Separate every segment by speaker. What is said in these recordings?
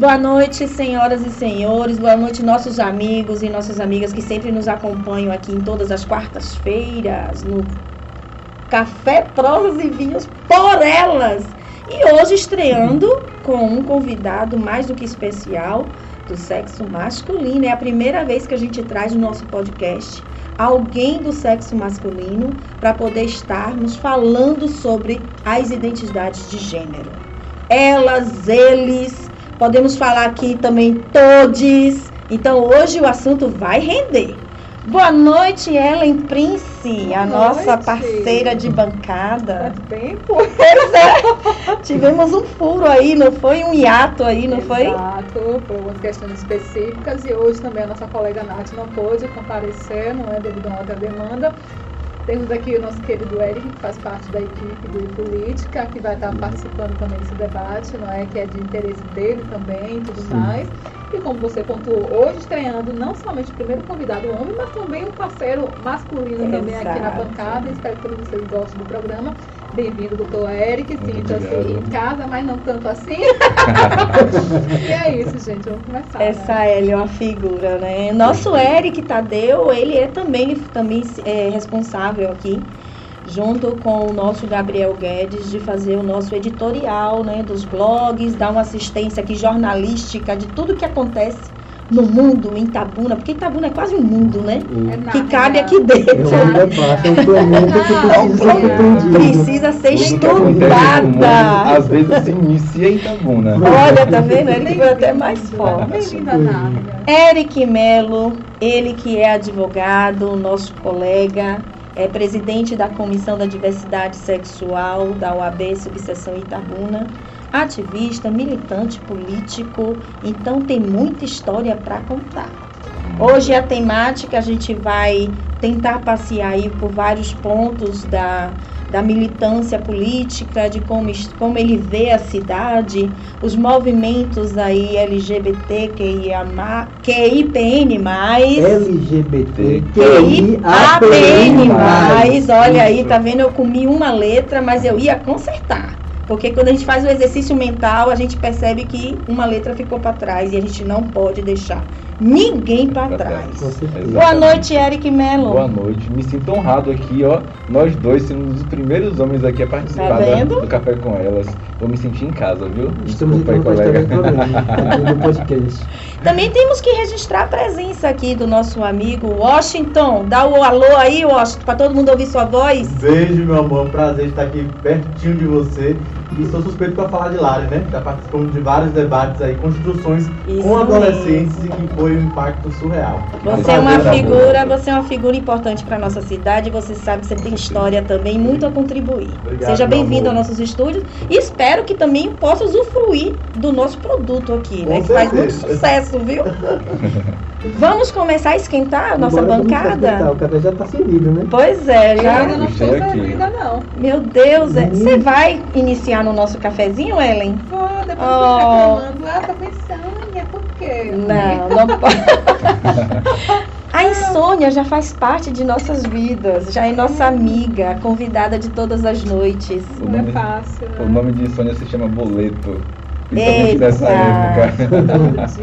Speaker 1: Boa noite, senhoras e senhores. Boa noite, nossos amigos e nossas amigas que sempre nos acompanham aqui em todas as quartas-feiras no Café, Prosas e Vinhos por Elas. E hoje estreando com um convidado mais do que especial do sexo masculino. É a primeira vez que a gente traz no nosso podcast alguém do sexo masculino para poder estarmos falando sobre as identidades de gênero. Elas, eles, podemos falar aqui também todes. Então hoje o assunto vai render. Boa noite, Ellen Prince, Boa a noite. nossa parceira de bancada.
Speaker 2: Faz tempo.
Speaker 1: Pois é. Tivemos um furo aí, não foi? Um hiato aí, não
Speaker 2: Exato,
Speaker 1: foi?
Speaker 2: Exato, por algumas questões específicas. E hoje também a nossa colega Nath não pôde comparecer, não é? Devido a uma outra demanda. Temos aqui o nosso querido Eric, que faz parte da equipe do Política, que vai estar participando também desse debate, não é? Que é de interesse dele também e tudo Sim. mais. E como você pontuou, hoje estreando não somente o primeiro convidado homem, mas também um parceiro masculino Exato. também aqui na bancada. Espero que todos vocês gostem do programa. Bem-vindo, doutor Eric. Sinta-se em casa, mas não tanto assim. e é isso, gente. Vamos começar.
Speaker 1: Essa né? é uma figura, né? Nosso Eric Tadeu, ele é também, também é, responsável aqui junto com o nosso Gabriel Guedes, de fazer o nosso editorial né, dos blogs, dar uma assistência aqui jornalística de tudo que acontece no mundo, em Itabuna, porque Itabuna é quase um mundo, né? É que cabe aqui dentro. É precisa ser estudada.
Speaker 3: Às vezes se inicia em Itabuna.
Speaker 1: Olha, tá vendo? Ele foi até mais forte. Eric Melo, ele que é advogado, nosso colega, é presidente da Comissão da Diversidade Sexual da OAB Subseção Itabuna, ativista, militante político, então tem muita história para contar. Hoje a temática a gente vai tentar passear aí por vários pontos da da militância política, de como, como ele vê a cidade, os movimentos aí LGBT, QIA, QIPN+,
Speaker 4: LGBT,
Speaker 1: QIAPN+, olha aí, tá vendo, eu comi uma letra, mas eu ia consertar. Porque quando a gente faz o exercício mental, a gente percebe que uma letra ficou para trás e a gente não pode deixar ninguém para trás. Boa noite, Eric Mello.
Speaker 3: Boa noite. Me sinto honrado aqui, ó. Nós dois sendo um dos primeiros homens aqui a participar tá do Café com Elas. Vou me sentir em casa, viu?
Speaker 4: Estamos Desculpa aí, colega.
Speaker 1: Também temos que registrar a presença aqui do nosso amigo Washington. Dá o alô aí, Washington, para todo mundo ouvir sua voz.
Speaker 5: Beijo, meu amor. Prazer estar aqui pertinho de você. E sou suspeito para falar de Lari, né? Já participamos de vários debates aí, construções Isso com adolescentes mesmo. e que foi um impacto surreal.
Speaker 1: Você é uma figura, você é uma figura importante para nossa cidade. Você sabe que você tem história também, muito a contribuir. Obrigado, Seja bem-vindo aos nossos estúdios e espero que também possa usufruir do nosso produto aqui, né? Que faz muito sucesso, viu? Vamos começar a esquentar a nossa bancada?
Speaker 4: O café já está servido, né?
Speaker 1: Pois é, já.
Speaker 2: Eu ainda não estou servida, não.
Speaker 1: Meu Deus, é. você vai iniciar no nosso cafezinho, Ellen?
Speaker 2: Vou, depois oh. reclamando. Ah, tô pensando, por quê?
Speaker 1: Não, não pode. A insônia já faz parte de nossas vidas, já é nossa amiga, convidada de todas as noites.
Speaker 2: O não é nome, é fácil. Né?
Speaker 3: O nome de insônia se chama boleto.
Speaker 1: Eita.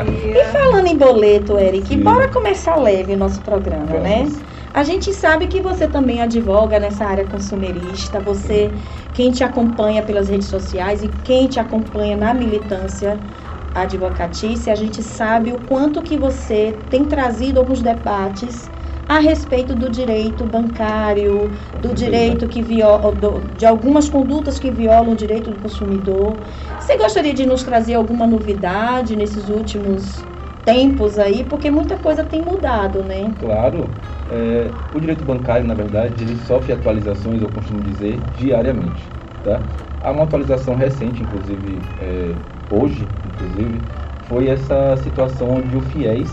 Speaker 1: e falando em boleto, Eric, Sim. bora começar leve o nosso programa, Vamos. né? A gente sabe que você também advoga nessa área consumerista, você, quem te acompanha pelas redes sociais e quem te acompanha na militância advocatícia, a gente sabe o quanto que você tem trazido alguns debates a respeito do direito bancário, do direito que viola, de algumas condutas que violam o direito do consumidor. Você gostaria de nos trazer alguma novidade nesses últimos tempos aí, porque muita coisa tem mudado, né?
Speaker 3: Claro. É, o direito bancário, na verdade, ele sofre atualizações, eu costumo dizer, diariamente. Tá? Há uma atualização recente, inclusive, é, hoje, inclusive, foi essa situação onde o FIES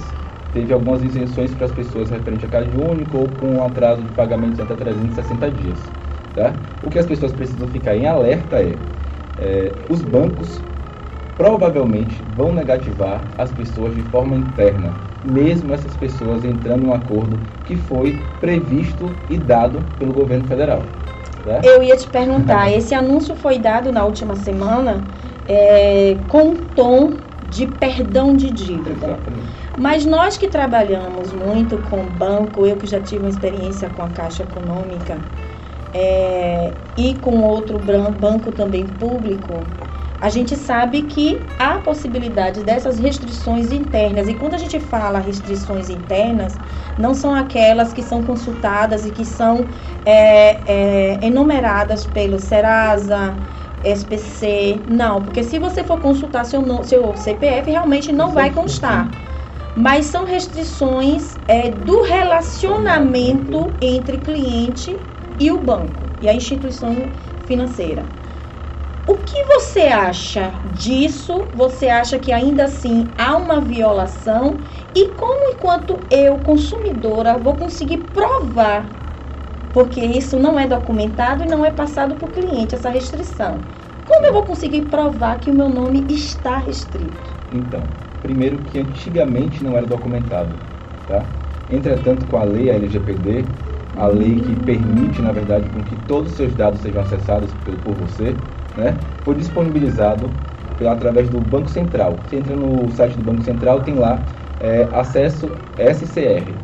Speaker 3: teve algumas isenções para as pessoas referente a card único ou com um atraso de pagamentos até 360 dias. Tá? O que as pessoas precisam ficar em alerta é, é os bancos provavelmente vão negativar as pessoas de forma interna, mesmo essas pessoas entrando um acordo que foi previsto e dado pelo governo federal.
Speaker 1: Tá? Eu ia te perguntar, esse anúncio foi dado na última semana é, com um tom de perdão de dívida.
Speaker 3: Exatamente.
Speaker 1: Mas nós que trabalhamos muito com banco, eu que já tive uma experiência com a Caixa Econômica é, e com outro banco também público, a gente sabe que há possibilidade dessas restrições internas. E quando a gente fala restrições internas, não são aquelas que são consultadas e que são é, é, enumeradas pelo Serasa, SPC. Não, porque se você for consultar seu, seu CPF, realmente não vai constar. Mas são restrições é, do relacionamento entre cliente e o banco e a instituição financeira. O que você acha disso? Você acha que ainda assim há uma violação? E como, enquanto eu, consumidora, vou conseguir provar? Porque isso não é documentado e não é passado para o cliente, essa restrição. Como eu vou conseguir provar que o meu nome está restrito?
Speaker 3: Então, primeiro que antigamente não era documentado, tá? Entretanto, com a lei, LGPD, a lei que permite, na verdade, com que todos os seus dados sejam acessados por, por você, né? Foi disponibilizado pela- através do Banco Central. Você entra no site do Banco Central, tem lá é, acesso SCR,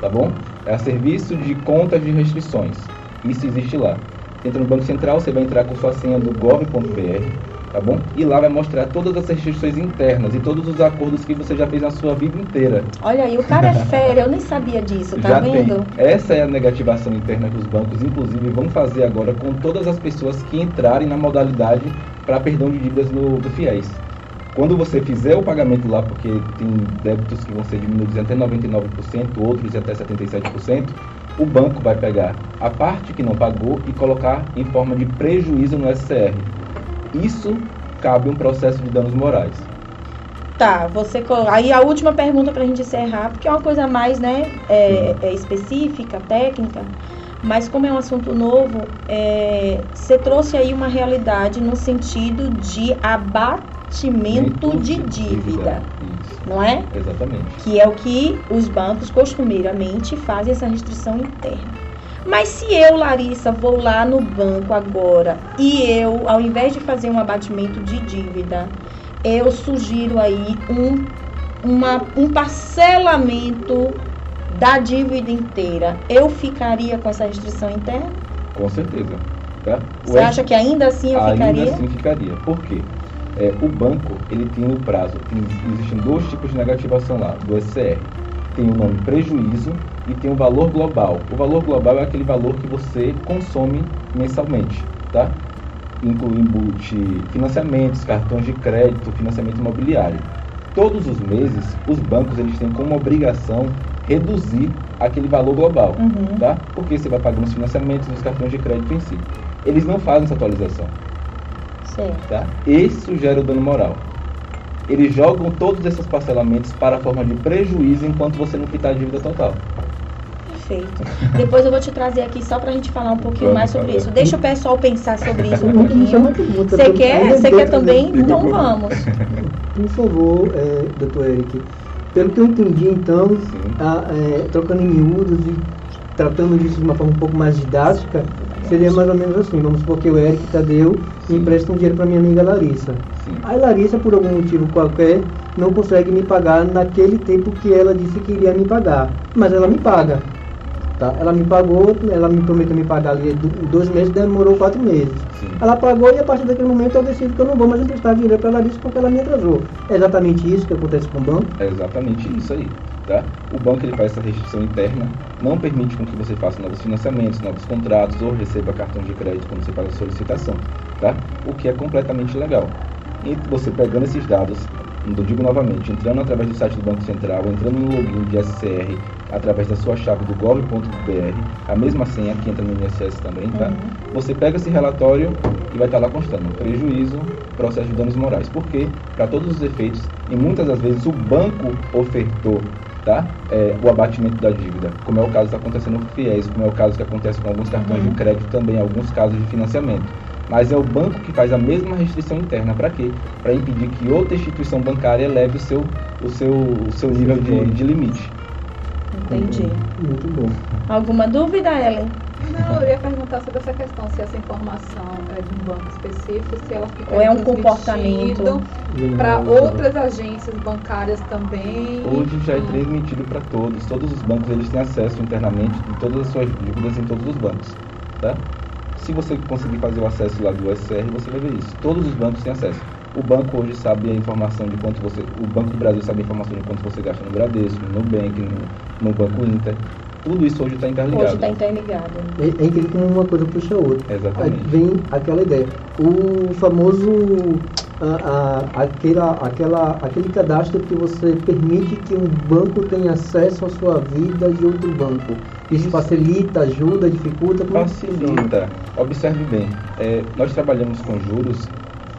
Speaker 3: tá bom? É a Serviço de Contas de Restrições. Isso existe lá. Você entra no Banco Central, você vai entrar com sua senha do gov.br, tá bom? E lá vai mostrar todas as restrições internas e todos os acordos que você já fez na sua vida inteira.
Speaker 1: Olha aí, o cara é fera, eu nem sabia disso, tá
Speaker 3: já
Speaker 1: vendo?
Speaker 3: tem. Essa é a negativação interna que os bancos, inclusive, vão fazer agora com todas as pessoas que entrarem na modalidade para perdão de dívidas no, do FIES. Quando você fizer o pagamento lá, porque tem débitos que vão ser diminuídos até 99%, outros até 77%, o banco vai pegar a parte que não pagou e colocar em forma de prejuízo no SCR. Isso cabe um processo de danos morais.
Speaker 1: Tá, você. Aí a última pergunta pra gente encerrar, porque é uma coisa mais, né, é, é específica, técnica, mas como é um assunto novo, é, você trouxe aí uma realidade no sentido de abatimento de dívida, não é?
Speaker 3: exatamente.
Speaker 1: Que é o que os bancos costumeiramente fazem essa restrição interna. Mas se eu, Larissa, vou lá no banco agora e eu, ao invés de fazer um abatimento de dívida, eu sugiro aí um, uma, um parcelamento da dívida inteira, eu ficaria com essa restrição interna?
Speaker 3: Com certeza. Tá?
Speaker 1: Você acha que ainda assim eu
Speaker 3: Ainda
Speaker 1: ficaria?
Speaker 3: assim ficaria. Por quê? É, o banco, ele tem o prazo, tem, existem dois tipos de negativação lá, do SCR. Tem o nome prejuízo e tem o valor global. O valor global é aquele valor que você consome mensalmente, tá? Inclui embute financiamentos, cartões de crédito, financiamento imobiliário. Todos os meses, os bancos eles têm como obrigação reduzir aquele valor global
Speaker 1: Uhum.
Speaker 3: tá? Porque você vai pagando os financiamentos dos cartões de crédito em si. Eles não fazem essa atualização,
Speaker 1: Certo.
Speaker 3: tá? Isso gera o dano moral. Eles jogam todos esses parcelamentos para a forma de prejuízo enquanto você não quitar a dívida total.
Speaker 1: Perfeito. Depois eu vou te trazer aqui só pra gente falar um pouquinho
Speaker 3: Vamos
Speaker 1: mais sobre
Speaker 3: falar.
Speaker 1: isso. Deixa o pessoal pensar sobre isso um pouquinho. Você
Speaker 4: também.
Speaker 1: quer? Você quer também? Então vamos.
Speaker 4: Por favor, é, doutor Eric, pelo que eu entendi, então,
Speaker 3: Sim.
Speaker 4: a- é, trocando em miúdos e tratando disso de uma forma um pouco mais didática, seria mais ou menos assim. Vamos supor que o Eric Tadeu
Speaker 3: Sim.
Speaker 4: empresta um dinheiro para minha amiga Larissa.
Speaker 3: Sim.
Speaker 4: Aí Larissa, por algum motivo qualquer, não consegue me pagar naquele tempo que ela disse que iria me pagar. Mas ela me paga. Tá? Ela me pagou, ela me prometeu me pagar ali do- dois meses, demorou quatro meses.
Speaker 3: Sim.
Speaker 4: Ela pagou e a partir daquele momento eu decido que eu não vou mais emprestar dinheiro para Larissa porque ela me atrasou. É exatamente isso que acontece com o banco?
Speaker 3: É exatamente isso aí, tá? O banco ele faz essa restrição interna, não permite com que você faça novos financiamentos, novos contratos ou receba cartão de crédito quando você faz a solicitação, tá? O que é completamente legal. E você pegando esses dados, eu digo novamente, entrando através do site do Banco Central, entrando no login de SCR, através da sua chave do gov.br, a mesma senha que entra no INSS também, tá?
Speaker 1: Uhum.
Speaker 3: Você pega esse relatório e vai estar lá constando prejuízo, processo de danos morais. Por quê? Para todos os efeitos, e muitas das vezes o banco ofertou tá? É, o abatimento da dívida, como é o caso que está acontecendo com o FIES, como é o caso que acontece com alguns cartões
Speaker 1: Uhum.
Speaker 3: de crédito também, alguns casos de financiamento. Mas é o banco que faz a mesma restrição interna. Para quê? Para impedir que outra instituição bancária eleve o seu, o seu, o seu nível de, de limite.
Speaker 1: Entendi.
Speaker 4: Muito bom.
Speaker 1: Alguma dúvida, Ellen?
Speaker 2: Não, eu ia perguntar sobre essa questão, se essa informação é de um banco específico, se ela fica
Speaker 1: Ou é um
Speaker 2: transmitida
Speaker 1: comportamento?
Speaker 2: para outras agências bancárias também.
Speaker 3: Hoje já é transmitido para todos. Todos os bancos eles têm acesso internamente de todas as suas dívidas em todos os bancos. Tá? Se você conseguir fazer o acesso lá do SR, você vai ver isso. Todos os bancos têm acesso. O banco hoje sabe a informação de quanto você. O Banco do Brasil sabe a informação de quanto você gasta no Bradesco, no Nubank, no, no Banco Inter. Tudo isso hoje está interligado.
Speaker 1: Hoje está interligado.
Speaker 4: É, é incrível como uma coisa puxa a outra. Aí
Speaker 3: Exatamente.
Speaker 4: vem aquela ideia. O famoso. a- a- aquela, aquela, aquele cadastro que você permite que um banco tenha acesso à sua vida de outro banco. Isso
Speaker 3: Isso.
Speaker 4: facilita, ajuda, dificulta? Como funciona?
Speaker 3: Facilita. Observe bem. é, nós trabalhamos com juros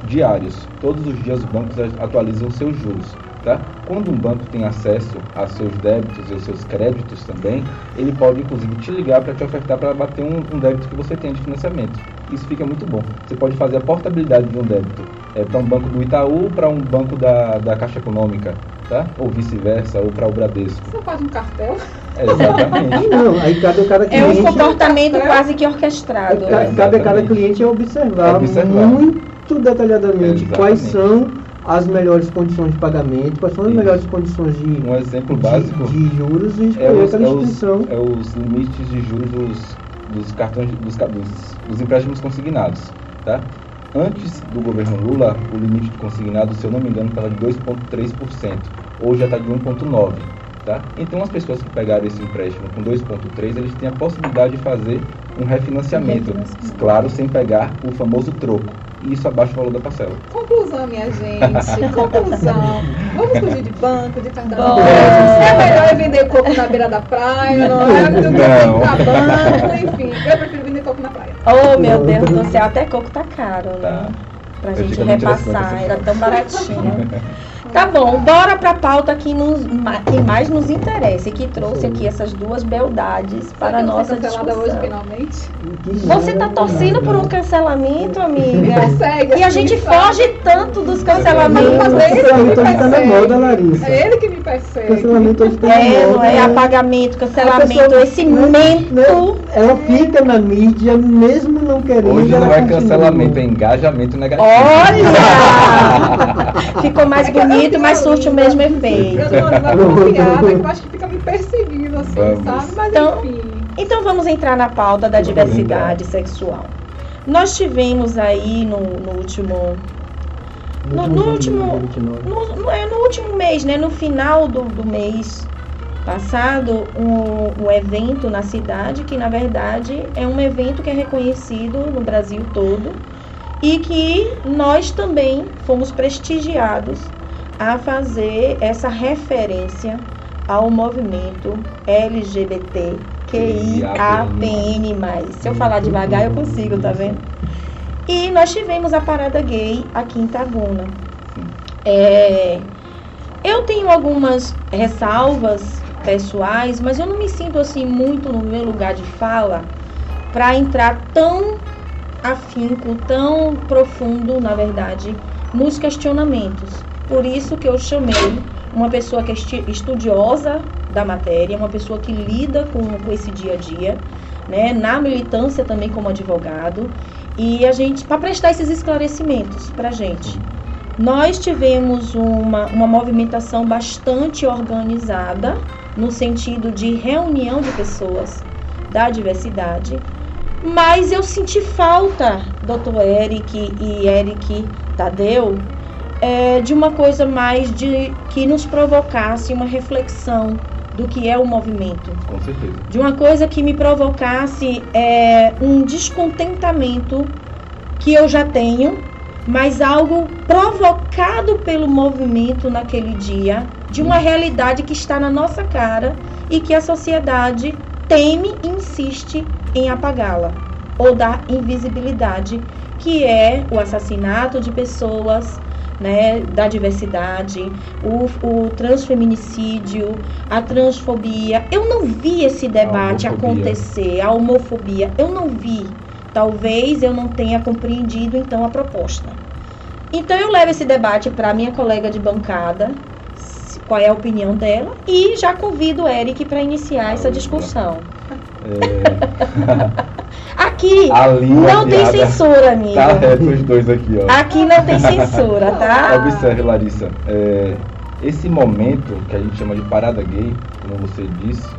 Speaker 3: diários. Todos os dias os bancos atualizam seus juros. Tá? Quando um banco tem acesso a seus débitos e aos seus créditos também, ele pode inclusive te ligar para te ofertar para bater um, um débito que você tem de financiamento. Isso fica muito bom. Você pode fazer a portabilidade de um débito é, para um banco do Itaú, para um banco da, da Caixa Econômica, tá? ou vice-versa, ou para o Bradesco.
Speaker 2: Isso é quase um cartel.
Speaker 3: Exatamente.
Speaker 4: Não, aí cabe a cada
Speaker 1: É um
Speaker 4: cliente.
Speaker 1: comportamento quase que orquestrado.
Speaker 4: a cada
Speaker 3: Exatamente.
Speaker 4: cliente observar,
Speaker 3: Observar.
Speaker 4: muito detalhadamente
Speaker 3: Exatamente.
Speaker 4: quais são as melhores condições de pagamento, quais são as
Speaker 3: Isso.
Speaker 4: melhores condições de,
Speaker 3: Um exemplo
Speaker 4: de-
Speaker 3: básico
Speaker 4: de juros e
Speaker 3: é
Speaker 4: escolher
Speaker 3: os,
Speaker 4: aquela
Speaker 3: é, os,
Speaker 4: instituição.
Speaker 3: é os limites de juros dos, dos cartões dos, dos, dos empréstimos consignados, tá? Antes do governo Lula, o limite de consignado, se eu não me engano, estava de 2,3%. Hoje já está de 1,9%. Tá? Então, as pessoas que pegaram esse empréstimo com 2,3%, eles têm a possibilidade de fazer um refinanciamento.
Speaker 1: refinanciamento.
Speaker 3: Claro, sem pegar o famoso troco. E isso abaixa o valor da parcela.
Speaker 2: Conclusão, minha gente. Conclusão. Vamos fugir de banco, de cartão. É melhor vender coco na beira da praia, não é? Do que banco, enfim. Eu prefiro vender coco na praia.
Speaker 1: Oh, meu Deus do céu, até coco tá caro, né?
Speaker 3: Tá.
Speaker 1: Pra
Speaker 3: Eu
Speaker 1: gente repassar, era tão baratinho. Tá bom, bora pra pauta que, nos, que mais nos interessa e que trouxe aqui essas duas beldades para a
Speaker 2: que
Speaker 1: nossa
Speaker 2: hoje,
Speaker 1: discussão.
Speaker 2: finalmente?
Speaker 1: Você tá torcendo por um cancelamento,
Speaker 2: Me
Speaker 1: amiga?
Speaker 2: persegue.
Speaker 1: E a
Speaker 2: assim,
Speaker 1: gente
Speaker 2: sabe?
Speaker 1: foge tanto dos cancelamentos.
Speaker 4: cancelamento hoje está na moda, Larissa.
Speaker 2: É ele que me persegue.
Speaker 4: Cancelamento hoje na
Speaker 1: É,
Speaker 4: moda.
Speaker 1: não é
Speaker 4: né?
Speaker 1: apagamento, cancelamento,
Speaker 4: pessoa-
Speaker 1: esse
Speaker 4: né,
Speaker 1: mento.
Speaker 4: Ela fica na mídia, mesmo não querendo.
Speaker 3: Hoje não é cancelamento, é engajamento negativo.
Speaker 1: Olha! Ficou mais
Speaker 2: É eu
Speaker 1: bonito, mas surte o mesmo
Speaker 2: Eu
Speaker 1: efeito.
Speaker 2: tô uma confiada que eu acho que fica me perseguindo assim,
Speaker 3: Vamos.
Speaker 2: sabe? Mas
Speaker 1: Então,
Speaker 2: enfim.
Speaker 1: Então vamos entrar na pauta da diversidade sexual. Nós tivemos aí no, no último. No- no último-
Speaker 4: 29.
Speaker 1: No, no- é, no último mês, né? No final do, do mês passado, um, um evento na cidade que na verdade é um evento que é reconhecido no Brasil todo e que nós também fomos prestigiados a fazer essa referência ao movimento LGBTQIAPN+. Se eu falar devagar eu consigo, tá vendo? E nós tivemos a parada gay aqui em Taguna. É, eu tenho algumas ressalvas pessoais, mas eu não me sinto assim muito no meu lugar de fala para entrar tão afinco, tão profundo, na verdade, nos questionamentos. Por isso que eu chamei uma pessoa que é estudiosa da matéria, uma pessoa que lida com, com esse dia a dia, né, na militância também como advogado, e a gente para prestar esses esclarecimentos para gente. Nós tivemos uma, uma movimentação bastante organizada no sentido de reunião de pessoas da diversidade, mas eu senti falta, doutor Eric e Eric Tadeu, é, de uma coisa mais de que nos provocasse uma reflexão do que é o movimento
Speaker 3: Com certeza.
Speaker 1: de uma coisa que me provocasse é, um descontentamento que eu já tenho, mas algo provocado pelo movimento naquele dia, de uma realidade que está na nossa cara e que a sociedade teme e insiste em apagá-la ou dar invisibilidade, que é o assassinato de pessoas, né, da diversidade, o, o transfeminicídio, a transfobia. Eu não vi esse debate
Speaker 3: A
Speaker 1: acontecer, a homofobia. Eu não vi. Talvez eu não tenha compreendido então a proposta. Então eu levo esse debate para minha colega de bancada. Qual é a opinião dela e já convido o Eric para iniciar essa discussão.
Speaker 3: É,
Speaker 1: Aqui não tem censura, amigo.
Speaker 3: Tá reto os dois aqui, ó.
Speaker 1: Aqui não tem censura, tá?
Speaker 3: Observe, Larissa. é, esse momento que a gente chama de parada gay, como você disse,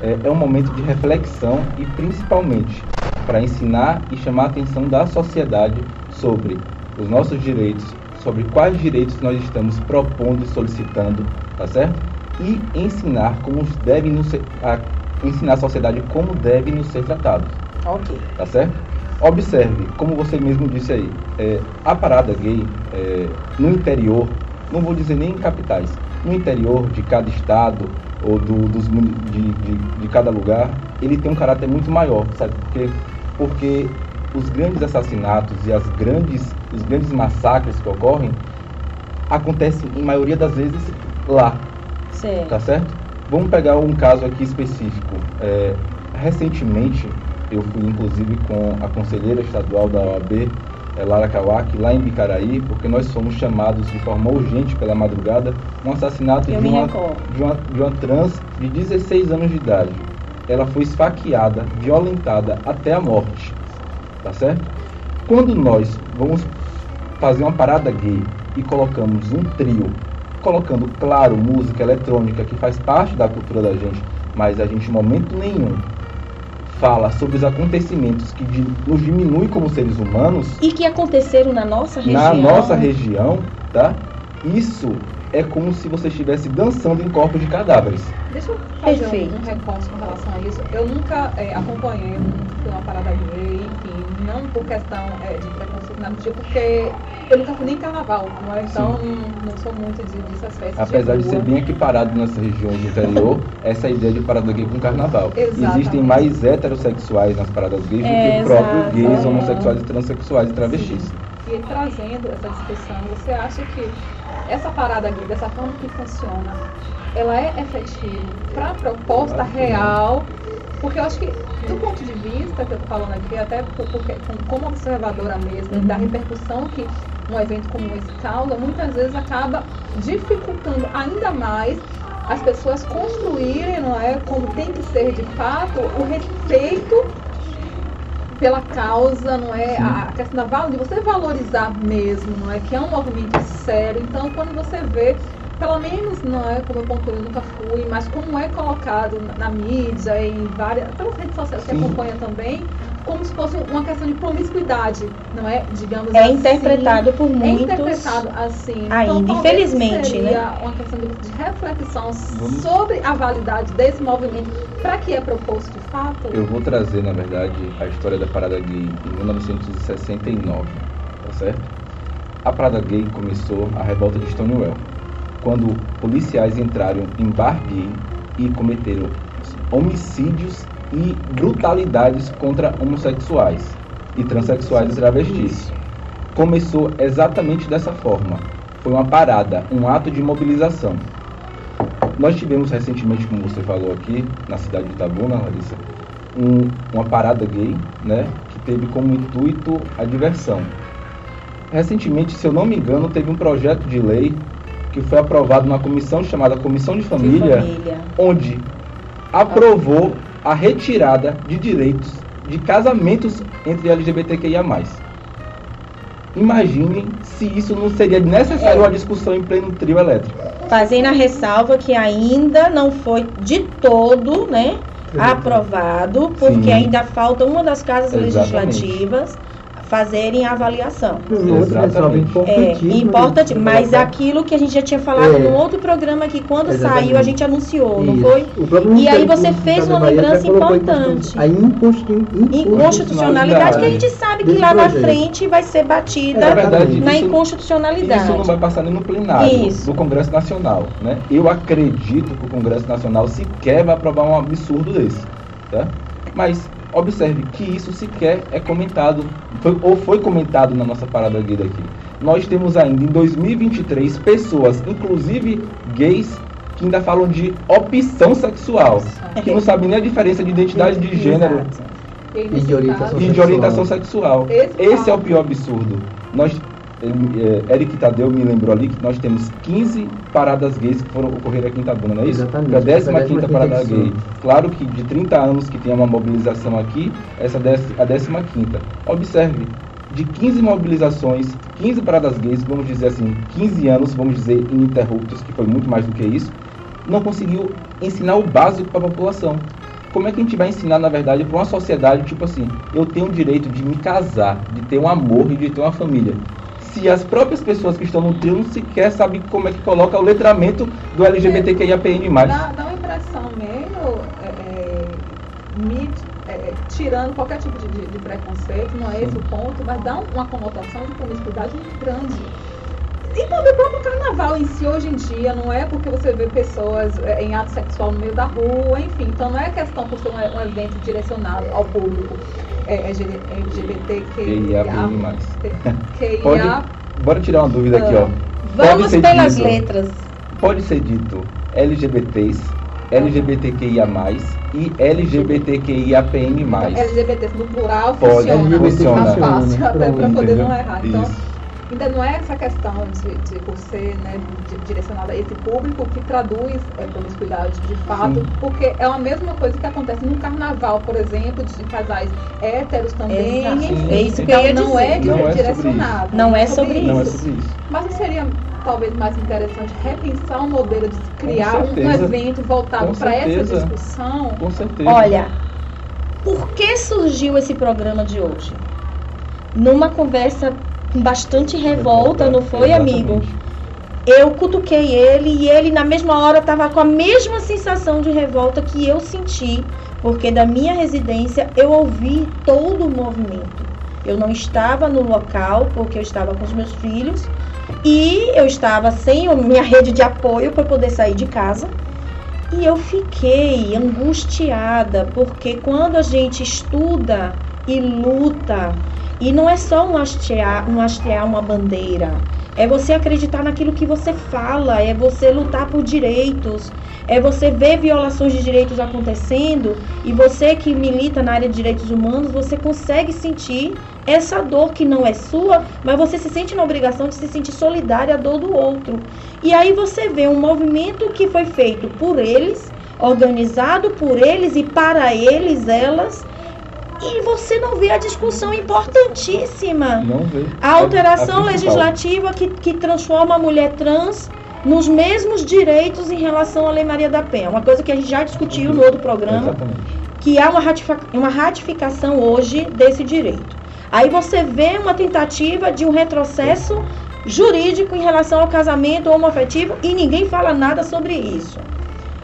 Speaker 3: é, é um momento de reflexão e principalmente para ensinar e chamar a atenção da sociedade sobre os nossos direitos, sobre quais direitos nós estamos propondo e solicitando, tá certo? E ensinar como devem nos ser, a, ensinar a sociedade como devem nos ser tratados
Speaker 1: Ok.
Speaker 3: tá certo? Observe, como você mesmo disse aí, é, a parada gay é, no interior, não vou dizer nem em capitais, no interior de cada estado ou do, dos, de, de, de cada lugar, ele tem um caráter muito maior, sabe por quê? Porque os grandes assassinatos e as grandes, os grandes massacres que ocorrem acontecem, em maioria das vezes, lá,
Speaker 1: Certo.
Speaker 3: Tá certo? Vamos pegar um caso aqui específico. É, recentemente, eu fui inclusive com a conselheira estadual da OAB, é, Lara Kawaki, lá em Bicaraí, porque nós fomos chamados de forma urgente pela madrugada um assassinato de uma, de, uma, de uma trans de 16 anos de idade. Ela foi esfaqueada, violentada até a morte. Tá certo? Quando nós vamos fazer uma parada gay e colocamos um trio, colocando, claro, música eletrônica que faz parte da cultura da gente, mas a gente em momento nenhum fala sobre os acontecimentos que nos diminuem como seres humanos
Speaker 1: E que aconteceram na nossa região.
Speaker 3: na nossa região, tá? Isso é como se você estivesse dançando em corpos de cadáveres.
Speaker 2: Deixa eu fazer
Speaker 1: Perfeito.
Speaker 2: um, um recorte com relação a isso. Eu nunca é, acompanhei, eu nunca fui uma parada gay, enfim, não por questão é, de preconceito, nada do tipo, porque eu nunca fui nem em carnaval, não é? Então não, não sou muito de, dessas festas
Speaker 3: Apesar de
Speaker 2: rua.
Speaker 3: ser bem equiparado nessas regiões do interior, essa ideia de parada gay com carnaval.
Speaker 2: Exatamente.
Speaker 3: Existem mais heterossexuais nas paradas gays do
Speaker 1: É,
Speaker 3: que próprios
Speaker 1: exato.
Speaker 3: gays, homossexuais, transexuais e travestis.
Speaker 2: E trazendo essa discussão, você acha que essa parada gay, dessa forma que funciona, ela é efetiva para a proposta real? Porque eu acho que, do ponto de vista que eu estou falando aqui, até por- porque, com- como observadora mesmo,
Speaker 1: Uhum.
Speaker 2: da repercussão que um evento como esse causa, muitas vezes acaba dificultando ainda mais as pessoas construírem, não é, como tem que ser de fato, o respeito pela causa, não é?
Speaker 3: Sim.
Speaker 2: A questão da de você valorizar mesmo, não é? Que é um movimento sério. Então, quando você vê, pelo menos, não é? Como eu pontuei, eu nunca fui, mas como é colocado na, na mídia, em várias, pelas redes sociais que acompanha também, como se fosse uma questão de promiscuidade, não é? Digamos
Speaker 1: É
Speaker 2: assim.
Speaker 1: interpretado por
Speaker 2: É
Speaker 1: muitos.
Speaker 2: interpretado assim.
Speaker 1: ainda,
Speaker 2: talvez
Speaker 1: infelizmente,
Speaker 2: seria
Speaker 1: né?
Speaker 2: uma questão de, de reflexão
Speaker 3: Vamos-
Speaker 2: sobre a validade desse movimento para que é proposto de fato.
Speaker 3: Eu vou trazer, na verdade, a história da parada gay em 1969, tá certo? A parada gay começou a revolta de Stonewall, quando policiais entraram em bar gay e cometeram homicídios e brutalidades contra homossexuais e transexuais e travestis. Começou exatamente dessa forma. Foi uma parada, um ato de mobilização. Nós tivemos recentemente, como você falou aqui, na cidade de Itabuna, Larissa, um- uma parada gay, né, que teve como intuito a diversão. Recentemente, se eu não me engano, teve um projeto de lei que foi aprovado numa comissão chamada Comissão de
Speaker 1: de
Speaker 3: Família,
Speaker 1: família.
Speaker 3: onde aprovou a retirada de direitos de casamentos entre LGBTQIA+. Imaginem se isso não seria necessário
Speaker 1: É.
Speaker 3: uma discussão em pleno trio elétrico.
Speaker 1: Fazendo a ressalva que ainda não foi de todo, né, aprovado, porque
Speaker 3: Sim.
Speaker 1: ainda falta uma das casas
Speaker 3: Exatamente.
Speaker 1: legislativas fazerem a avaliação.
Speaker 3: Exatamente.
Speaker 1: É
Speaker 4: importantíssimo.
Speaker 1: importante, mas aquilo que a gente já tinha falado
Speaker 4: É.
Speaker 1: no outro programa que quando
Speaker 4: Exatamente.
Speaker 1: saiu a gente anunciou, não
Speaker 4: Isso.
Speaker 1: foi?
Speaker 4: O próprio
Speaker 1: E aí você fez uma lembrança importante.
Speaker 4: A inconstitu-
Speaker 1: Inconstitucionalidade que a gente sabe que lá na frente vai ser batida
Speaker 3: Na verdade,
Speaker 1: na
Speaker 3: isso-
Speaker 1: inconstitucionalidade.
Speaker 3: Isso não vai passar nem no plenário
Speaker 1: Isso.
Speaker 3: do Congresso Nacional, né? Eu acredito que o Congresso Nacional sequer vai aprovar um absurdo desse, tá? Mas observe que isso sequer é comentado, foi- ou foi comentado na nossa parada gay daqui. Nós temos ainda em 2023 pessoas, inclusive gays, que ainda falam de opção sexual, que não sabem nem a diferença de identidade de gênero.
Speaker 2: E
Speaker 4: de orientação
Speaker 3: e de orientação sexual.
Speaker 2: Esse
Speaker 3: é o pior absurdo. Nós ele, é, Eric Tadeu me lembrou ali que nós temos 15 paradas gays que foram ocorrer aqui em Itabuna, não é isso?
Speaker 4: Exatamente.
Speaker 3: Foi a 15
Speaker 4: Foi a
Speaker 3: quinta
Speaker 4: 15ª
Speaker 3: parada gay. Claro que de 30 anos que tem uma mobilização aqui, essa é a 15 quinta. Observe, de 15 mobilizações, 15 paradas gays, vamos dizer assim, 15 anos, vamos dizer, ininterruptos, que foi muito mais do que isso, não conseguiu ensinar o básico para a população. Como é que a gente vai ensinar, na verdade, para uma sociedade, tipo assim, eu tenho o direito de me casar, de ter um amor e de ter uma família. Se as próprias pessoas que estão no trio sequer sabem como é que coloca o letramento do LGBTQIAPN+.
Speaker 2: Dá, dá uma impressão meio é, é, é, tirando qualquer tipo de, de- de preconceito, não é esse o ponto, mas dá uma conotação de promiscuidade muito grande. E também o próprio carnaval em si hoje em dia, não é porque você vê pessoas é, em ato sexual no meio da rua, enfim, então não é questão por ser um, evento direcionado ao público é, é, LGBTQIA.
Speaker 3: QIA+. Pode, bora tirar uma dúvida aqui, ó. Pode
Speaker 1: Vamos
Speaker 3: ser
Speaker 1: pelas
Speaker 3: dito-
Speaker 1: letras.
Speaker 3: Pode ser dito LGBTs, LGBTQIA+, e LGBTQIAPN+.
Speaker 2: LGBT no plural
Speaker 3: Pode,
Speaker 2: funciona.
Speaker 3: Funciona.
Speaker 2: Tá fácil, até para poder não errar. Então,
Speaker 3: Isso.
Speaker 2: Ainda não é essa questão de, de por ser né, di- direcionada a esse público que traduz é, promiscuidade de fato,
Speaker 3: Sim.
Speaker 2: porque é a mesma coisa que acontece no carnaval, por exemplo, de casais héteros também.
Speaker 1: Exato.
Speaker 2: enfim.
Speaker 1: É isso que
Speaker 2: então
Speaker 1: eu
Speaker 2: não
Speaker 1: dizer.
Speaker 2: é, di-
Speaker 3: Não é sobre
Speaker 2: direcionado.
Speaker 1: Não é sobre
Speaker 3: Não é
Speaker 1: isso.
Speaker 3: sobre isso.
Speaker 2: Mas não seria talvez mais interessante repensar um modelo de se criar um, evento voltado para essa discussão?
Speaker 3: Com certeza.
Speaker 1: Olha, por que surgiu esse programa de hoje? Numa conversa bastante revolta, não foi, amigo? Eu cutuquei ele e ele na mesma hora estava com a mesma sensação de revolta que eu senti, porque da minha residência eu ouvi todo o movimento. Eu não estava no local porque eu estava com os meus filhos e eu estava sem a minha rede de apoio para poder sair de casa. E eu fiquei angustiada, porque quando a gente estuda e luta, e não é só um hastear, um hastear uma bandeira, é você acreditar naquilo que você fala, é você lutar por direitos, é você ver violações de direitos acontecendo e você que milita na área de direitos humanos, você consegue sentir essa dor que não é sua, mas você se sente na obrigação de se sentir solidária à dor do outro. E aí você vê um movimento que foi feito por eles, organizado por eles e para eles, elas, e você não vê a discussão importantíssima.
Speaker 3: Não vê.
Speaker 1: A alteração
Speaker 3: A- a
Speaker 1: legislativa que, que transforma a mulher trans nos mesmos direitos em relação à Lei Maria da Penha. Uma coisa que a gente já discutiu no outro programa,
Speaker 3: Exatamente.
Speaker 1: que há uma, uma ratificação hoje desse direito. Aí você vê uma tentativa de um retrocesso jurídico em relação ao casamento homoafetivo e ninguém fala nada sobre isso.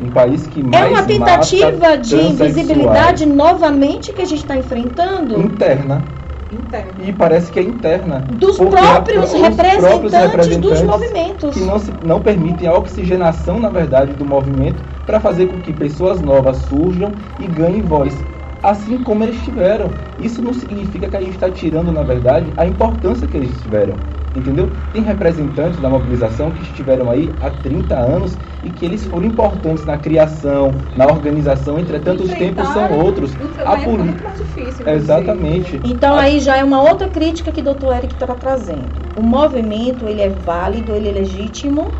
Speaker 3: Um país que
Speaker 1: É
Speaker 3: mais
Speaker 1: uma tentativa
Speaker 3: mata
Speaker 1: de invisibilidade novamente que a gente está enfrentando
Speaker 3: interna
Speaker 2: Interno.
Speaker 3: e parece que é interna
Speaker 1: dos próprios
Speaker 3: os
Speaker 1: representantes,
Speaker 3: próprios
Speaker 1: dos
Speaker 3: representantes
Speaker 1: movimentos.
Speaker 3: que não, se, não permitem a oxigenação, na verdade, do movimento para fazer com que pessoas novas surjam e ganhem voz. Assim como eles tiveram. Isso não significa que a gente está tirando, na verdade, a importância que eles tiveram. Entendeu? Tem representantes da mobilização que estiveram aí há 30 anos e que eles foram importantes na criação, na organização, entretanto os tempos são outros. A poli-
Speaker 2: muito mais difícil.
Speaker 3: Exatamente.
Speaker 1: Então
Speaker 3: A-
Speaker 1: aí já é uma outra crítica que o doutor Eric está trazendo. O movimento ele é válido, ele é legítimo,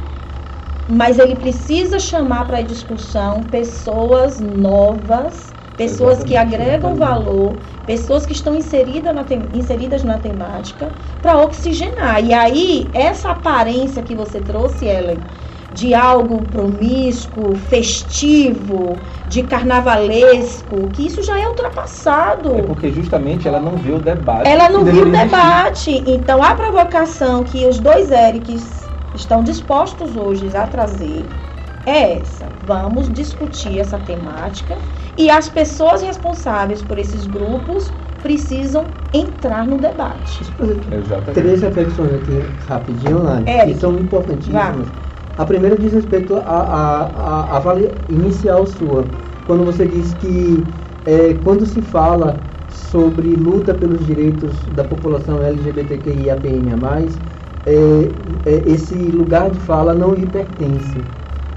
Speaker 1: mas ele precisa chamar para a discussão pessoas novas, pessoas que agregam valor, pessoas que estão inseridas na, inseridas na temática para oxigenar. E aí essa aparência que você trouxe, Ellen, de algo promíscuo, festivo, de carnavalesco, que isso já é ultrapassado.
Speaker 3: É porque justamente ela não vê o debate.
Speaker 1: Ela não viu o
Speaker 3: deveria existir.
Speaker 1: debate. Então, a provocação que os dois Erics estão dispostos hoje a trazer é essa. Vamos discutir essa temática e as pessoas responsáveis por esses grupos precisam entrar no debate.
Speaker 4: Deixa eu fazer
Speaker 3: Exatamente.
Speaker 4: três reflexões aqui rapidinho, Lani,
Speaker 1: Eric.
Speaker 4: que são importantíssimas.
Speaker 1: Vá.
Speaker 4: A primeira diz respeito à a, a, a avalia inicial sua, quando você diz que é, quando se fala sobre luta pelos direitos da população LGBTQIAPN+, é, é, esse lugar de fala não lhe pertence.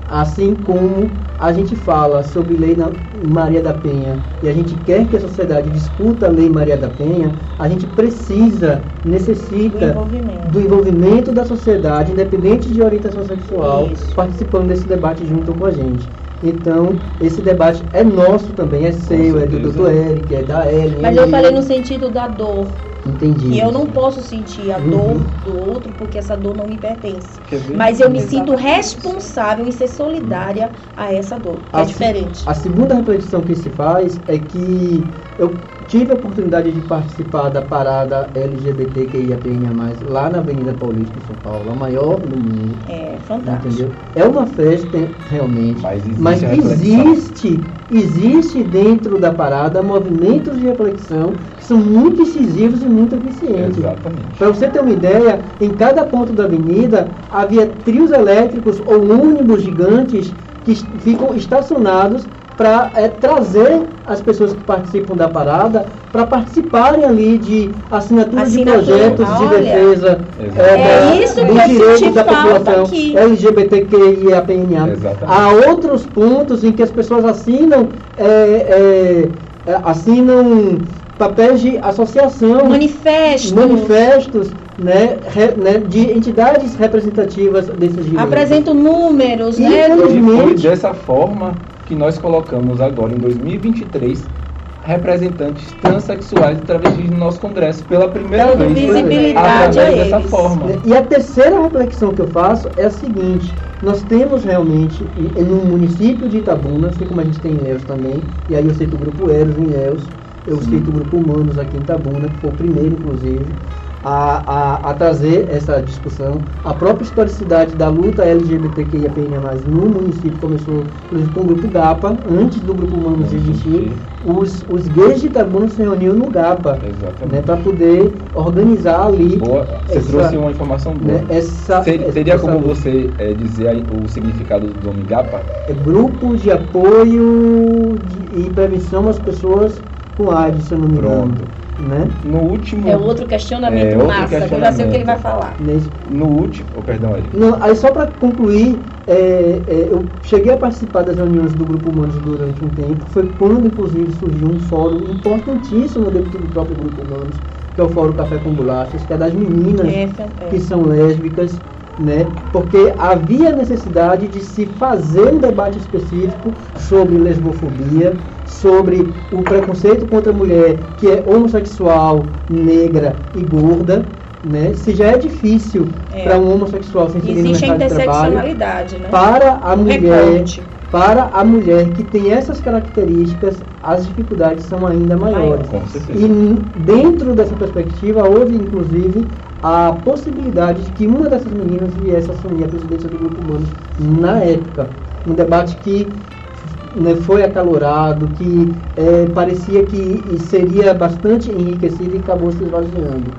Speaker 4: Assim como a gente fala sobre lei na Maria da Penha e a gente quer que a sociedade discuta a lei Maria da Penha, a gente precisa,
Speaker 1: Do
Speaker 4: necessita
Speaker 1: envolvimento.
Speaker 4: do envolvimento da sociedade, independente de orientação sexual,
Speaker 1: Isso.
Speaker 4: participando desse debate junto com a gente. Então, esse debate é nosso também, é seu, é do. Dr. Eric, é da Ellen.
Speaker 1: Mas eu falei no sentido da dor.
Speaker 4: Entendi.
Speaker 1: Que eu não posso sentir a
Speaker 4: Uhum.
Speaker 1: dor do outro porque essa dor não me pertence. Mas eu me sinto responsável em ser solidária a essa dor. É
Speaker 4: Assim-
Speaker 1: diferente.
Speaker 4: A segunda reflexão que se faz é que eu tive a oportunidade de participar da parada LGBTQIAPN+, lá na Avenida Paulista, em São Paulo, a maior do mundo,
Speaker 1: É fantástico.
Speaker 4: entendeu? É uma festa, realmente,
Speaker 3: Mas existe
Speaker 4: mas existe, existe dentro da parada movimentos de reflexão que são muito incisivos e muito eficientes.
Speaker 3: Exatamente.
Speaker 4: Para você ter uma ideia, em cada ponto da avenida havia trios elétricos ou ônibus gigantes que ficam estacionados para trazer as pessoas que participam da parada para participarem ali de assinatura,
Speaker 1: Assinatura,
Speaker 4: de projetos de
Speaker 1: olha.
Speaker 4: defesa
Speaker 3: Exatamente.
Speaker 1: É isso que
Speaker 4: dos direitos da população
Speaker 1: aqui.
Speaker 4: LGBTQIAPNA. Há outros pontos em que as pessoas assinam é, é, é, assinam papéis de associação
Speaker 1: Manifesto.
Speaker 4: manifestos né, re- né, de entidades representativas desses direitos.
Speaker 1: Apresento números,
Speaker 4: E
Speaker 1: né?
Speaker 3: E foi
Speaker 4: Infelizmente-
Speaker 3: dessa forma que nós colocamos agora em 2023 representantes transexuais e travestis no nosso congresso pela primeira
Speaker 1: Dando
Speaker 3: vez.
Speaker 1: visibilidade a
Speaker 3: através dessa forma.
Speaker 4: E a terceira reflexão que eu faço é a seguinte: nós temos realmente, no município de Itabuna, assim como a gente tem em Ilhéus também, e aí eu cito o grupo Eros em Ilhéus, eu cito o grupo Humanos aqui em Itabuna, que foi o primeiro, inclusive, a, a, a trazer essa discussão. A própria historicidade da luta LGBTQIAPN+, no município começou, inclusive, com o grupo GAPA, antes do grupo Humanos existir. Os, os gays de Itabuna se reuniam no GAPA, né, para poder organizar ali
Speaker 3: Boa. Você
Speaker 4: essa-
Speaker 3: trouxe uma informação boa.
Speaker 4: né, essa,
Speaker 3: Ser-
Speaker 4: essa-
Speaker 3: Teria
Speaker 4: essa
Speaker 3: como
Speaker 4: luta.
Speaker 3: você eh, dizer o significado do nome GAPA?
Speaker 4: É grupo de apoio de- e prevenção às pessoas com AIDS, se eu não me engano.
Speaker 3: Pronto.
Speaker 4: Né?
Speaker 3: No último.
Speaker 1: É outro questionamento
Speaker 3: É, outro
Speaker 1: massa, que eu já sei o que ele vai
Speaker 3: questionamento.
Speaker 1: falar.
Speaker 4: Nesse-
Speaker 3: No último. Oh, perdão, Eric.
Speaker 4: Não, aí só para concluir, é, é, eu cheguei a participar das reuniões do Grupo Humanos durante um tempo. Foi quando, inclusive, surgiu um fórum importantíssimo dentro do próprio Grupo Humanos, que é o Fórum Café com Bolachas, que é das meninas
Speaker 1: É, é.
Speaker 4: que são lésbicas, né? Porque havia necessidade de se fazer um debate específico sobre lesbofobia, sobre o preconceito contra a mulher que é homossexual, negra e gorda, né? Se já é difícil
Speaker 1: É.
Speaker 4: para um homossexual se inserir no
Speaker 1: Existe a
Speaker 4: mercado de trabalho,
Speaker 1: interseccionalidade, né?
Speaker 4: para a
Speaker 1: Um
Speaker 4: mulher
Speaker 1: recorte.
Speaker 4: para a mulher que tem essas características, as dificuldades são ainda maiores.
Speaker 3: Com certeza.
Speaker 4: E dentro dessa perspectiva, houve inclusive a possibilidade de que uma dessas meninas viesse assumir a presidência do Grupo Humanos na época. Um debate que né, foi acalorado, que eh, parecia que seria bastante enriquecido e acabou se esvaziando.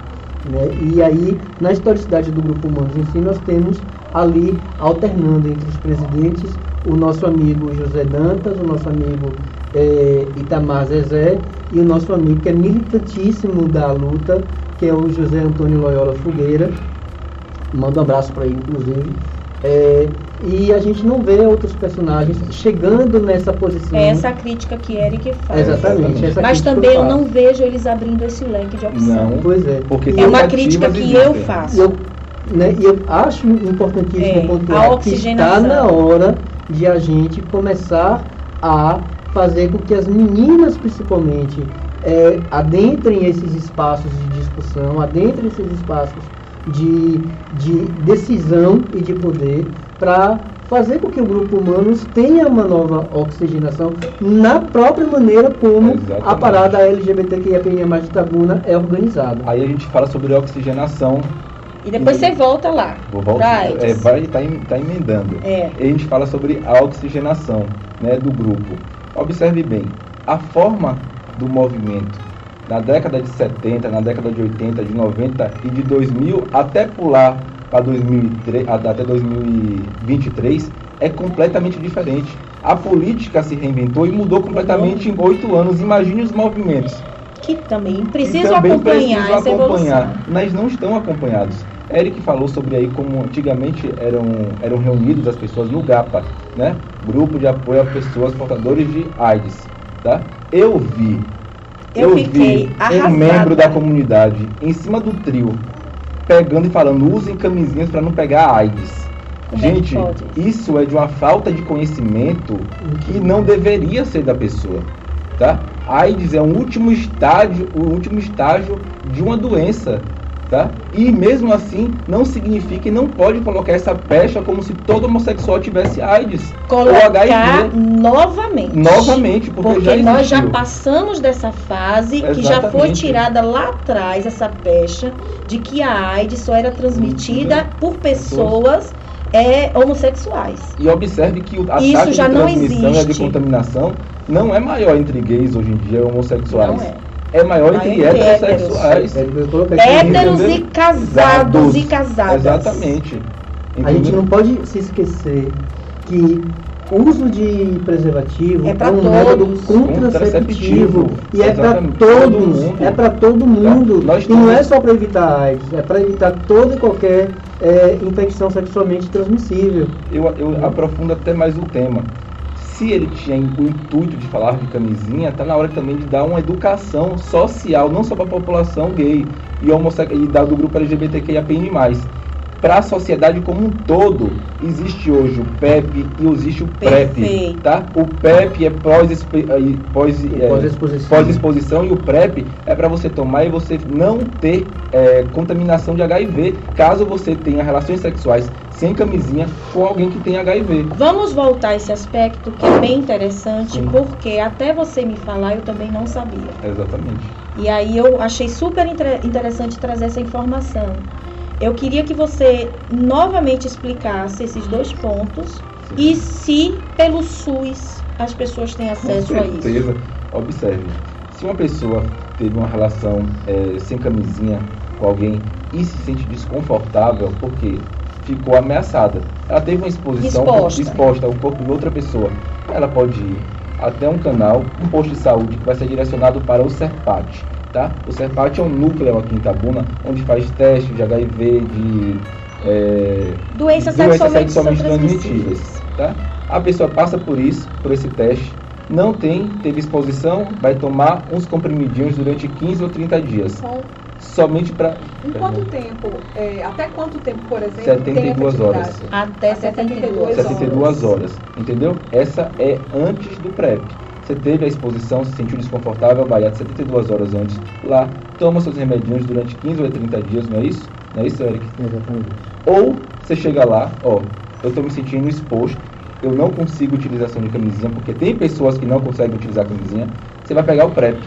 Speaker 4: né? E aí, na historicidade do Grupo Humanos si, nós temos ali, alternando entre os presidentes, o nosso amigo José Dantas, o nosso amigo eh, Itamar Zezé e o nosso amigo que é militantíssimo da luta, que é o José Antônio Loyola Fogueira. Mando um abraço para ele, inclusive. Eh, e a gente não vê outros personagens chegando nessa posição.
Speaker 1: É essa crítica que Eric faz.
Speaker 4: Exatamente. essa
Speaker 1: Mas também eu
Speaker 4: faço.
Speaker 1: não vejo eles abrindo esse leque de opção.
Speaker 3: Não.
Speaker 4: Pois é.
Speaker 3: Porque
Speaker 1: É uma crítica que eu faço.
Speaker 4: E eu, né, e eu acho importantíssimo
Speaker 1: É,
Speaker 4: pontuar que está na hora de a gente começar a fazer com que as meninas, principalmente, é, adentrem esses espaços de discussão, adentrem esses espaços de, de decisão e de poder para fazer com que o grupo Humanos tenha uma nova oxigenação na própria maneira como a parada LGBTQIA+, de Tabuna é organizada.
Speaker 3: Aí a gente fala sobre oxigenação.
Speaker 1: E depois você volta lá.
Speaker 3: Vou voltar. É, vai estar tá emendando.
Speaker 1: É.
Speaker 3: E a gente fala sobre a oxigenação né, do grupo. Observe bem, a forma do movimento na década de 70, na década de 80, de 90 e de 2000 até pular para 2003, até 2023 é completamente diferente. A política se reinventou e mudou completamente em oito anos. Imagine os movimentos
Speaker 1: Que também
Speaker 3: que
Speaker 1: precisam
Speaker 3: também
Speaker 1: acompanhar
Speaker 3: precisam
Speaker 1: essa
Speaker 3: acompanhar.
Speaker 1: evolução.
Speaker 3: Mas não estão acompanhados. Eric falou sobre aí como antigamente eram, eram reunidos as pessoas no GAPA, né? Grupo de apoio a pessoas portadores de AIDS, tá? Eu vi,
Speaker 1: Eu fiquei
Speaker 3: vi
Speaker 1: arrasada.
Speaker 3: um membro da comunidade em cima do trio pegando e falando usem camisinhas para não pegar AIDS.
Speaker 1: Como é
Speaker 3: Gente,
Speaker 1: pode?
Speaker 3: isso é de uma falta de conhecimento que não deveria ser da pessoa, tá? AIDS é um último estágio, o último estágio de uma doença, tá? E mesmo assim não significa e não pode colocar essa pecha como se todo homossexual tivesse AIDS
Speaker 1: Colocar
Speaker 3: HIV.
Speaker 1: novamente.
Speaker 3: novamente, porque,
Speaker 1: Porque
Speaker 3: já
Speaker 1: nós já
Speaker 3: existiu.
Speaker 1: passamos dessa fase que já foi
Speaker 3: Exatamente.
Speaker 1: tirada lá atrás essa pecha de que a AIDS só era transmitida por pessoas é, homossexuais.
Speaker 3: E observe que o- a
Speaker 1: Isso
Speaker 3: taxa de transmissão e de contaminação não é maior entre gays hoje em dia, homossexuais.
Speaker 1: Não é.
Speaker 3: É maior entre heterossexuais.
Speaker 4: É,
Speaker 1: Héteros e casados e casadas.
Speaker 3: Exatamente.
Speaker 4: A gente não pode se esquecer que o uso de preservativo
Speaker 1: É pra
Speaker 4: um
Speaker 1: todos.
Speaker 4: método
Speaker 3: Contraceptivo.
Speaker 4: contraceptivo e é para.
Speaker 3: Todo
Speaker 4: todos,
Speaker 3: mundo.
Speaker 4: é para todo mundo.
Speaker 3: Nós
Speaker 4: E não é só para evitar AIDS, é para evitar toda e qualquer é, infecção sexualmente transmissível.
Speaker 3: eu, eu aprofundo até mais o tema. Se ele tinha o intuito de falar de camisinha, tá na hora também de dar uma educação social, não só para a população gay e, homosse- e da, do grupo LGBTQIAPN+. Para a sociedade como um todo, existe hoje o PEP e existe o PrEP,
Speaker 1: Perfeito.
Speaker 3: tá? O PEP é eh, pós, eh,
Speaker 4: Pós-exposição.
Speaker 3: pós-exposição e o PrEP é para você tomar e você não ter eh, contaminação de HIV, caso você tenha relações sexuais sem camisinha com alguém que tem HIV.
Speaker 1: Vamos voltar a esse aspecto que é bem interessante,
Speaker 3: Sim.
Speaker 1: porque até você me falar eu também não sabia.
Speaker 3: Exatamente.
Speaker 1: E aí eu achei super inter- interessante trazer essa informação. Eu queria que você novamente explicasse esses dois pontos e se pelo SUS as pessoas têm acesso
Speaker 3: Com
Speaker 1: a isso.
Speaker 3: certeza. Observe, se uma pessoa teve uma relação eh, sem camisinha com alguém e se sente desconfortável porque ficou ameaçada, ela teve uma exposição
Speaker 1: Exposta.
Speaker 3: exposta ao corpo de outra pessoa, ela pode ir até um canal, um posto de saúde que vai ser direcionado para o CERPAT. Tá? O CERPAT é um núcleo aqui em Itabuna onde faz testes de HIV, de eh,
Speaker 1: Doenças
Speaker 3: doenças
Speaker 1: sexualmente,
Speaker 3: sexualmente
Speaker 1: transmissíveis.
Speaker 3: Tá? A pessoa passa por isso, por esse teste, não tem, teve exposição, vai tomar uns comprimidinhos durante 15 ou 30 dias.
Speaker 2: São-
Speaker 3: Somente para
Speaker 2: Em quanto tempo, é, até quanto tempo, por exemplo,
Speaker 3: 72
Speaker 2: tem
Speaker 3: horas.
Speaker 1: Até
Speaker 2: Até
Speaker 1: 72.
Speaker 3: 72 horas. Entendeu? Essa é antes do PrEP. Você teve a exposição, se sentiu desconfortável, vai até 72 horas antes lá, toma seus remedinhos durante 15 ou 30 dias, não é isso? Não é isso, Eric?
Speaker 4: Exatamente.
Speaker 3: Ou você chega lá, ó, eu estou me sentindo exposto, eu não consigo utilização de camisinha, porque tem pessoas que não conseguem utilizar camisinha, você vai pegar o PrEP,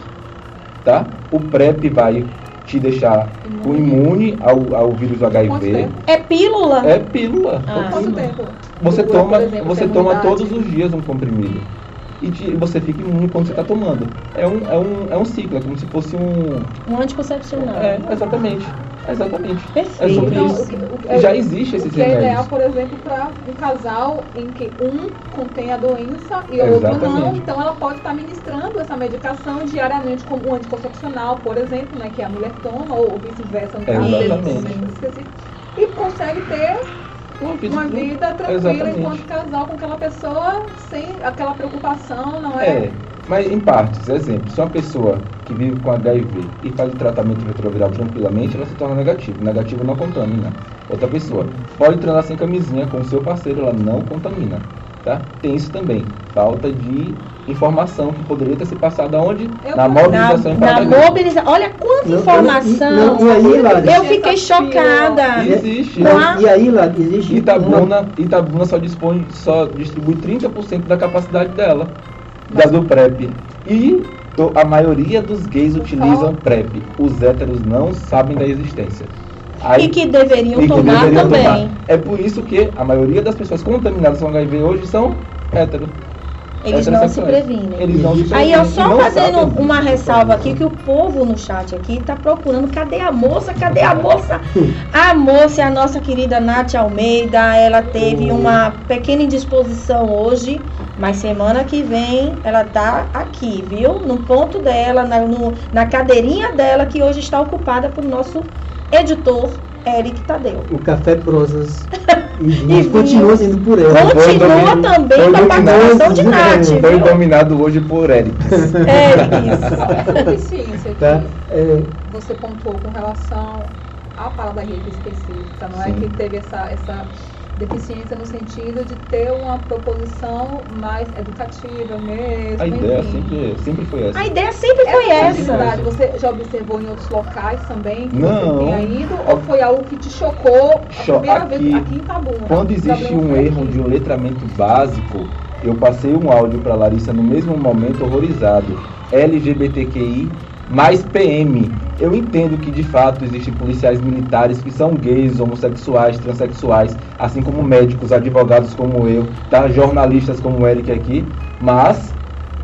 Speaker 3: tá? O PrEP vai te deixar com imune ao, ao vírus do HIV.
Speaker 1: É pílula?
Speaker 3: É pílula.
Speaker 1: Ah.
Speaker 2: Quanto tempo?
Speaker 3: Você toma,
Speaker 2: exemplo,
Speaker 3: você toma todos os dias um comprimido. E te- você fica imune quando você está tomando. É um, é, um, é um ciclo, é como se fosse um.
Speaker 1: Um anticoncepcional.
Speaker 3: É, exatamente. Exatamente.
Speaker 1: Perfeito.
Speaker 3: É sobre
Speaker 2: Então,
Speaker 3: isso.
Speaker 2: o que- o que-
Speaker 3: Já existe
Speaker 2: que é
Speaker 3: remédios.
Speaker 2: ideal, por exemplo, para um casal em que um contém a doença e o outro não, então ela pode estar ministrando essa medicação diariamente como um anticoncepcional, por exemplo, né, que a mulher toma, ou vice-versa, no caso
Speaker 3: Exatamente.
Speaker 2: e consegue ter
Speaker 3: Uma vida,
Speaker 2: uma vida tranquila
Speaker 3: Exatamente.
Speaker 2: enquanto casal com aquela pessoa sem aquela preocupação, não é?
Speaker 3: É, mas em partes, exemplo, se uma pessoa que vive com HIV e faz o tratamento retroviral tranquilamente, ela se torna negativo. Negativo não contamina outra pessoa. Pode transar sem camisinha com o seu parceiro, ela não contamina. Tá? Tem isso também. Falta de informação que poderia ter se passado aonde?
Speaker 2: Eu-
Speaker 3: na
Speaker 1: Na,
Speaker 3: mobilização em
Speaker 1: na mobilização. Olha quanta
Speaker 4: Não,
Speaker 1: informação.
Speaker 4: não, e aí, Lari?
Speaker 1: Eu fiquei chocada.
Speaker 3: Existe.
Speaker 1: Não.
Speaker 4: E aí, lá, existe uma...
Speaker 3: Itabuna, Itabuna só dispõe, só distribui 30% da capacidade dela, da do PrEP. E a maioria dos gays utilizam PrEP. Os héteros não sabem da existência. Aí-
Speaker 1: E que deveriam
Speaker 3: e que
Speaker 1: tomar
Speaker 3: deveriam
Speaker 1: também.
Speaker 3: tomar. É por isso que a maioria das pessoas contaminadas com HIV hoje são héteros.
Speaker 1: Eles não se previnem.
Speaker 3: Eles não se
Speaker 1: Aí eu
Speaker 3: previnem
Speaker 1: só
Speaker 3: não
Speaker 1: fazendo
Speaker 3: sabem
Speaker 1: uma ressalva aqui que o povo no chat aqui tá procurando. Cadê a moça? Cadê a moça? A moça é a nossa querida Nath Almeida. Ela teve uma pequena indisposição hoje, mas semana que vem ela tá aqui, viu? No ponto dela, na, no- na cadeirinha dela, que hoje está ocupada por nosso editor Eric Tadeu.
Speaker 4: O Café Prosas e
Speaker 1: E
Speaker 4: Vinhos continua sendo por ela.
Speaker 1: Continua
Speaker 3: dominado-
Speaker 1: também com a participação de Nath,
Speaker 3: Foi dominado hoje por Eric.
Speaker 1: Eric.
Speaker 2: deficiência
Speaker 4: Tá?
Speaker 2: que
Speaker 4: É,
Speaker 2: você pontuou com relação à palavra específica, não é
Speaker 3: Sim.
Speaker 2: que teve essa, essa deficiência no sentido de ter uma proposição mais educativa mesmo.
Speaker 3: A ideia
Speaker 2: enfim.
Speaker 3: sempre, sempre foi essa.
Speaker 1: A ideia sempre foi
Speaker 2: essa
Speaker 1: essa.
Speaker 2: possibilidade você já observou em outros locais também que
Speaker 3: Não.
Speaker 2: você tenha ido? Ou foi algo que te chocou a
Speaker 3: Cho-
Speaker 2: primeira
Speaker 3: aqui-
Speaker 2: vez aqui em Itabuna?
Speaker 3: Quando existe um erro de um letramento básico, eu passei um áudio para Larissa no mesmo momento horrorizado. LGBTQI mais PM. Eu entendo que de fato existem policiais militares que são gays, homossexuais, transexuais, assim como médicos, advogados como eu, tá? jornalistas como o Eric aqui, mas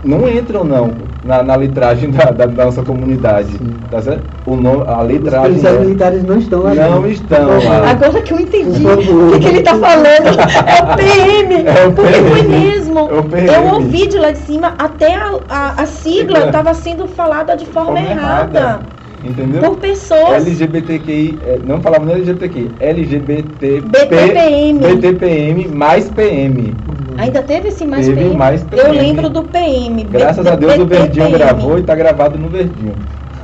Speaker 3: não entram não na, na litragem da, da nossa comunidade,
Speaker 4: Sim.
Speaker 3: tá certo? O nome, a
Speaker 4: os
Speaker 3: litragem
Speaker 4: policiais
Speaker 3: é-
Speaker 4: militares não estão lá.
Speaker 3: Não estão lá.
Speaker 1: Agora que eu entendi o que, que ele tá falando. É o PM.
Speaker 3: É o
Speaker 1: porque foi
Speaker 3: PM.
Speaker 1: mesmo.
Speaker 3: É o PM.
Speaker 1: Eu ouvi de lá de cima, até a, a, a sigla estava sendo falada de forma
Speaker 3: Forma
Speaker 1: errada.
Speaker 3: errada. Entendeu?
Speaker 1: Por pessoas.
Speaker 3: LGBTQI, é, não falava nem LGBTQI, LGBT,
Speaker 1: BTPM.
Speaker 3: BTPM mais PM.
Speaker 1: Ainda teve esse mais
Speaker 3: Teve
Speaker 1: PM?
Speaker 3: mais
Speaker 1: Eu
Speaker 3: PM.
Speaker 1: lembro do PM.
Speaker 3: Graças a Deus o. Verdinho gravou e tá gravado no Verdinho.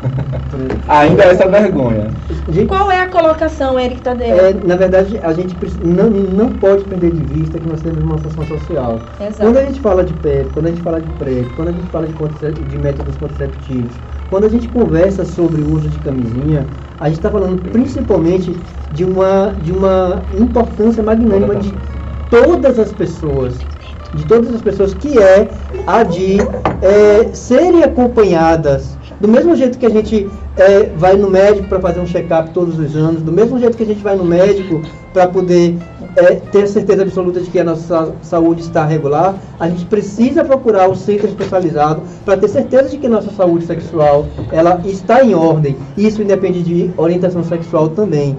Speaker 3: Ainda é essa vergonha.
Speaker 4: Gente,
Speaker 1: Qual é a colocação, Eric Tadeu?
Speaker 4: é, na verdade, a gente não, não pode perder de vista que nós temos uma função social.
Speaker 1: Exato.
Speaker 4: Quando a gente fala de PEP, quando a gente fala de PrEP, quando a gente fala de, de métodos contraceptivos, quando a gente conversa sobre o uso de camisinha, a gente está falando principalmente de uma, de uma importância magnânima de todas as pessoas, de todas as pessoas, que é a de é, serem acompanhadas. Do mesmo jeito que a gente é, vai no médico para fazer um check-up todos os anos, do mesmo jeito que a gente vai no médico para poder é, ter certeza absoluta de que a nossa saúde está regular, a gente precisa procurar o centro especializado para ter certeza de que nossa saúde sexual ela está em ordem. Isso independe de orientação sexual também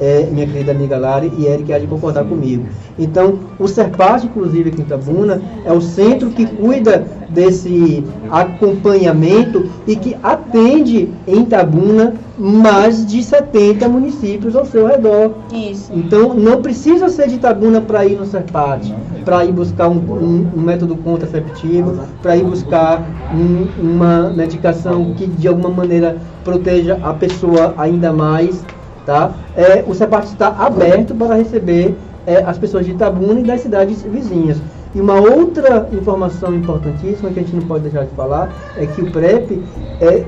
Speaker 4: é, minha querida amiga Lari e Eric há de concordar comigo. Então, o Serpat, inclusive aqui em Itabuna, é o centro que cuida desse acompanhamento e que atende em Itabuna mais de 70 municípios ao seu redor.
Speaker 1: Isso.
Speaker 4: Então, não precisa ser de Itabuna para ir no Serpat, para ir buscar um, um- um método contraceptivo, para ir buscar um- uma medicação que de alguma maneira proteja a pessoa ainda mais. Tá? É, o Serpat está aberto para receber é, as pessoas de Itabuna e das cidades vizinhas. E uma outra informação importantíssima que a gente não pode deixar de falar é que o PrEP é,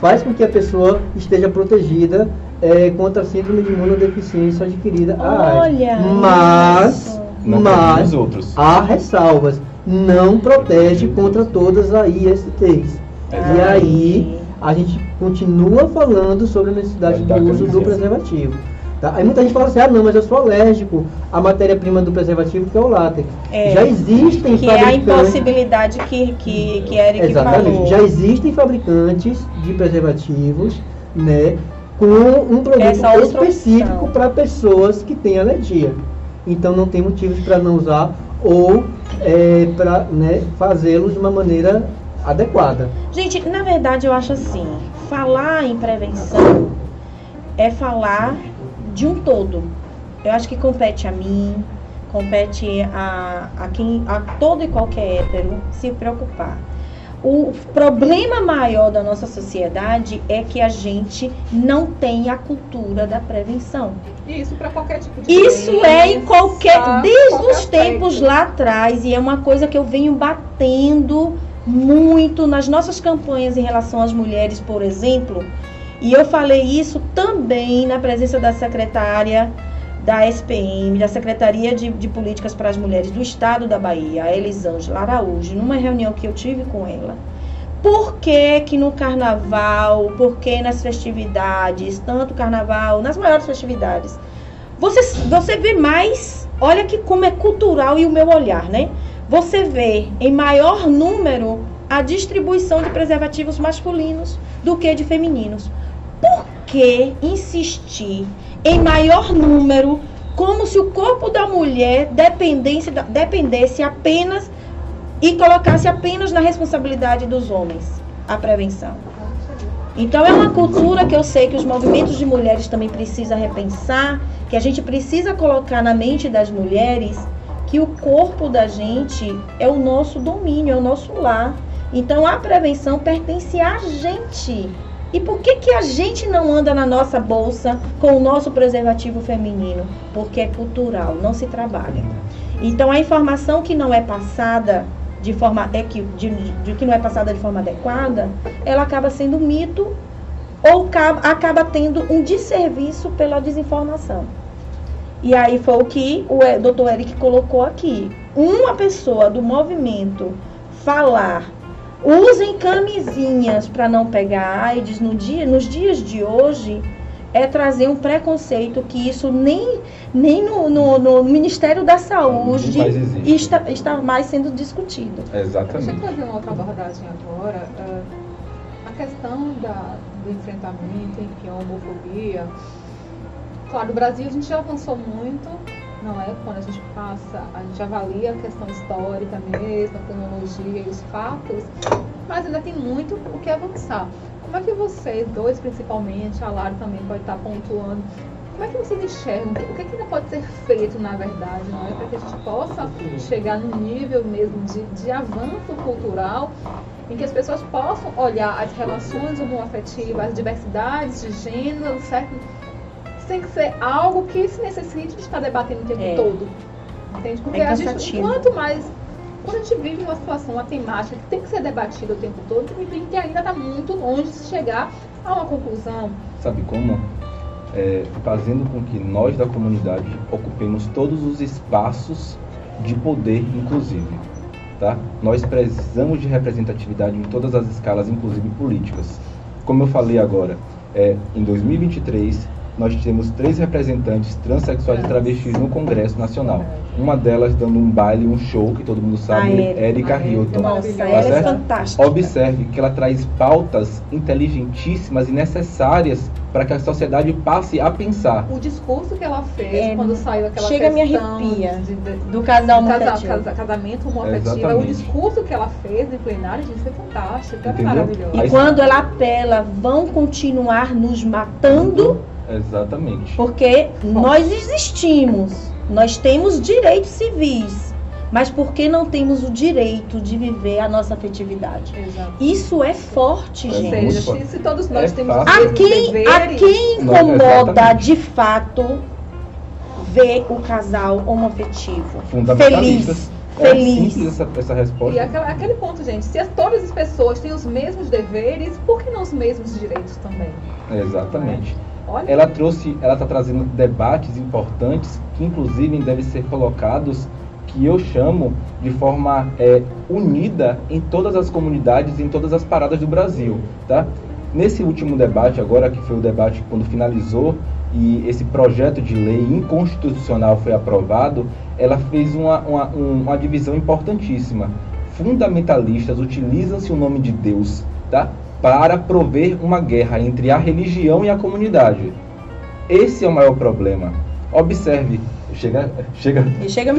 Speaker 4: faz com que a pessoa esteja protegida é, contra a síndrome de imunodeficiência adquirida. à AIDS.
Speaker 1: Olha
Speaker 4: mas.
Speaker 3: Não
Speaker 4: mas há ressalvas. Não protege contra todas as ISTs. E
Speaker 1: Ah,
Speaker 4: aí a gente continua falando sobre a necessidade
Speaker 3: Da
Speaker 4: do uso do preservativo. Tá? Aí muita gente fala assim, ah não, mas eu sou alérgico à matéria-prima do preservativo, que é o látex.
Speaker 1: É,
Speaker 4: Já existem
Speaker 1: Que é a
Speaker 4: fabricantes.
Speaker 1: impossibilidade que, que, que Eric
Speaker 4: Exatamente.
Speaker 1: falou.
Speaker 4: Já existem fabricantes de preservativos, né, com um produto
Speaker 1: outra
Speaker 4: específico para pessoas que têm alergia. Então não tem motivos para não usar ou para né, fazê-los de uma maneira adequada.
Speaker 1: Gente, na verdade eu acho assim, falar em prevenção é falar de um todo. Eu acho que compete a mim, compete a, a quem, a todo e qualquer hétero se preocupar. O problema maior da nossa sociedade é que a gente não tem a cultura da prevenção.
Speaker 2: E isso para qualquer tipo de
Speaker 1: Isso é em
Speaker 2: doença,
Speaker 1: qualquer. Desde
Speaker 2: qualquer
Speaker 1: os tempos
Speaker 2: aspecto.
Speaker 1: lá atrás, e é uma coisa que eu venho batendo muito nas nossas campanhas em relação às mulheres, por exemplo. E eu falei isso também na presença da secretária da SPM, da Secretaria de, de Políticas para as Mulheres do Estado da Bahia, a Elisângela Araújo, numa reunião que eu tive com ela. Por que que no carnaval, por que nas festividades, tanto carnaval, nas maiores festividades, você, você vê mais, olha que como é cultural e o meu olhar, né? Você vê em maior número a distribuição de preservativos masculinos do que de femininos. Por que insistir em maior número, como se o corpo da mulher dependesse, dependesse apenas e colocasse apenas na responsabilidade dos homens a prevenção? Então é uma cultura que eu sei que os movimentos de mulheres também precisam repensar, que a gente precisa colocar na mente das mulheres que o corpo da gente é o nosso domínio, é o nosso lar. Então a prevenção pertence a gente. E por que, que a gente não anda na nossa bolsa com o nosso preservativo feminino? Porque é cultural, não se trabalha. Então a informação que não é passada de forma é que, de, de que não é passada de forma adequada, ela acaba sendo mito ou acaba, acaba tendo um desserviço pela desinformação. E aí foi o que o doutor Eric colocou aqui. Uma pessoa do movimento falar usem camisinhas para não pegar AIDS no dia, nos dias de hoje é trazer um preconceito que isso nem, nem no, no, no Ministério da Saúde está, está mais sendo discutido.
Speaker 3: Exatamente.
Speaker 2: Deixa eu trazer uma outra abordagem agora. Uh, a questão da, do enfrentamento, enfim, a homofobia. Claro, no Brasil a gente já avançou muito, não é? Quando a gente passa, a gente avalia a questão histórica mesmo, a cronologia e os fatos, mas ainda tem muito o que avançar. Como é que vocês dois, principalmente, a Lara também pode estar pontuando, como é que vocês enxergam? O que, é que ainda pode ser feito, na verdade, não é? Para que a gente possa chegar num nível mesmo de, de avanço cultural em que as pessoas possam olhar as relações homoafetivas, as diversidades de gênero, certo? Tem que ser algo que se necessite de estar debatendo o tempo é. todo. Entende? Porque é a gente, quanto mais quando a gente vive uma situação, uma temática que tem que ser debatida o tempo todo, vem que ainda está muito longe de chegar a uma conclusão.
Speaker 3: Sabe como? É, fazendo com que nós da comunidade ocupemos todos os espaços de poder, inclusive. Tá? Nós precisamos de representatividade em todas as escalas, inclusive políticas. Como eu falei agora, é, em 2023 nós temos três representantes transexuais e travestis no Congresso Nacional. Uma delas dando um baile, um show, que todo mundo sabe, é Erika Hilton.
Speaker 1: Nossa, tá ela é fantástica.
Speaker 3: Observe que ela traz pautas inteligentíssimas e necessárias para que a sociedade passe a pensar.
Speaker 2: O discurso que ela fez é, quando saiu aquela
Speaker 1: chega
Speaker 2: questão
Speaker 1: me arrepia de, de, do casal
Speaker 2: homoafetivo. Casa, casamento homoafetivo. O discurso que ela fez em plenário, gente, foi fantástico, é maravilhoso.
Speaker 1: E quando ela apela, vão continuar nos matando
Speaker 3: Exatamente.
Speaker 1: Porque nós existimos, nós temos direitos civis, mas porque não temos o direito de viver a nossa afetividade? Exato. Isso é forte, é gente.
Speaker 2: Seja, se todos nós é temos
Speaker 1: a quem, deveres, a quem incomoda de fato ver o casal homoafetivo feliz?
Speaker 3: É feliz. essa, essa resposta.
Speaker 2: E aquela, aquele ponto, gente, se as, todas as pessoas têm os mesmos deveres, por que não os mesmos direitos também?
Speaker 3: Exatamente. É? Olha. Ela trouxe, ela está trazendo debates importantes que inclusive devem ser colocados, que eu chamo de forma é, unida em todas as comunidades, em todas as paradas do Brasil, tá? Nesse último debate agora, que foi o debate quando finalizou e esse projeto de lei inconstitucional foi aprovado, ela fez uma, uma, uma divisão importantíssima. Fundamentalistas utilizam-se o nome de Deus, tá? Para prover uma guerra entre a religião e a comunidade. Esse é o maior problema. Observe, chega, chega,
Speaker 1: e chega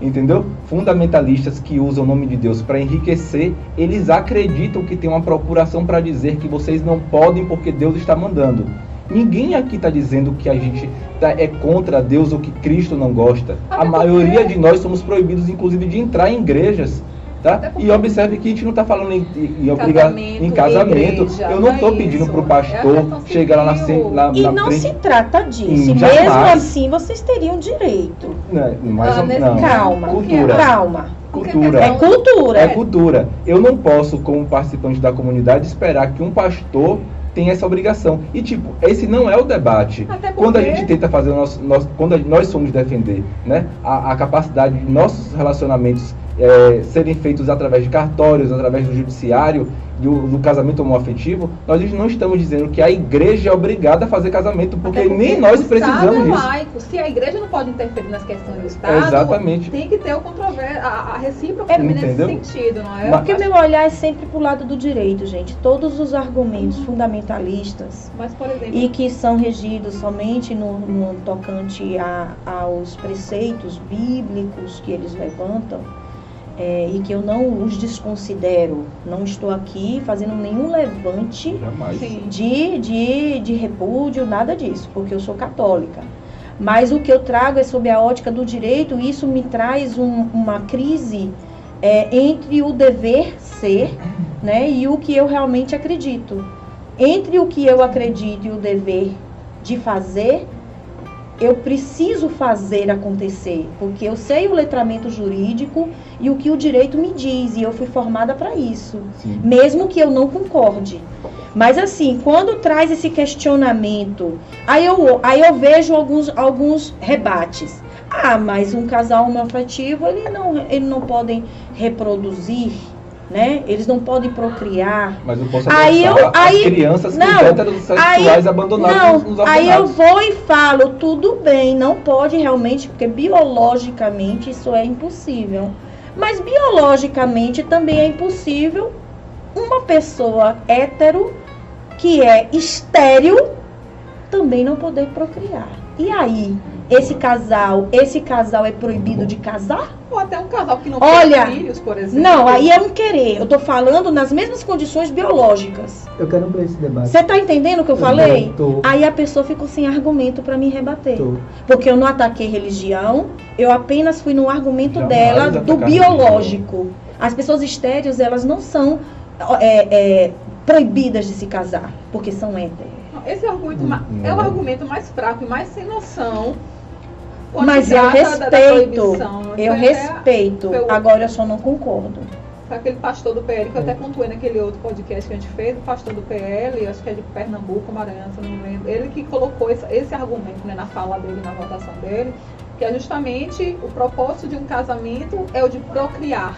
Speaker 3: entendeu? Fundamentalistas que usam o nome de Deus para enriquecer, eles acreditam que tem uma procuração para dizer que vocês não podem porque Deus está mandando. Ninguém aqui está dizendo que a gente tá, é contra Deus ou que Cristo não gosta. A maioria de nós somos proibidos, inclusive, de entrar em igrejas Tá? E observe que a gente não está falando em, em, obrigar, em casamento. Igreja, eu não estou é pedindo para o pastor é chegar lá na, na,
Speaker 1: E não
Speaker 3: frente.
Speaker 1: se trata disso. Mesmo assim, vocês teriam direito.
Speaker 3: Não, mas, ah, não,
Speaker 1: calma.
Speaker 3: Cultura.
Speaker 1: Calma.
Speaker 3: Cultura.
Speaker 1: É cultura.
Speaker 3: É cultura. Eu não posso, como participante da comunidade, esperar que um pastor tem essa obrigação. E, tipo, esse não é o debate. Quando a gente tenta fazer o nosso. nosso quando nós somos defender né, a, a capacidade de nossos relacionamentos é, serem feitos através de cartórios, através do judiciário, do, do, casamento homoafetivo, nós não estamos dizendo que a igreja é obrigada a fazer casamento, porque, porque nem nós precisamos é disso.
Speaker 2: Laico. Se a igreja não pode interferir nas questões do Estado,
Speaker 3: Exatamente.
Speaker 2: tem que ter o controver, a, a recíproca é, nesse sentido, não é?
Speaker 1: Porque meu olhar é sempre para o lado do direito, gente. Todos os argumentos fundamentalistas
Speaker 2: Mas, exemplo,
Speaker 1: e que são regidos somente no, no tocante a, aos preceitos bíblicos que eles levantam, é, e que eu não os desconsidero. Não estou aqui fazendo nenhum levante de, de, de repúdio, nada disso, porque eu sou católica. Mas o que eu trago é sob a ótica do direito, e isso me traz um- uma crise é, entre o dever ser né, e o que eu realmente acredito. Entre o que eu acredito e o dever de fazer, eu preciso fazer acontecer, porque eu sei o letramento jurídico e o que o direito me diz, e eu fui formada para isso
Speaker 3: Sim.
Speaker 1: mesmo que eu não concorde. Mas assim, quando traz esse questionamento, aí eu, aí eu vejo alguns, alguns rebates. Ah, mas um casal homoafetivo, ele não, ele não podem reproduzir, né? Eles não podem procriar.
Speaker 3: Mas eu posso
Speaker 1: Aí eu- aí-
Speaker 3: as crianças
Speaker 1: não,
Speaker 3: com heterossexuais
Speaker 1: aí-
Speaker 3: abandonadas
Speaker 1: Não,
Speaker 3: nos
Speaker 1: aí eu vou e falo, tudo bem, não pode realmente, porque biologicamente isso é impossível. Mas biologicamente também é impossível uma pessoa hétero que é estéril também não poder procriar. E aí, esse casal, esse casal é proibido de casar?
Speaker 2: Ou até um casal que não
Speaker 1: Olha,
Speaker 2: tem filhos, por exemplo.
Speaker 1: Não, aí é um querer. Eu tô falando nas mesmas condições biológicas.
Speaker 4: Eu quero ampliar esse debate.
Speaker 1: Você tá entendendo o que eu falei?
Speaker 4: Tô,
Speaker 1: Aí a pessoa ficou sem argumento para me rebater.
Speaker 4: tô.
Speaker 1: Porque eu não ataquei religião, eu apenas fui no argumento
Speaker 3: Jamais
Speaker 1: dela do biológico. As pessoas estéreis, elas não são é, é, proibidas de se casar, porque são héteros.
Speaker 2: Esse é argumento,
Speaker 3: Não.
Speaker 2: é o argumento mais fraco e mais sem noção.
Speaker 1: Mas eu
Speaker 2: trata da- da
Speaker 1: respeito, eu
Speaker 2: Foi até-
Speaker 1: respeito, agora eu só não concordo.
Speaker 2: Aquele pastor do PL, que eu até pontuei naquele outro podcast que a gente fez, o pastor do PL, acho que é de Pernambuco, Maranhão, se não me lembro. Ele que colocou esse, esse argumento né, na fala dele, na votação dele, que é justamente o propósito de um casamento é o de procriar.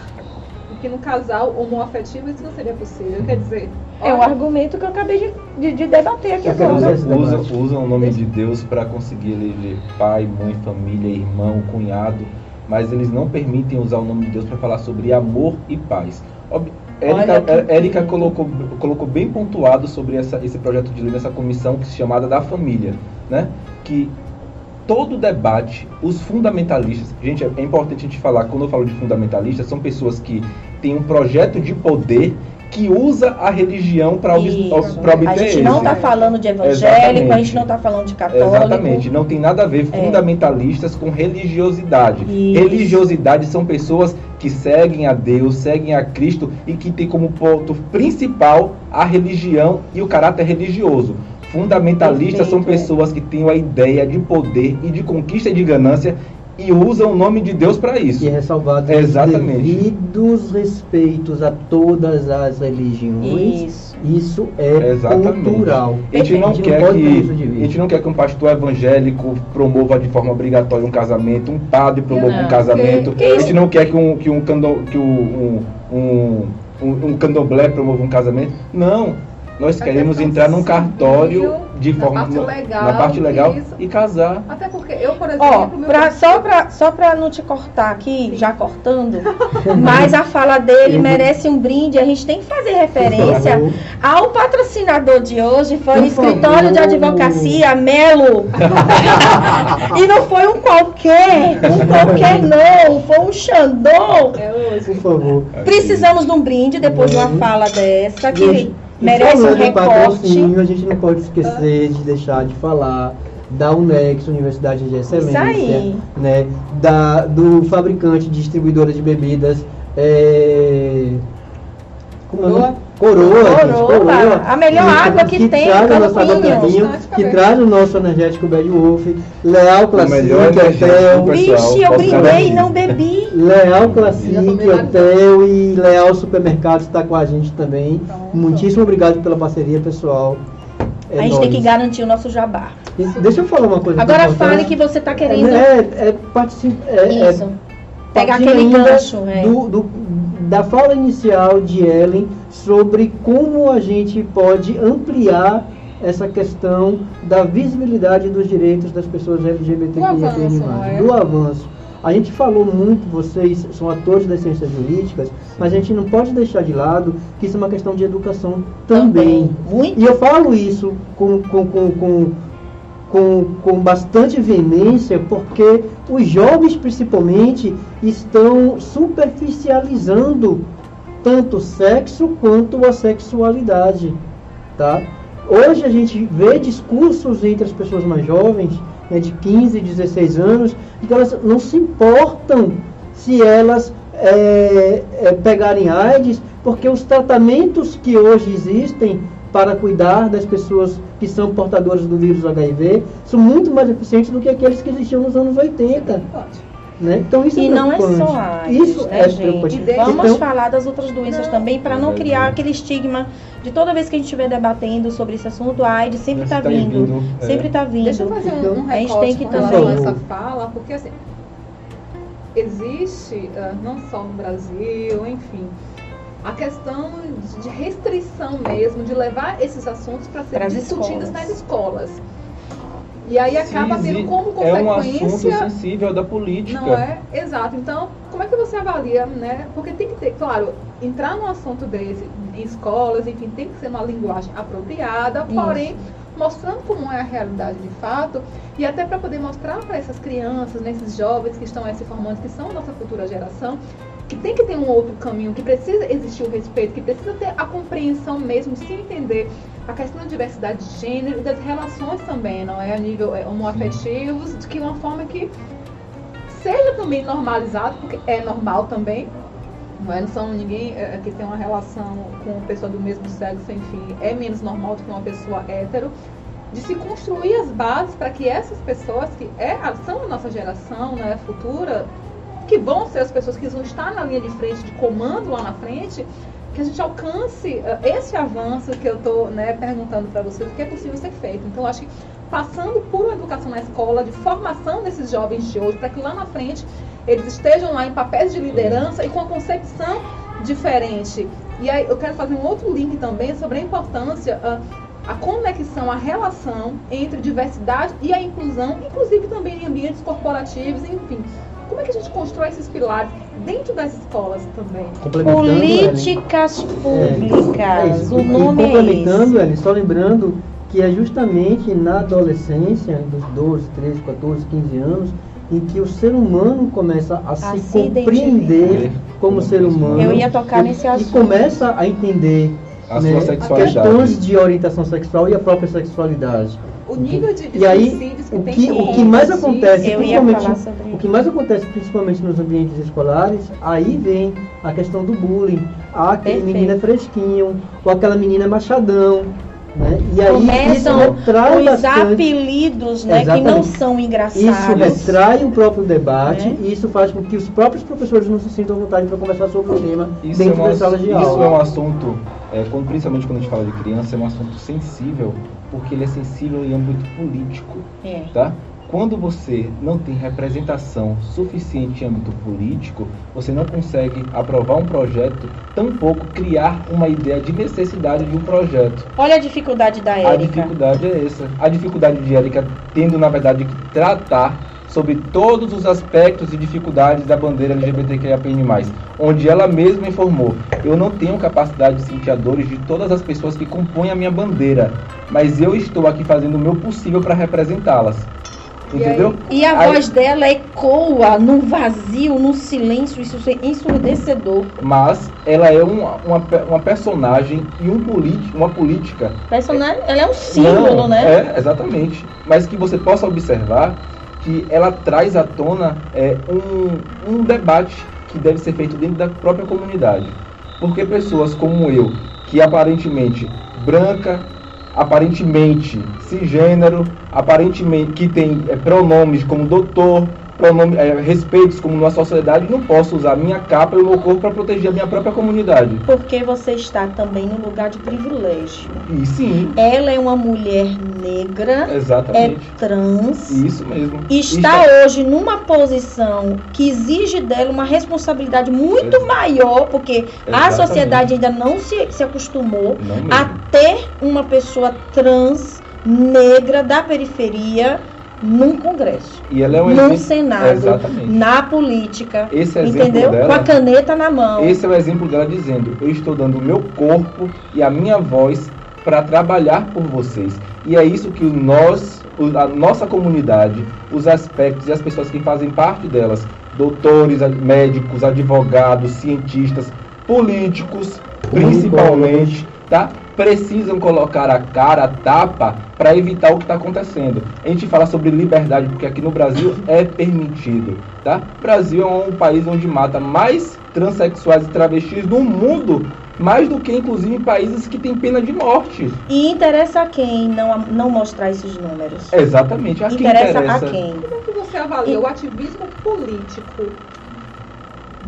Speaker 2: E que no casal homoafetivo isso não seria possível. Quer dizer,
Speaker 1: É o
Speaker 2: olha,
Speaker 1: argumento que eu acabei de, de- de debater aqui agora.
Speaker 4: esse
Speaker 3: Usa,
Speaker 4: debate.
Speaker 3: usa, usa o nome de Deus para conseguir eleger pai, mãe, família, irmão, cunhado, mas eles não permitem usar o nome de Deus para falar sobre amor e paz. Ob-
Speaker 1: Olha
Speaker 3: Érica, colocou, colocou bem pontuado sobre essa, esse projeto de lei nessa comissão que se chamada da família, né? Que todo debate, os fundamentalistas, gente, é importante a gente falar, quando eu falo de fundamentalistas, são pessoas que têm um projeto de poder que usa a religião para obter
Speaker 1: A gente não
Speaker 3: êxito.
Speaker 1: está falando de evangélico,
Speaker 3: Exatamente.
Speaker 1: a gente não está falando de católico.
Speaker 3: Exatamente, não tem nada a ver
Speaker 1: É.
Speaker 3: fundamentalistas com religiosidade.
Speaker 1: Isso.
Speaker 3: Religiosidade são pessoas que seguem a Deus, seguem a Cristo e que tem como ponto principal a religião e o caráter religioso. Fundamentalistas são
Speaker 1: Perfeito, é.
Speaker 3: pessoas que têm a ideia de poder e de conquista e de ganância e usam o nome de Deus para isso.
Speaker 4: E é ressalvado
Speaker 3: Exatamente.
Speaker 4: devidos respeitos a todas as religiões.
Speaker 1: Isso.
Speaker 4: Isso é
Speaker 3: Exatamente.
Speaker 4: cultural.
Speaker 3: A gente não
Speaker 4: A gente
Speaker 3: quer
Speaker 4: não
Speaker 3: que a gente não quer que um pastor evangélico promova de forma obrigatória um casamento, um padre promova
Speaker 1: Não,
Speaker 3: um casamento.
Speaker 2: porque-
Speaker 3: A gente não quer que um que um que um, um, um, um candomblé promova um casamento. Não. Nós
Speaker 2: Até
Speaker 3: queremos entrar num
Speaker 2: civil,
Speaker 3: cartório de
Speaker 2: na
Speaker 3: forma
Speaker 2: parte legal,
Speaker 3: na parte legal
Speaker 2: isso.
Speaker 3: e casar.
Speaker 2: Até porque eu, por exemplo, meu
Speaker 1: pra, só para só pra não te cortar aqui, já cortando, mas a fala dele merece um brinde. A gente tem que fazer referência ao patrocinador de hoje, foi o escritório de advocacia Melo. e não foi um qualquer, um qualquer não, foi um Xandão.
Speaker 2: É hoje.
Speaker 4: Por favor.
Speaker 1: Precisamos de um brinde depois de uma
Speaker 4: Uhum.
Speaker 1: fala dessa, que merece um recorte.
Speaker 4: patrocínio, a gente não pode esquecer de deixar de falar da UNEX, Universidade de Excelência, né, da, do fabricante distribuidora de bebidas, é, como é o nome? Coroa, gente,
Speaker 1: Coroa,
Speaker 4: Coroa.
Speaker 1: a melhor água que tem,
Speaker 4: traz água.
Speaker 1: Campinho,
Speaker 2: Bastante
Speaker 4: que traz o nosso energético Bad Wolf, Leal Classic, Hotel,
Speaker 1: Vixe, eu
Speaker 3: garantir.
Speaker 1: e não bebi.
Speaker 4: Leal Classic, Hotel e Leal Supermercado está com a gente também.
Speaker 2: Pronto.
Speaker 4: Muitíssimo obrigado pela parceria, pessoal. É
Speaker 1: a gente tem que garantir o nosso jabá.
Speaker 4: Deixa eu falar uma coisa.
Speaker 1: Agora
Speaker 4: importante.
Speaker 1: fale que você está querendo.
Speaker 4: É, é, partici- é, é
Speaker 1: Isso. Pegar
Speaker 4: partindo
Speaker 1: aquele gancho. É.
Speaker 4: do, do- da fala inicial de Ellen sobre como a gente pode ampliar essa questão da visibilidade dos direitos das pessoas LGBTQIA+,
Speaker 2: é?
Speaker 4: do avanço. A gente falou muito, vocês são atores das ciências jurídicas, mas a gente não pode deixar de lado que isso é uma questão de educação também.
Speaker 1: Muito.
Speaker 4: E eu falo isso com, com, com, com, com, com bastante veemência, porque os jovens, principalmente, estão superficializando tanto o sexo quanto a sexualidade. Tá? Hoje a gente vê discursos entre as pessoas mais jovens, né, de 15, 16 anos, que elas não se importam se elas é, é, pegarem AIDS, porque os tratamentos que hoje existem para cuidar das pessoas que são portadoras do vírus HIV são muito mais eficientes do que aqueles que existiam nos anos 80. Né? Então, isso
Speaker 1: e
Speaker 4: é
Speaker 1: não é só AIDS,
Speaker 4: Isso
Speaker 1: né,
Speaker 4: é
Speaker 1: gente? Vamos
Speaker 4: Então,
Speaker 1: falar das outras doenças
Speaker 2: Não.
Speaker 1: também, para não
Speaker 3: Vai
Speaker 1: criar aquele estigma de toda vez que a gente estiver debatendo sobre esse assunto, a AIDS sempre está
Speaker 3: tá
Speaker 1: vindo.
Speaker 3: vindo, é.
Speaker 1: Sempre está vindo.
Speaker 2: Deixa eu fazer um, um
Speaker 1: A gente
Speaker 2: recorte
Speaker 1: tem que
Speaker 2: com relação
Speaker 4: também-
Speaker 2: a essa fala, porque assim, existe, ah, não só no Brasil, enfim, a questão de- restrição mesmo, de levar esses assuntos para serem discutidos
Speaker 1: escolas.
Speaker 2: nas escolas. E aí acaba tendo como
Speaker 3: É um assunto
Speaker 2: consequência
Speaker 3: sensível da política.
Speaker 2: Não é? Exato. Então, como é que você avalia, né? Porque tem que ter, claro, entrar num assunto desse em escolas, enfim, tem que ser uma linguagem apropriada, porém mostrando como é a realidade de fato e até para poder mostrar para essas crianças, nesses jovens que estão aí se formando, que são a nossa futura geração, que tem que ter um outro caminho, que precisa existir o respeito, que precisa ter a compreensão mesmo, se entender a questão da diversidade de gênero e das relações também, não é? A nível é, homoafetivos, de que uma forma que seja também normalizado, porque é normal também. Não, é? não são ninguém é, que tem uma relação com uma pessoa do mesmo sexo, enfim, é menos normal do que uma pessoa hétero. De se construir as bases para que essas pessoas que é, são a nossa geração né, futura, que vão ser as pessoas que vão estar na linha de frente, de comando lá na frente, que a gente alcance eh, esse avanço que eu estou né, perguntando para vocês, o que é possível ser feito. Então, acho que passando por uma educação na escola, de formação desses jovens de hoje, para que lá na frente eles estejam lá em papéis de liderança e com a concepção diferente. E aí eu quero fazer um outro link também sobre a importância, ah, a conexão, a relação entre diversidade e a inclusão, inclusive também em ambientes corporativos, enfim. Como é que a gente constrói esses pilares dentro das escolas também?
Speaker 4: complementando, Ellen,
Speaker 1: Políticas
Speaker 4: É
Speaker 1: públicas.
Speaker 4: isso.
Speaker 1: o
Speaker 4: E
Speaker 1: nome é
Speaker 4: complementando,
Speaker 1: esse.
Speaker 4: Ellen, só lembrando que é justamente na adolescência, dos 12, 13, 14, 15 anos, em que o ser humano começa a, se,
Speaker 1: se
Speaker 4: compreender como ser humano.
Speaker 1: Eu ia tocar
Speaker 4: e,
Speaker 1: nesse
Speaker 4: E
Speaker 1: assunto.
Speaker 4: começa a entender
Speaker 3: A
Speaker 4: né,
Speaker 3: sua sexualidade.
Speaker 4: questões de orientação sexual e a própria sexualidade.
Speaker 2: O nível de, de
Speaker 4: E aí,
Speaker 2: suicídios que
Speaker 4: o
Speaker 2: tem
Speaker 4: que,
Speaker 2: por
Speaker 4: o que mais acontece, principalmente, o que mais acontece principalmente nos ambientes escolares, aí vem a questão do bullying. Ah, aquele menino é fresquinho, ou aquela menina é machadão. Né? E aí isso
Speaker 1: Começam
Speaker 4: retrai
Speaker 1: os
Speaker 4: bastante.
Speaker 1: apelidos, né, que não
Speaker 4: Exatamente.
Speaker 1: são
Speaker 4: Isso
Speaker 1: engraçados.
Speaker 4: retrai o próprio debate
Speaker 1: Né?
Speaker 4: e isso faz com que os próprios professores não se sintam à vontade para conversar sobre o tema
Speaker 3: Isso, é
Speaker 4: dentro
Speaker 3: um,
Speaker 4: das
Speaker 3: ass-
Speaker 4: salas de
Speaker 3: isso
Speaker 4: aula.
Speaker 3: é um assunto, é, quando, principalmente quando a gente fala de criança, é um assunto sensível, porque ele é sensível em âmbito político,
Speaker 1: É.
Speaker 3: tá? Quando você não tem representação suficiente em âmbito político, você não consegue aprovar um projeto, tampouco criar uma ideia de necessidade de um projeto.
Speaker 1: Olha a dificuldade da
Speaker 3: A
Speaker 1: Érica.
Speaker 3: dificuldade é essa. A dificuldade de Érica tendo, na verdade, que tratar sobre todos os aspectos e dificuldades da bandeira LGBTQIAPN+, onde ela mesma informou, eu não tenho capacidade de sentir a dores de todas as pessoas que compõem a minha bandeira, mas eu estou aqui fazendo o meu possível para representá-las.
Speaker 2: E aí-
Speaker 3: Entendeu?
Speaker 1: E a
Speaker 3: Aí-
Speaker 1: voz dela ecoa no vazio, no silêncio, isso é ensurdecedor.
Speaker 3: Mas ela é uma, uma, uma personagem e um politi uma política
Speaker 1: Personagem, ela é um símbolo,
Speaker 3: Não,
Speaker 1: né?
Speaker 3: É, exatamente. Mas que você possa observar que ela traz à tona é, um, um debate que deve ser feito dentro da própria comunidade. Porque pessoas como eu, que aparentemente branca, aparentemente cisgênero, aparentemente que tem é, pronomes como doutor, pronome, é, respeitos como numa sociedade, não posso usar minha capa e o meu corpo para proteger a minha própria comunidade.
Speaker 1: Porque você está também no lugar de privilégio.
Speaker 3: E sim,
Speaker 1: Ela é uma mulher negra, é
Speaker 3: exatamente.
Speaker 1: trans.
Speaker 3: Isso mesmo.
Speaker 1: e Está hoje numa posição que exige dela uma responsabilidade muito maior, porque a
Speaker 3: Exatamente.
Speaker 1: sociedade ainda não se, se acostumou
Speaker 3: Não
Speaker 1: a ter uma pessoa trans, negra, da periferia, num Congresso,
Speaker 3: E ela é um
Speaker 1: num
Speaker 3: exemplo.
Speaker 1: Senado,
Speaker 3: Exatamente.
Speaker 1: na política,
Speaker 3: Esse exemplo
Speaker 1: entendeu?
Speaker 3: dela.
Speaker 1: Com a caneta na mão.
Speaker 3: Esse é o exemplo dela dizendo: Eu estou dando o meu corpo e a minha voz para trabalhar por vocês. E é isso que nós, a nossa comunidade, os aspectos e as pessoas que fazem parte delas, doutores, médicos, advogados, cientistas, políticos, principalmente, tá? Precisam colocar a cara, a tapa, para evitar o que está acontecendo. A gente fala sobre liberdade porque aqui no Brasil é permitido, tá? O Brasil é um país onde mata mais transexuais e travestis no mundo, mais do que inclusive em países que têm pena de morte.
Speaker 1: E interessa a quem não, não mostrar esses números?
Speaker 3: Exatamente, a quem
Speaker 1: interessa,
Speaker 3: interessa.
Speaker 1: a quem?
Speaker 2: Como é que você avalia
Speaker 1: E-
Speaker 2: o ativismo político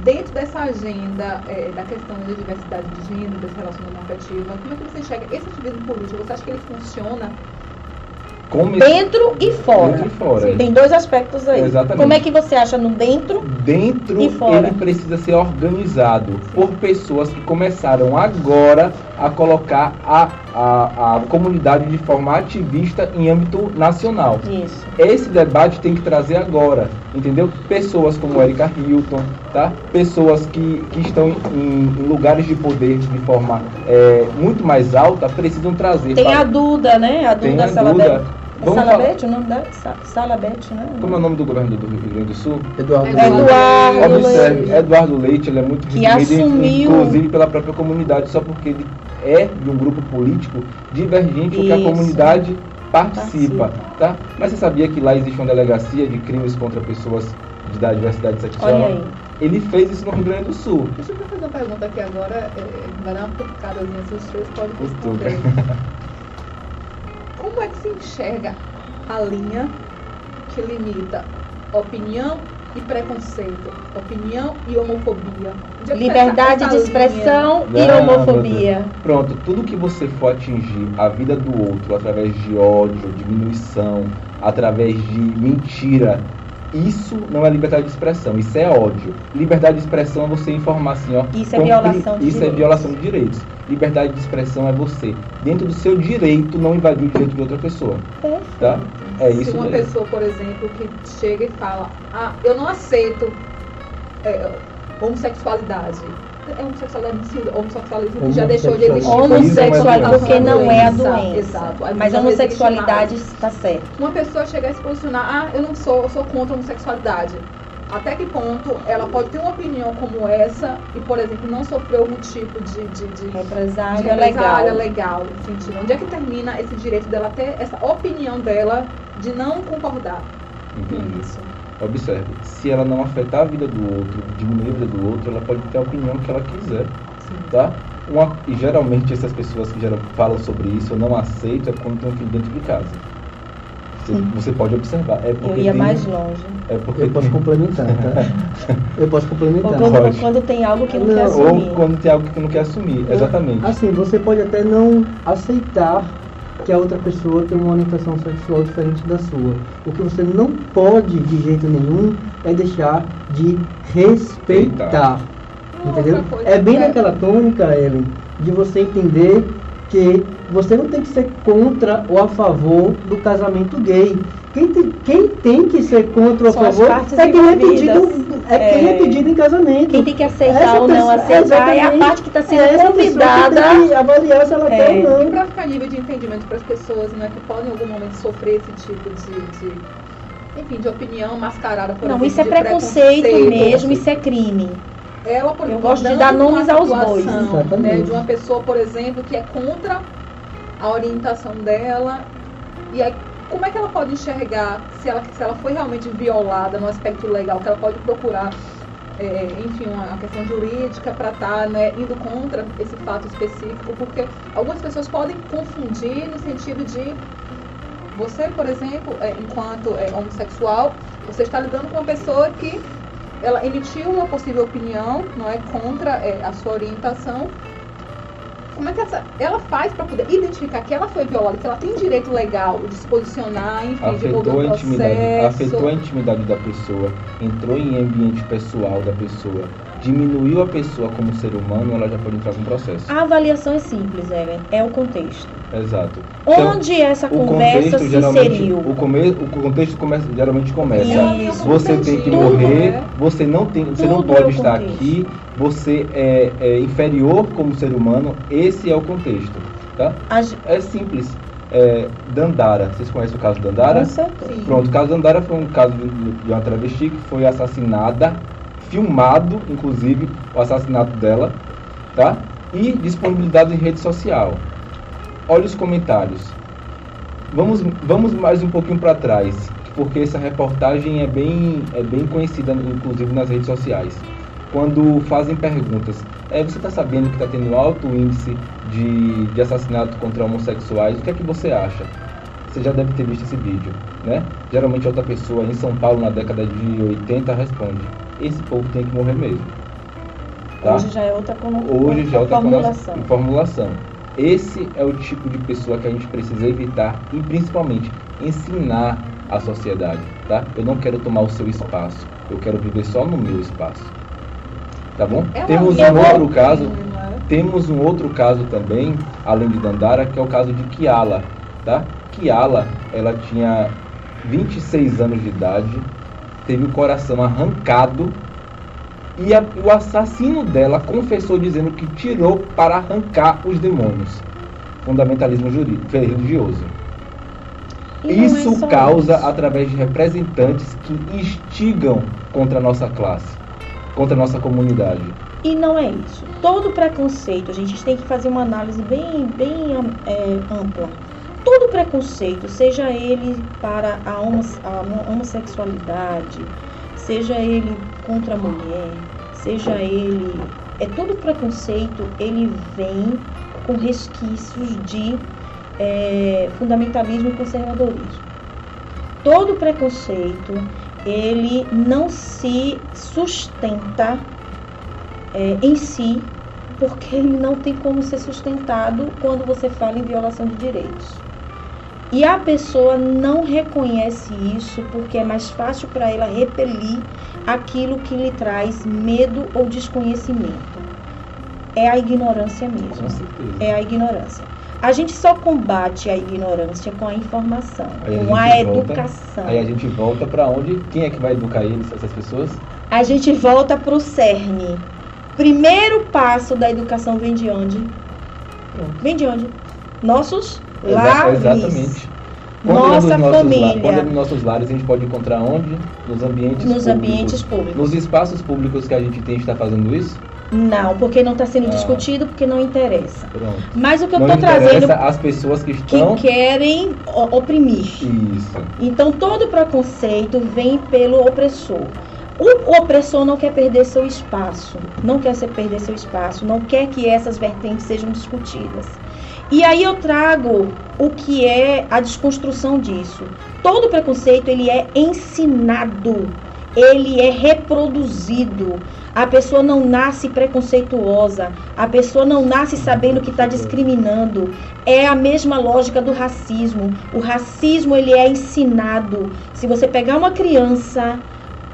Speaker 2: dentro dessa agenda eh, da questão da diversidade de gênero, desse relacionamento afetivo? Como é que você enxerga esse ativismo político? Você acha que ele funciona?
Speaker 3: Como
Speaker 1: Dentro e fora.
Speaker 3: Dentro e fora.
Speaker 1: Tem dois aspectos aí.
Speaker 3: Exatamente.
Speaker 1: Como é que você acha no dentro?
Speaker 3: Dentro,
Speaker 1: E fora?
Speaker 3: ele precisa ser organizado por pessoas que começaram agora a colocar a, a, a comunidade de forma ativista em âmbito nacional.
Speaker 1: Isso.
Speaker 3: Esse debate tem que trazer agora, entendeu? Pessoas como Erika Hilton, tá? Pessoas que, que estão em, em lugares de poder de forma é, muito mais alta precisam trazer.
Speaker 1: Tem
Speaker 3: para-
Speaker 1: a Duda, né? A Duda
Speaker 3: Tem a. Duda.
Speaker 1: É
Speaker 3: Vamos
Speaker 1: Salabete o nome dela? Sa- Salabete, né?
Speaker 3: Como é o nome do governador do Rio Grande do Sul?
Speaker 4: Eduardo.
Speaker 1: Eduardo
Speaker 3: Observe,
Speaker 1: Leite.
Speaker 3: Eduardo Leite, ele é muito
Speaker 1: Que assumiu-
Speaker 3: inclusive pela própria comunidade, só porque ele é de um grupo político divergente do que a
Speaker 1: Isso.
Speaker 3: comunidade participa,
Speaker 1: Participa.
Speaker 3: tá? Mas você sabia que lá existe uma delegacia de crimes contra pessoas de- da diversidade sexual?
Speaker 1: Olha aí.
Speaker 3: Ele fez isso no Rio Grande do Sul.
Speaker 2: Deixa eu fazer uma pergunta aqui agora, eh, vai dar uma cutucadazinha, se os três podem responder. Como é que se enxerga a linha que limita opinião e preconceito, opinião e homofobia? Onde é que
Speaker 1: Liberdade
Speaker 2: tá
Speaker 1: de expressão e
Speaker 3: Não,
Speaker 1: homofobia.
Speaker 3: Pronto, tudo que você for atingir a vida do outro através de ódio, diminuição, através de mentira, isso não é liberdade de expressão, isso é ódio. Liberdade de expressão é você informar assim, ó.
Speaker 1: Isso é violação de
Speaker 3: Isso é
Speaker 1: direitos.
Speaker 3: violação de direitos. Liberdade de expressão é você, dentro do seu direito, não invadir o direito de outra pessoa. Tá? É
Speaker 2: Se
Speaker 3: isso
Speaker 2: uma
Speaker 3: mesmo.
Speaker 2: pessoa, por exemplo, que chega e fala, ah, eu não aceito é, homossexualidade. É homossexualidade, homossexualismo que já deixou de existir.
Speaker 1: Homossexual,
Speaker 3: Isso é
Speaker 1: porque não é a
Speaker 2: Exato,
Speaker 1: doença.
Speaker 2: Exato. Aí
Speaker 1: Mas
Speaker 2: existe
Speaker 1: homossexualidade está certo.
Speaker 2: Uma pessoa chegar e se posicionar, ah, eu não sou, eu sou contra a homossexualidade. Até que ponto ela pode ter uma opinião como essa e, por exemplo, não sofrer algum tipo de, de, de, de
Speaker 1: Represália
Speaker 2: represália
Speaker 1: legal.
Speaker 2: legal, no sentido. Onde é que termina esse direito dela ter essa opinião dela de não concordar com isso?
Speaker 3: Observe, se ela não afetar a vida do outro, diminuir a vida do outro, ela pode ter a opinião que ela quiser, tá? Uma, e geralmente essas pessoas que geral, falam sobre isso, eu não aceito, é quando tem um filho dentro de casa. Você,
Speaker 1: Sim.
Speaker 3: você pode observar. É
Speaker 1: Eu
Speaker 3: porque
Speaker 1: ia
Speaker 3: tem-
Speaker 1: mais longe.
Speaker 3: É porque
Speaker 4: Eu posso
Speaker 3: tem-
Speaker 4: complementar, tá? Eu posso
Speaker 1: Ou
Speaker 4: complementar.
Speaker 1: quando,
Speaker 3: Pode.
Speaker 1: quando tem algo que não,
Speaker 4: Não,
Speaker 1: quer
Speaker 4: ou
Speaker 1: assumir.
Speaker 3: Ou quando tem algo que não quer assumir, exatamente.
Speaker 4: Assim, você pode até não aceitar que a outra pessoa tem uma orientação sexual diferente da sua. O que você não pode de jeito nenhum é deixar de respeitar. Entendeu? É bem
Speaker 2: que
Speaker 4: naquela tônica, Ellen, de você entender que você não tem que ser contra ou a favor do casamento gay. Quem tem, quem tem que ser contra ou a favor é quem é, pedido, é quem é
Speaker 1: É.
Speaker 4: pedido em casamento.
Speaker 1: Quem tem que aceitar
Speaker 4: Essa
Speaker 1: ou não
Speaker 4: pessoa-
Speaker 1: aceitar é a parte que está sendo
Speaker 4: É que
Speaker 1: convidada.
Speaker 4: tem que avaliar se ela
Speaker 1: É.
Speaker 4: quer ou
Speaker 2: E
Speaker 4: não.
Speaker 2: para ficar nível de entendimento para as pessoas né, que podem em algum momento sofrer esse tipo de, de enfim, de opinião mascarada, por
Speaker 1: Não,
Speaker 2: exemplo,
Speaker 1: isso é
Speaker 2: de
Speaker 1: preconceito mesmo, isso é crime.
Speaker 2: Ela, por
Speaker 1: Eu gosto de dar nomes aos bois.
Speaker 2: situação, Né, de uma pessoa, por exemplo, que é contra a orientação dela. E aí, como é que ela pode enxergar se ela, se ela foi realmente violada no aspecto legal, que ela pode procurar, é, enfim, uma, questão jurídica para estar né, indo contra esse fato específico, porque algumas pessoas podem confundir no sentido de você, por exemplo, é, enquanto é, homossexual, você está lidando com uma pessoa que ela emitiu uma possível opinião, não é contra é, a sua orientação. Como é que essa, ela faz para poder identificar que ela foi violada, que ela tem direito legal de se posicionar, enfim, de envolver
Speaker 3: afetou
Speaker 2: um
Speaker 3: a intimidade,
Speaker 2: processo?
Speaker 3: afetou a intimidade da pessoa, entrou em ambiente pessoal da pessoa, diminuiu a pessoa como ser humano, ela já pode entrar com processo.
Speaker 1: A avaliação é simples, Evan, é o contexto.
Speaker 3: Exato. Então,
Speaker 1: Onde essa
Speaker 3: o
Speaker 1: conversa se
Speaker 3: geralmente,
Speaker 1: inseriu?
Speaker 3: o, come, o contexto começa, geralmente começa.
Speaker 1: Isso.
Speaker 3: Você tem que morrer,
Speaker 2: né?
Speaker 3: você não tem, você não
Speaker 1: Tudo é
Speaker 3: pode estar
Speaker 1: contexto.
Speaker 3: aqui, você é, é inferior como ser humano. Esse é o contexto, tá?
Speaker 1: As-
Speaker 3: É simples. É, Dandara, vocês conhecem o caso Dandara?
Speaker 1: Com certeza.
Speaker 3: Pronto, o caso Dandara foi um caso de, de uma travesti que foi assassinada, filmado, inclusive, o assassinato dela, tá? E disponibilidade em rede social. Olha os comentários. Vamos, vamos mais um pouquinho para trás, porque essa reportagem é bem, é bem conhecida, inclusive nas redes sociais. Quando fazem perguntas, é, você está sabendo que está tendo alto índice de, de assassinato contra homossexuais? O que é que você acha? Você já deve ter visto esse vídeo, né? Geralmente outra pessoa em São Paulo na década de 80 responde: esse povo tem que morrer mesmo. Tá?
Speaker 1: Hoje já é outra,
Speaker 3: Hoje já é outra
Speaker 1: formulação.
Speaker 3: formulação. Esse é o tipo de pessoa que a gente precisa evitar e principalmente ensinar à sociedade, tá? Eu não quero tomar o seu espaço, eu quero viver só no meu espaço. Tá bom?
Speaker 2: É
Speaker 3: Temos um outro caso,
Speaker 2: é?
Speaker 3: temos um outro caso também, além de Dandara, que é o caso de Kiala, tá? Kiala, ela tinha 26 anos de idade, teve o coração arrancado e a- o assassino dela confessou dizendo que tirou para arrancar os demônios. Fundamentalismo jurídico, religioso.
Speaker 1: E é
Speaker 3: Isso
Speaker 1: só
Speaker 3: causa
Speaker 1: isso.
Speaker 3: através de representantes que instigam contra a nossa classe, contra a nossa comunidade.
Speaker 1: E não é isso. Todo preconceito, a gente tem que fazer uma análise bem, bem é, ampla. Todo preconceito, seja ele para a, a homossexualidade, seja ele contra a mulher, seja ele. É todo preconceito, ele vem com resquícios de é, fundamentalismo e conservadorismo. Todo preconceito, ele não se sustenta é, em si, porque ele não tem como ser sustentado quando você fala em violação de direitos. E a pessoa não reconhece isso porque é mais fácil para ela repelir aquilo que lhe traz medo ou desconhecimento. É a ignorância mesmo. É a ignorância. A gente só combate a ignorância com a informação,
Speaker 3: Aí a
Speaker 1: com a
Speaker 3: gente volta-
Speaker 1: educação.
Speaker 3: Aí a gente volta para onde? Quem é que vai educar eles, essas pessoas?
Speaker 1: A gente volta para o cerne. Primeiro passo da educação vem de onde? Vem de onde? Nossos lares.
Speaker 3: Exatamente. Quando é nos
Speaker 1: Nossa família.
Speaker 3: quando é nos nossos lares, a gente pode encontrar onde? Nos ambientes
Speaker 1: Nos
Speaker 3: públicos.
Speaker 1: ambientes públicos.
Speaker 3: Nos espaços públicos que a gente tem, está fazendo isso?
Speaker 1: Não, porque não está sendo
Speaker 3: Ah.
Speaker 1: discutido, porque não interessa.
Speaker 3: Pronto.
Speaker 1: Mas o que eu estou trazendo
Speaker 3: as pessoas que
Speaker 1: que
Speaker 3: estão...
Speaker 1: querem o- oprimir.
Speaker 3: Isso.
Speaker 1: Então todo preconceito vem pelo opressor. O opressor não quer perder seu espaço, não quer se perder seu espaço, não quer que essas vertentes sejam discutidas. E aí eu trago o que é a desconstrução disso. Todo preconceito ele é ensinado, ele é reproduzido. A pessoa não nasce preconceituosa, a pessoa não nasce sabendo que está discriminando. É a mesma lógica do racismo. O racismo ele é ensinado. Se você pegar uma criança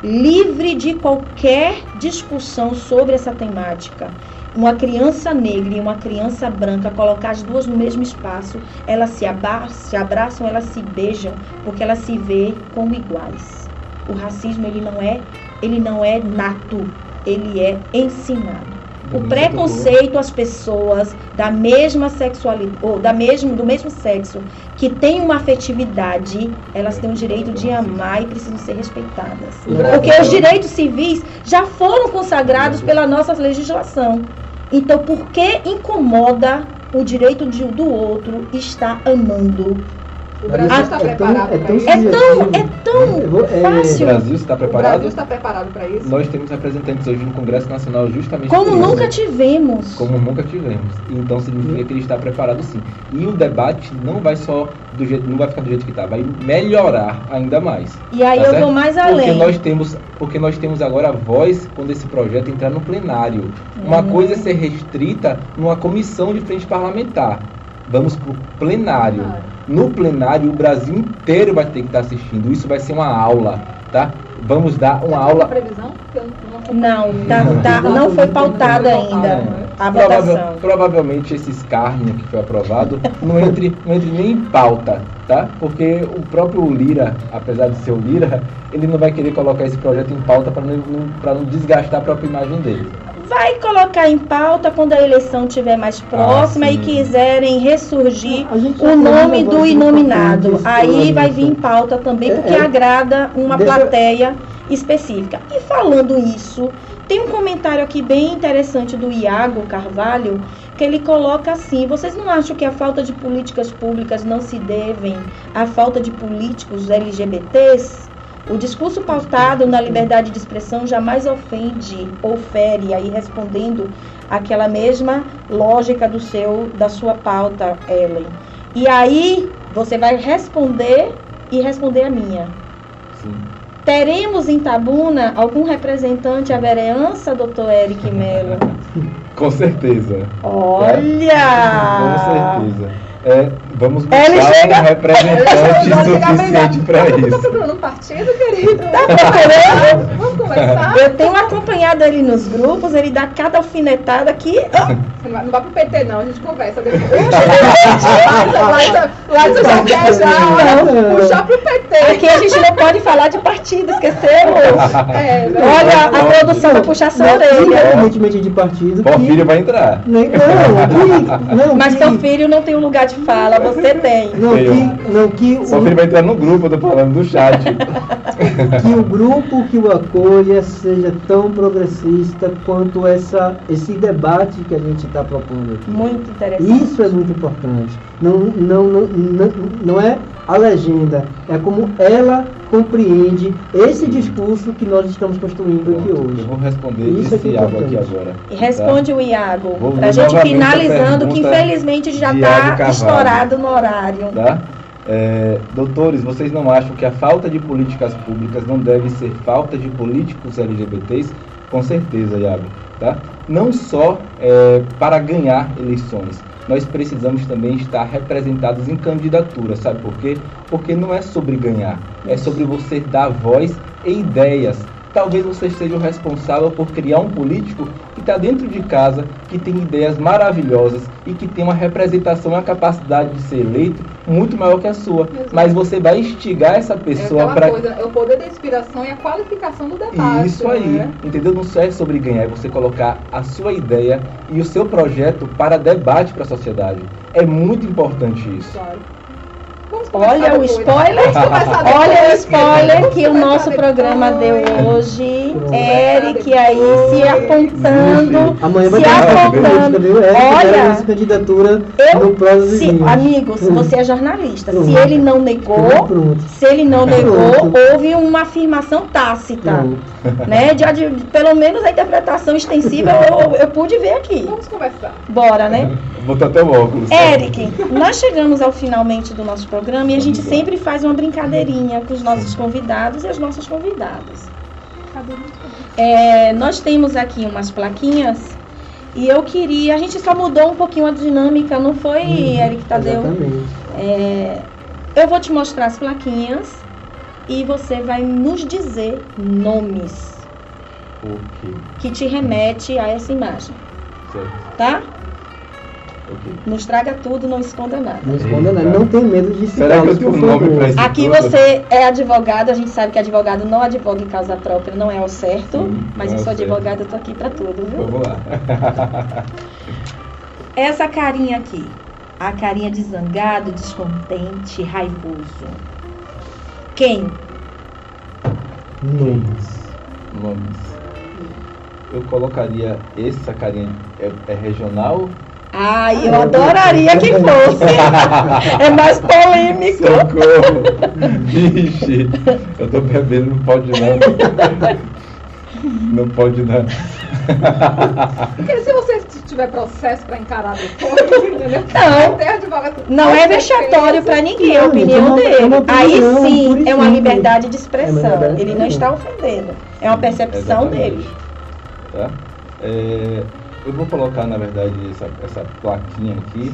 Speaker 1: livre de qualquer discussão sobre essa temática, uma criança negra e uma criança branca, colocar as duas no mesmo espaço, elas se, aba- se abraçam, elas se beijam, porque elas se vê como iguais. O racismo ele não é, ele não é nato, ele é ensinado. O preconceito às pessoas da mesma sexualidade ou da mesmo, do mesmo sexo que têm uma afetividade, elas têm o direito de amar e precisam ser respeitadas. Porque os direitos civis já foram consagrados pela nossa legislação. Então, por que incomoda o direito de- do outro estar amando?
Speaker 2: O Brasil
Speaker 4: Maria,
Speaker 2: está
Speaker 4: é tão-
Speaker 2: preparado
Speaker 4: é
Speaker 2: para
Speaker 4: tão
Speaker 2: isso?
Speaker 1: É tão,
Speaker 4: subjetivo.
Speaker 1: é tão
Speaker 4: Eu vou- é,
Speaker 3: O
Speaker 1: fácil.
Speaker 3: Brasil está
Speaker 2: O
Speaker 3: preparado?
Speaker 2: Brasil está preparado para isso?
Speaker 3: Nós temos representantes hoje no Congresso Nacional justamente
Speaker 1: Como
Speaker 3: isso.
Speaker 1: nunca tivemos.
Speaker 3: como nunca tivemos. Então significa que ele está preparado sim. E o debate não vai só do jeito, não vai ficar do jeito que está, vai melhorar ainda mais.
Speaker 1: E aí
Speaker 3: Tá
Speaker 1: eu
Speaker 3: certo?
Speaker 1: vou mais
Speaker 3: Porque
Speaker 1: além.
Speaker 3: nós temos, porque nós temos agora a voz quando esse projeto entrar no plenário. Uma
Speaker 1: Uhum.
Speaker 3: coisa é ser restrita numa comissão de frente parlamentar. Vamos para o plenário. No plenário, o Brasil inteiro vai ter que estar assistindo. Isso vai ser uma aula, tá? Vamos dar uma aula
Speaker 2: previsão? Não
Speaker 1: tá, tá, não foi pautada ainda a
Speaker 3: Provável-
Speaker 1: votação.
Speaker 3: provavelmente esse escárnio que foi aprovado não entre, não entre nem em pauta, tá? Porque o próprio Lira, apesar de ser o Lira, ele não vai querer colocar esse projeto em pauta para não, não, pra não desgastar a própria imagem dele.
Speaker 1: Vai colocar em pauta quando a eleição estiver mais próxima e
Speaker 3: sim.
Speaker 1: quiserem ressurgir o nome do inominado. Aí vai vir em pauta também,
Speaker 4: É,
Speaker 1: porque
Speaker 4: é.
Speaker 1: agrada uma
Speaker 4: Deixa-
Speaker 1: plateia específica. E falando isso, tem um comentário aqui bem interessante do Iago Carvalho, que ele coloca assim: vocês não acham que a falta de políticas públicas não se devem à falta de políticos LGBTs? O discurso pautado na liberdade de expressão jamais ofende ou fere, aí respondendo aquela mesma lógica do seu da sua pauta, Ellen. E aí você vai responder e responder a minha.
Speaker 3: Sim.
Speaker 1: Teremos em Tabuna algum representante à vereança, doutor Eric Mello?
Speaker 3: Com certeza.
Speaker 1: Olha!
Speaker 3: Com certeza. É, vamos
Speaker 1: Ele
Speaker 3: buscar
Speaker 1: chega-
Speaker 3: um representante suficiente para
Speaker 2: Tá
Speaker 3: isso.
Speaker 2: procurando um partido, querido?
Speaker 1: procurando?
Speaker 2: Conversar?
Speaker 1: Eu tenho acompanhado ele nos grupos, ele dá cada alfinetada que.
Speaker 2: Você não vai, não pro PT, não, a gente conversa depois. Laísa já quer já
Speaker 4: Não.
Speaker 2: puxar pro PT.
Speaker 1: Aqui a gente não pode falar de partido, esquecemos?
Speaker 2: É?
Speaker 1: Olha, a produção vai puxar sua orelha.
Speaker 4: Independentemente de partido. que-
Speaker 3: Porfírio vai entrar.
Speaker 4: Nem- Não, que, não,
Speaker 1: Mas
Speaker 4: que,
Speaker 1: seu filho não tem um lugar de fala, você tem.
Speaker 4: Não, que, não, que, o,
Speaker 3: Porfírio vai entrar no grupo, eu tô falando do chat.
Speaker 4: que o grupo que o acolha seja tão progressista quanto essa, esse debate que a gente está propondo aqui.
Speaker 1: Muito interessante.
Speaker 4: Isso é muito importante. Não, não, não, não, não é a legenda, é como ela compreende esse discurso que nós estamos construindo aqui
Speaker 3: Eu
Speaker 4: hoje.
Speaker 3: vou responder
Speaker 4: Isso é
Speaker 3: esse
Speaker 4: que é
Speaker 3: Iago aqui agora.
Speaker 1: E responde o Iago, pra
Speaker 3: vou
Speaker 1: gente
Speaker 3: a
Speaker 1: finalizando, que infelizmente já está estourado no horário.
Speaker 3: Tá? É, doutores, vocês não acham que a falta de políticas públicas não deve ser falta de políticos LGBTs? Com certeza, Iago. Tá? Não só é, para ganhar eleições, nós precisamos também estar representados em candidatura. Sabe por quê? Porque não é sobre ganhar, é sobre você dar voz e ideias. Talvez você seja o responsável por criar um político que está dentro de casa, que tem ideias maravilhosas e que tem uma representação e uma capacidade de ser eleito muito maior que a sua.
Speaker 2: Exato.
Speaker 3: Mas você vai instigar essa
Speaker 2: É
Speaker 3: pessoa
Speaker 2: aquela
Speaker 3: para
Speaker 2: é o poder da inspiração e a qualificação do debate.
Speaker 3: isso aí,
Speaker 2: né?
Speaker 3: entendeu? Não só é sobre ganhar, é você colocar a sua ideia e o seu projeto para debate para a sociedade. É muito importante isso.
Speaker 2: Claro.
Speaker 1: Olha o spoiler. Olha o spoiler que o nosso programa deu hoje. Eric aí se apontando.
Speaker 4: Amanhã vai
Speaker 1: Se apontando. Olha,
Speaker 4: candidatura
Speaker 1: eu-
Speaker 4: no Plaza
Speaker 1: Se,
Speaker 4: Vinhos.
Speaker 1: amigo, se você é jornalista, se ele não negou, se ele não negou, houve uma afirmação tácita. Né? De, de- pelo menos a interpretação extensiva eu, eu pude ver aqui.
Speaker 2: Vamos conversar.
Speaker 1: Bora, né?
Speaker 3: Botou até o óculos.
Speaker 1: Eric, nós chegamos ao finalmente do nosso programa e a gente
Speaker 3: lá.
Speaker 1: sempre faz uma brincadeirinha com os nossos convidados e as nossas convidadas. É, nós temos aqui umas plaquinhas e eu queria. A gente só mudou um pouquinho a dinâmica, não foi, Eric Tadeu?
Speaker 4: Exatamente.
Speaker 1: É, eu vou te mostrar as plaquinhas e você vai nos dizer nomes
Speaker 3: Ok,
Speaker 1: que te remete a essa imagem,
Speaker 3: certo.
Speaker 1: tá? Nos traga tudo, não esconda nada.
Speaker 4: Não esconda nada. Não tem medo de
Speaker 3: Será que eu um nome pra isso?
Speaker 1: Aqui
Speaker 3: tudo?
Speaker 1: você é advogado, a gente sabe que advogado não advoga em causa própria, não é o certo,
Speaker 3: Sim,
Speaker 1: mas
Speaker 3: não
Speaker 1: eu
Speaker 3: é
Speaker 1: sou
Speaker 3: o certo.
Speaker 1: advogada, eu tô aqui pra tudo, viu?
Speaker 3: Vamos lá.
Speaker 1: Essa carinha aqui, a carinha de zangado, descontente, raivoso. Quem?
Speaker 4: Nomes.
Speaker 3: Nomes. Eu colocaria essa carinha. É, é regional?
Speaker 1: Ai, eu adoraria que fosse. É mais polêmico.
Speaker 3: Socorro! Vixe! Eu tô bebendo, não pode não. Não pode não.
Speaker 2: Porque se você tiver processo para encarar depois, entendeu?
Speaker 1: Não. Não é vexatório pra ninguém, é a opinião
Speaker 4: é é
Speaker 1: dele. Aí sim,
Speaker 4: e
Speaker 1: é uma liberdade de
Speaker 4: É
Speaker 1: expressão. Ele não está ofendendo. É uma percepção
Speaker 3: Exatamente.
Speaker 1: dele.
Speaker 3: Tá? É, eu vou colocar, na verdade, essa, essa plaquinha aqui.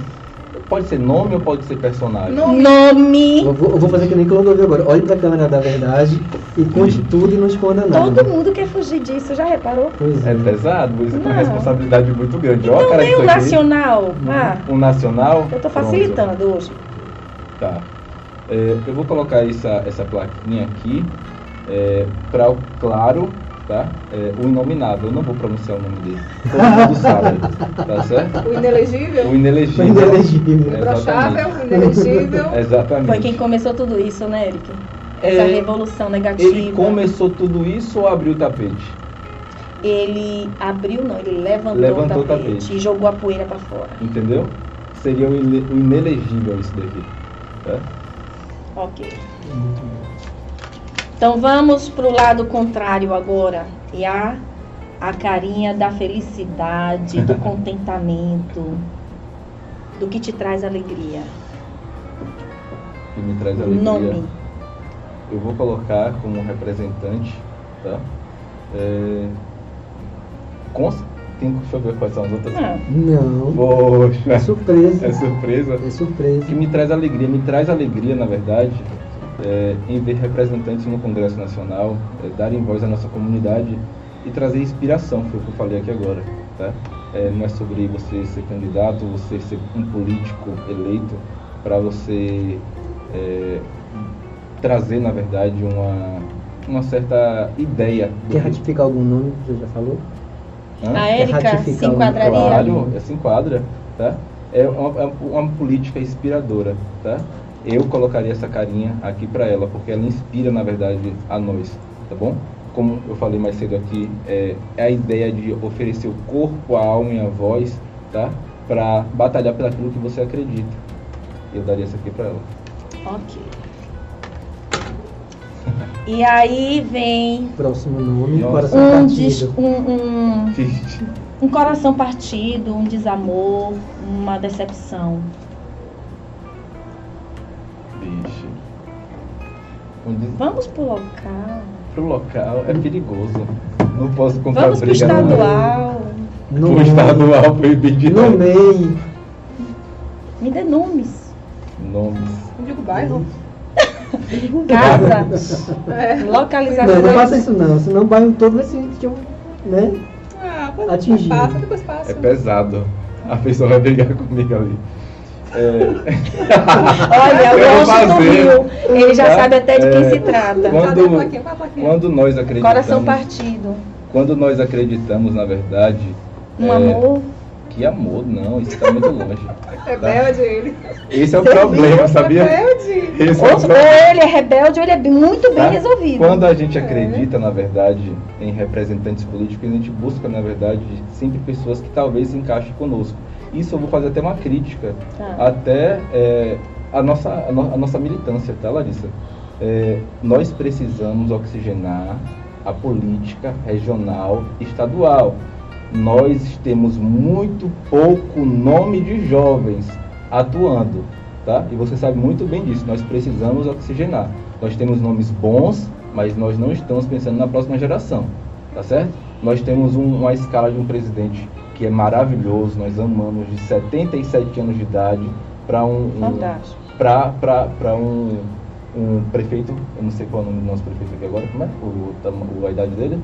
Speaker 3: Pode ser nome ou pode ser personagem?
Speaker 2: Nome.
Speaker 1: Nome.
Speaker 4: Eu vou, eu vou fazer que nem Clodovil agora. Olhe pra câmera da verdade e conte tudo e não esconda nada.
Speaker 1: Todo mundo quer fugir disso, já reparou?
Speaker 4: Pois
Speaker 3: É
Speaker 4: é.
Speaker 3: pesado, por isso é uma responsabilidade muito grande. Ó,
Speaker 1: Então
Speaker 3: cara,
Speaker 1: nem
Speaker 3: isso
Speaker 1: o
Speaker 3: aqui.
Speaker 1: nacional. Ah,
Speaker 3: Um nacional?
Speaker 1: eu tô
Speaker 3: Pronto.
Speaker 1: facilitando hoje.
Speaker 3: Tá. É, eu vou colocar essa, essa plaquinha aqui para claro, tá? É, o Inominável, eu não vou pronunciar o nome dele. Todo mundo sabe, tá certo?
Speaker 2: O inelegível,
Speaker 3: O inelegível.
Speaker 4: Foi inelegível.
Speaker 2: o o inelegível.
Speaker 3: Exatamente.
Speaker 1: Foi quem começou tudo isso, né, Eric?
Speaker 3: É,
Speaker 1: Essa revolução negativa.
Speaker 3: Ele começou tudo isso ou abriu o tapete?
Speaker 1: Ele abriu, não, ele levantou,
Speaker 3: Levantou
Speaker 1: o
Speaker 3: o
Speaker 1: tapete,
Speaker 3: tapete.
Speaker 1: e jogou a poeira pra fora.
Speaker 3: Entendeu? Seria o, o inelegível isso daqui. Tá?
Speaker 1: Ok. Então vamos pro lado contrário agora. E a, a carinha da felicidade, do contentamento, do que te traz alegria.
Speaker 3: Que me traz
Speaker 1: O
Speaker 3: alegria.
Speaker 1: nome.
Speaker 3: Eu vou colocar como representante, tá? É... cons- Tem, deixa eu ver quais são as outras.
Speaker 4: Não.
Speaker 3: Poxa,
Speaker 4: É surpresa.
Speaker 3: é surpresa.
Speaker 4: É surpresa.
Speaker 3: O que me traz alegria, me traz alegria, na verdade, é, em ver representantes no Congresso Nacional é, darem voz à nossa comunidade e trazer inspiração, foi o que eu falei aqui agora. Tá? É, não é sobre você ser candidato, você ser um político eleito, para você é, trazer, na verdade, uma, uma certa ideia.
Speaker 4: Quer
Speaker 3: que-
Speaker 4: ratificar algum nome que você já falou?
Speaker 3: Hã?
Speaker 1: a Érica se enquadraria.
Speaker 3: Claro, é, se enquadra, tá? É uma, é uma política inspiradora, tá? Eu colocaria essa carinha aqui para ela, porque ela inspira, na verdade, a nós, tá bom? Como eu falei mais cedo aqui, é, é a ideia de oferecer o corpo, a alma e a voz, tá? Para batalhar pelaquilo que você acredita. Eu daria essa aqui para ela.
Speaker 1: Ok. E aí vem
Speaker 4: Próximo nome,
Speaker 3: Nossa.
Speaker 4: coração
Speaker 1: um,
Speaker 4: partido.
Speaker 1: um, um, um coração partido, um desamor, uma decepção.
Speaker 3: Um des-
Speaker 1: Vamos pro local.
Speaker 3: Pro local é perigoso. Não posso comprar
Speaker 1: Vamos pro
Speaker 3: briga não.
Speaker 1: estadual.
Speaker 3: Pro estadual proibido de
Speaker 4: Nomei.
Speaker 1: Me dê nomes.
Speaker 3: nomes.
Speaker 2: Não digo bairro.
Speaker 1: Casa.
Speaker 2: É.
Speaker 1: Localização.
Speaker 4: Não, não faça isso não, senão o bairro todo vai se né?
Speaker 2: Ah, pode
Speaker 4: Atingido.
Speaker 2: passa, depois passa.
Speaker 3: É pesado. A pessoa vai brigar comigo ali. É,
Speaker 1: Olha, do
Speaker 3: fazer.
Speaker 1: Rio. Ele já
Speaker 3: Tá?
Speaker 1: sabe até de quem
Speaker 3: É.
Speaker 1: se trata.
Speaker 3: Quando- quando nós acreditamos,
Speaker 1: Coração partido.
Speaker 3: quando nós acreditamos, na verdade,
Speaker 1: Um
Speaker 3: é,
Speaker 1: amor.
Speaker 3: que amor, não, isso está muito longe.
Speaker 2: Rebelde ele.
Speaker 3: Esse é o
Speaker 1: Você
Speaker 3: problema,
Speaker 1: viu?
Speaker 3: sabia?
Speaker 2: Rebelde.
Speaker 3: Esse
Speaker 1: Ou,
Speaker 3: é o
Speaker 1: ou ele é rebelde ou ele é muito bem
Speaker 3: Tá?
Speaker 1: resolvido.
Speaker 3: Quando a gente acredita, na verdade, em representantes políticos, a gente busca, na verdade, sempre pessoas que talvez encaixem conosco. Isso eu vou fazer até uma crítica,
Speaker 1: Tá.
Speaker 3: até é, a, nossa, a, no- a nossa militância, tá, Larissa? É, nós precisamos oxigenar a política regional e estadual. Nós temos muito pouco nome de jovens atuando, tá? E você sabe muito bem disso. Nós precisamos oxigenar. Nós temos nomes bons, mas nós não estamos pensando na próxima geração, tá certo? Nós temos um- uma escala de um presidente que é maravilhoso. Nós amamos de 77 anos de idade para um, um para um, um prefeito, eu não sei qual é o nome do nosso prefeito aqui agora, como é o, tam- o- a idade dele?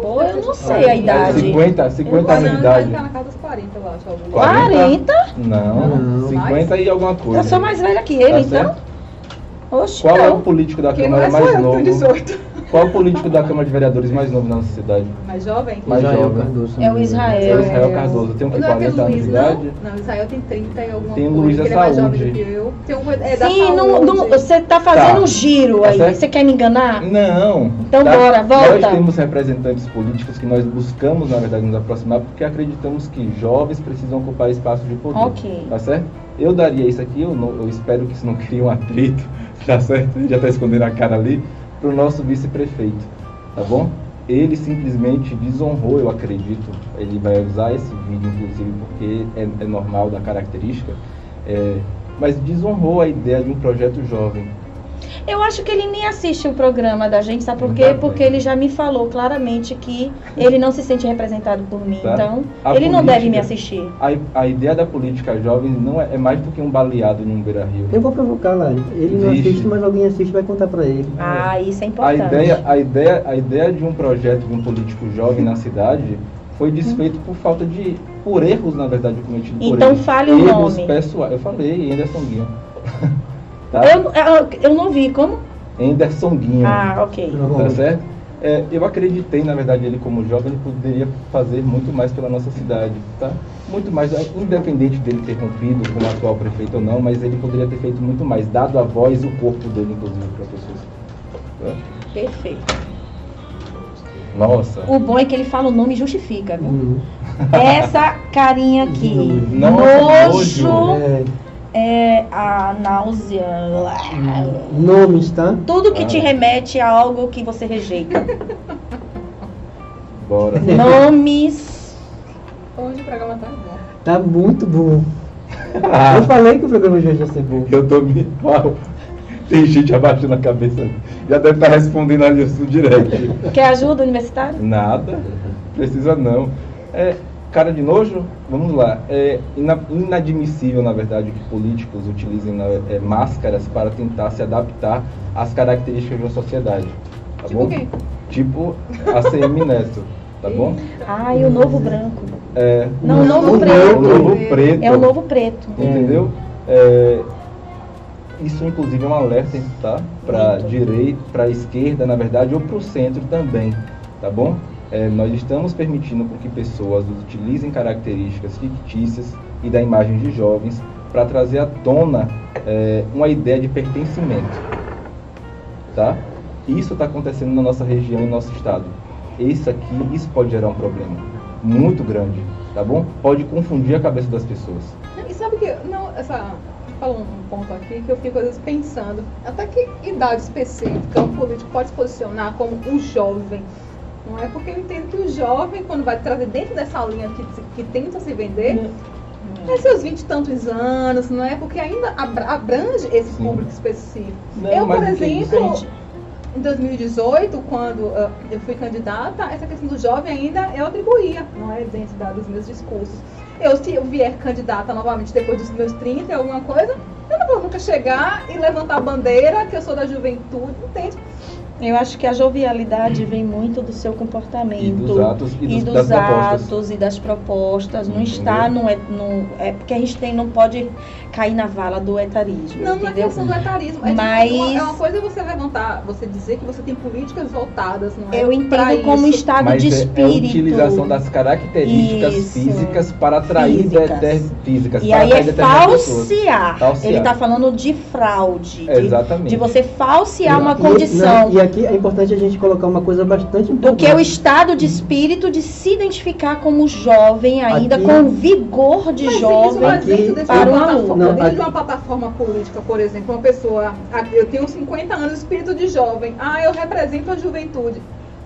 Speaker 1: Pô, eu não sei a idade.
Speaker 3: 50, 50
Speaker 2: Ah,
Speaker 3: anos de idade.
Speaker 2: ficar na casa dos 40, eu acho. algum.
Speaker 1: 40?
Speaker 3: Não,
Speaker 4: Não.
Speaker 3: 50 e alguma coisa.
Speaker 1: Eu sou mais velha que ele,
Speaker 3: Tá
Speaker 1: então? Oxe,
Speaker 3: Qual é o
Speaker 1: não.
Speaker 3: político da
Speaker 2: Quem
Speaker 3: Câmara
Speaker 2: mais
Speaker 3: mais
Speaker 2: eu,
Speaker 3: novo?
Speaker 2: tenho 18.
Speaker 3: Qual é o político da Câmara de Vereadores mais novo na nossa cidade?
Speaker 2: Mais jovem?
Speaker 3: Mais
Speaker 4: Israel
Speaker 3: jovem.
Speaker 4: Cardoso.
Speaker 1: É o Israel.
Speaker 3: É o Israel Cardoso. Tem um que
Speaker 2: Não é
Speaker 3: 40 anos de idade.
Speaker 2: não? Israel tem 30 e alguma
Speaker 3: Tem o
Speaker 2: coisa.
Speaker 3: Luiz da
Speaker 2: ele é mais
Speaker 3: Saúde.
Speaker 2: jovem do que eu. Tem um é da
Speaker 1: Sim, não,
Speaker 2: saúde.
Speaker 1: não- você tá fazendo
Speaker 3: Tá.
Speaker 1: um giro
Speaker 3: Tá
Speaker 1: aí.
Speaker 3: certo?
Speaker 1: Você quer me enganar?
Speaker 3: Não.
Speaker 1: Então bora, volta.
Speaker 3: Nós temos representantes políticos que nós buscamos, na verdade, nos aproximar porque acreditamos que jovens precisam ocupar espaço de poder.
Speaker 1: Ok.
Speaker 3: Tá certo? Eu daria isso aqui, eu, não- eu espero que isso não crie um atrito, tá certo? Já tá escondendo a cara ali, pro nosso vice-prefeito, tá bom? Ele simplesmente desonrou, eu acredito. Ele vai usar esse vídeo, inclusive, porque é, é normal da característica. é, mas desonrou a ideia de um projeto jovem.
Speaker 1: Eu acho que ele nem assiste o programa da gente, sabe por quê?
Speaker 3: Tá.
Speaker 1: Porque ele já me falou claramente que ele não se sente representado por mim.
Speaker 3: Tá.
Speaker 1: Então,
Speaker 3: A
Speaker 1: ele não
Speaker 3: política-
Speaker 1: deve me assistir.
Speaker 3: A, a ideia da política jovem não é, é mais do que um baleado num beira-rio.
Speaker 4: Eu vou provocar lá. Ele não assiste, mas alguém assiste e vai contar pra ele.
Speaker 1: Ah, isso é
Speaker 3: A
Speaker 1: importante.
Speaker 3: ideia, a, ideia, a ideia de um projeto de um político jovem na cidade foi desfeito por falta de. por erros, na verdade, cometidos por
Speaker 1: Então
Speaker 3: ele.
Speaker 1: fale o
Speaker 3: erros
Speaker 1: nome.
Speaker 3: pessoais. Eu falei, Anderson Guinho. Tá?
Speaker 1: Eu, eu, eu não vi, como?
Speaker 3: Anderson Guinho.
Speaker 1: Ah, ok.
Speaker 3: Tá certo? É, eu acreditei, na verdade, ele como jovem, ele poderia fazer muito mais pela nossa cidade, tá? Muito mais, é, independente dele ter rompido com o atual prefeito ou não, mas ele poderia ter feito muito mais, dado a voz e o corpo dele, inclusive, para pessoas. Tá?
Speaker 1: Perfeito.
Speaker 3: Nossa.
Speaker 1: O bom é que ele fala o nome e justifica, viu?
Speaker 4: Hum.
Speaker 1: Essa carinha aqui.
Speaker 3: Nossa,
Speaker 1: Nojo.
Speaker 3: nojo.
Speaker 4: É,
Speaker 1: É a náusea.
Speaker 4: nomes, tá?
Speaker 1: Tudo que
Speaker 3: Ah.
Speaker 1: te remete a algo que você rejeita.
Speaker 3: Bora.
Speaker 1: Nomes.
Speaker 2: Hoje o programa tá bom.
Speaker 4: Tá muito bom.
Speaker 3: Ah,
Speaker 4: Eu falei que o programa de hoje ia ser bom.
Speaker 3: eu tô me. Tem gente abaixando a cabeça. Já deve estar respondendo ali no direct.
Speaker 1: Quer ajuda universitária?
Speaker 3: Nada. Precisa não. É, cara de nojo? Vamos lá. É ina- inadmissível, na verdade, que políticos utilizem na- é, máscaras para tentar se adaptar às características de uma sociedade. Tá
Speaker 2: Tipo
Speaker 3: bom?
Speaker 2: quem?
Speaker 3: Tipo a CM Neto. Tá bom?
Speaker 1: Ai, o novo branco.
Speaker 3: É,
Speaker 1: Não, o novo
Speaker 3: o
Speaker 1: preto.
Speaker 3: novo preto.
Speaker 1: É o novo preto.
Speaker 3: Entendeu? É, isso inclusive é um alerta, tá? Para direita, para esquerda, na verdade, ou para o centro também, tá bom? É, nós estamos permitindo que pessoas utilizem características fictícias e da imagem de jovens para trazer à tona é, uma ideia de pertencimento, tá? Isso está acontecendo na nossa região e no nosso estado. Isso aqui, isso pode gerar um problema muito grande, tá bom? Pode confundir a cabeça das pessoas.
Speaker 2: E sabe que, não, essa, falou um ponto aqui que eu fico às vezes pensando, até que idade específica um político pode se posicionar como um jovem? Não é porque eu entendo que o jovem, quando vai trazer dentro dessa linha que, que tenta se vender, é seus 20 e tantos anos, não é? Porque ainda abra- abrange esse
Speaker 3: Sim.
Speaker 2: público específico.
Speaker 3: Não,
Speaker 2: eu, por
Speaker 3: isso,
Speaker 2: exemplo,
Speaker 3: gente?
Speaker 2: em 2018, quando ah, eu fui candidata, essa questão do jovem ainda eu atribuía, não é? Dentro dos meus discursos. Eu, se eu vier candidata novamente depois dos meus 30, alguma coisa, eu não vou nunca chegar e levantar a bandeira que eu sou da juventude, entende?
Speaker 1: Eu acho que a jovialidade vem muito do seu comportamento.
Speaker 3: E dos atos e,
Speaker 1: e
Speaker 3: dos,
Speaker 1: dos
Speaker 3: das propostas.
Speaker 1: atos e das propostas. Não
Speaker 3: Entendeu?
Speaker 1: está no, no. É porque a gente tem, não pode cair na vala do etarismo.
Speaker 2: Não, não é questão do etarismo. É, tipo,
Speaker 1: Mas-
Speaker 2: uma, é uma coisa você levantar, você dizer que você tem políticas voltadas, não é?
Speaker 1: Eu entendo como
Speaker 2: isso.
Speaker 1: estado
Speaker 3: Mas
Speaker 1: de
Speaker 3: é, é a
Speaker 1: espírito.
Speaker 3: utilização das características
Speaker 1: Isso.
Speaker 3: físicas para atrair
Speaker 1: Físicas.
Speaker 3: deter- físicas,
Speaker 1: E
Speaker 3: para
Speaker 1: aí é falsear.
Speaker 3: Falsear.
Speaker 1: Ele está falando de fraude. De,
Speaker 3: Exatamente.
Speaker 1: de você falsear uma
Speaker 4: E-
Speaker 1: condição.
Speaker 4: não, E aqui é importante a gente colocar uma coisa bastante importante.
Speaker 1: Porque o estado de espírito de se identificar como jovem, ainda
Speaker 4: Aqui-
Speaker 1: com vigor de
Speaker 2: Mas
Speaker 1: jovem.
Speaker 4: aqui-
Speaker 1: para
Speaker 2: uma.
Speaker 4: Não,
Speaker 2: dentro
Speaker 4: aqui-
Speaker 2: de uma plataforma política, por exemplo, uma pessoa, eu tenho 50 anos, espírito de jovem, ah, eu represento a juventude.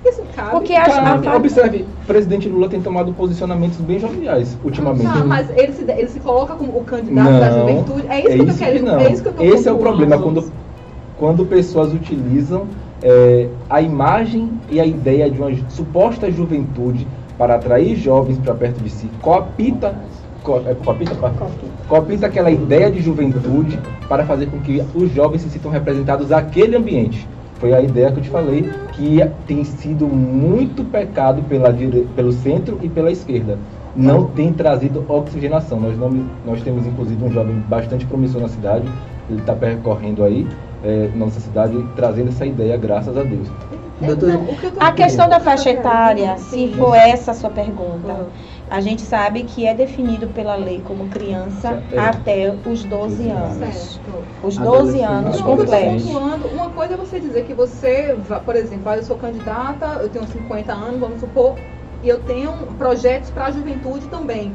Speaker 2: Isso cabe.
Speaker 1: Porque a-
Speaker 3: Cara,
Speaker 1: a-
Speaker 3: observe, o presidente Lula tem tomado posicionamentos bem joviais ultimamente.
Speaker 2: Ah, mas ele se, ele se coloca como o candidato da
Speaker 3: Não,
Speaker 2: juventude. É isso
Speaker 3: é
Speaker 2: que eu
Speaker 3: isso
Speaker 2: quero.
Speaker 3: que não.
Speaker 2: É isso que eu tô
Speaker 3: Esse é o problema quando, quando pessoas utilizam é, a imagem e a ideia de uma suposta juventude para atrair jovens para perto de si, coapita, co, é, coapita aquela ideia de juventude para fazer com que os jovens se sintam representados naquele ambiente. Foi a ideia que eu te falei, que tem sido muito pecado pela dire... pelo centro e pela esquerda. Não tem trazido oxigenação. Nós, não... Nós temos, inclusive, um jovem bastante promissor na cidade. Ele está percorrendo aí, é, nossa cidade, trazendo essa ideia, graças a Deus.
Speaker 4: Doutor,
Speaker 2: Não, que
Speaker 1: A questão da faixa etária, se for essa a sua pergunta,
Speaker 2: Uhum.
Speaker 1: a gente sabe que é definido pela lei como criança
Speaker 3: É.
Speaker 1: até os 12 anos.
Speaker 2: Certo.
Speaker 1: Os 12
Speaker 4: Adolescente.
Speaker 1: anos completos.
Speaker 2: uma coisa é você dizer que você, por exemplo, eu sou candidata, eu tenho 50 anos, vamos supor, e eu tenho projetos para a juventude também.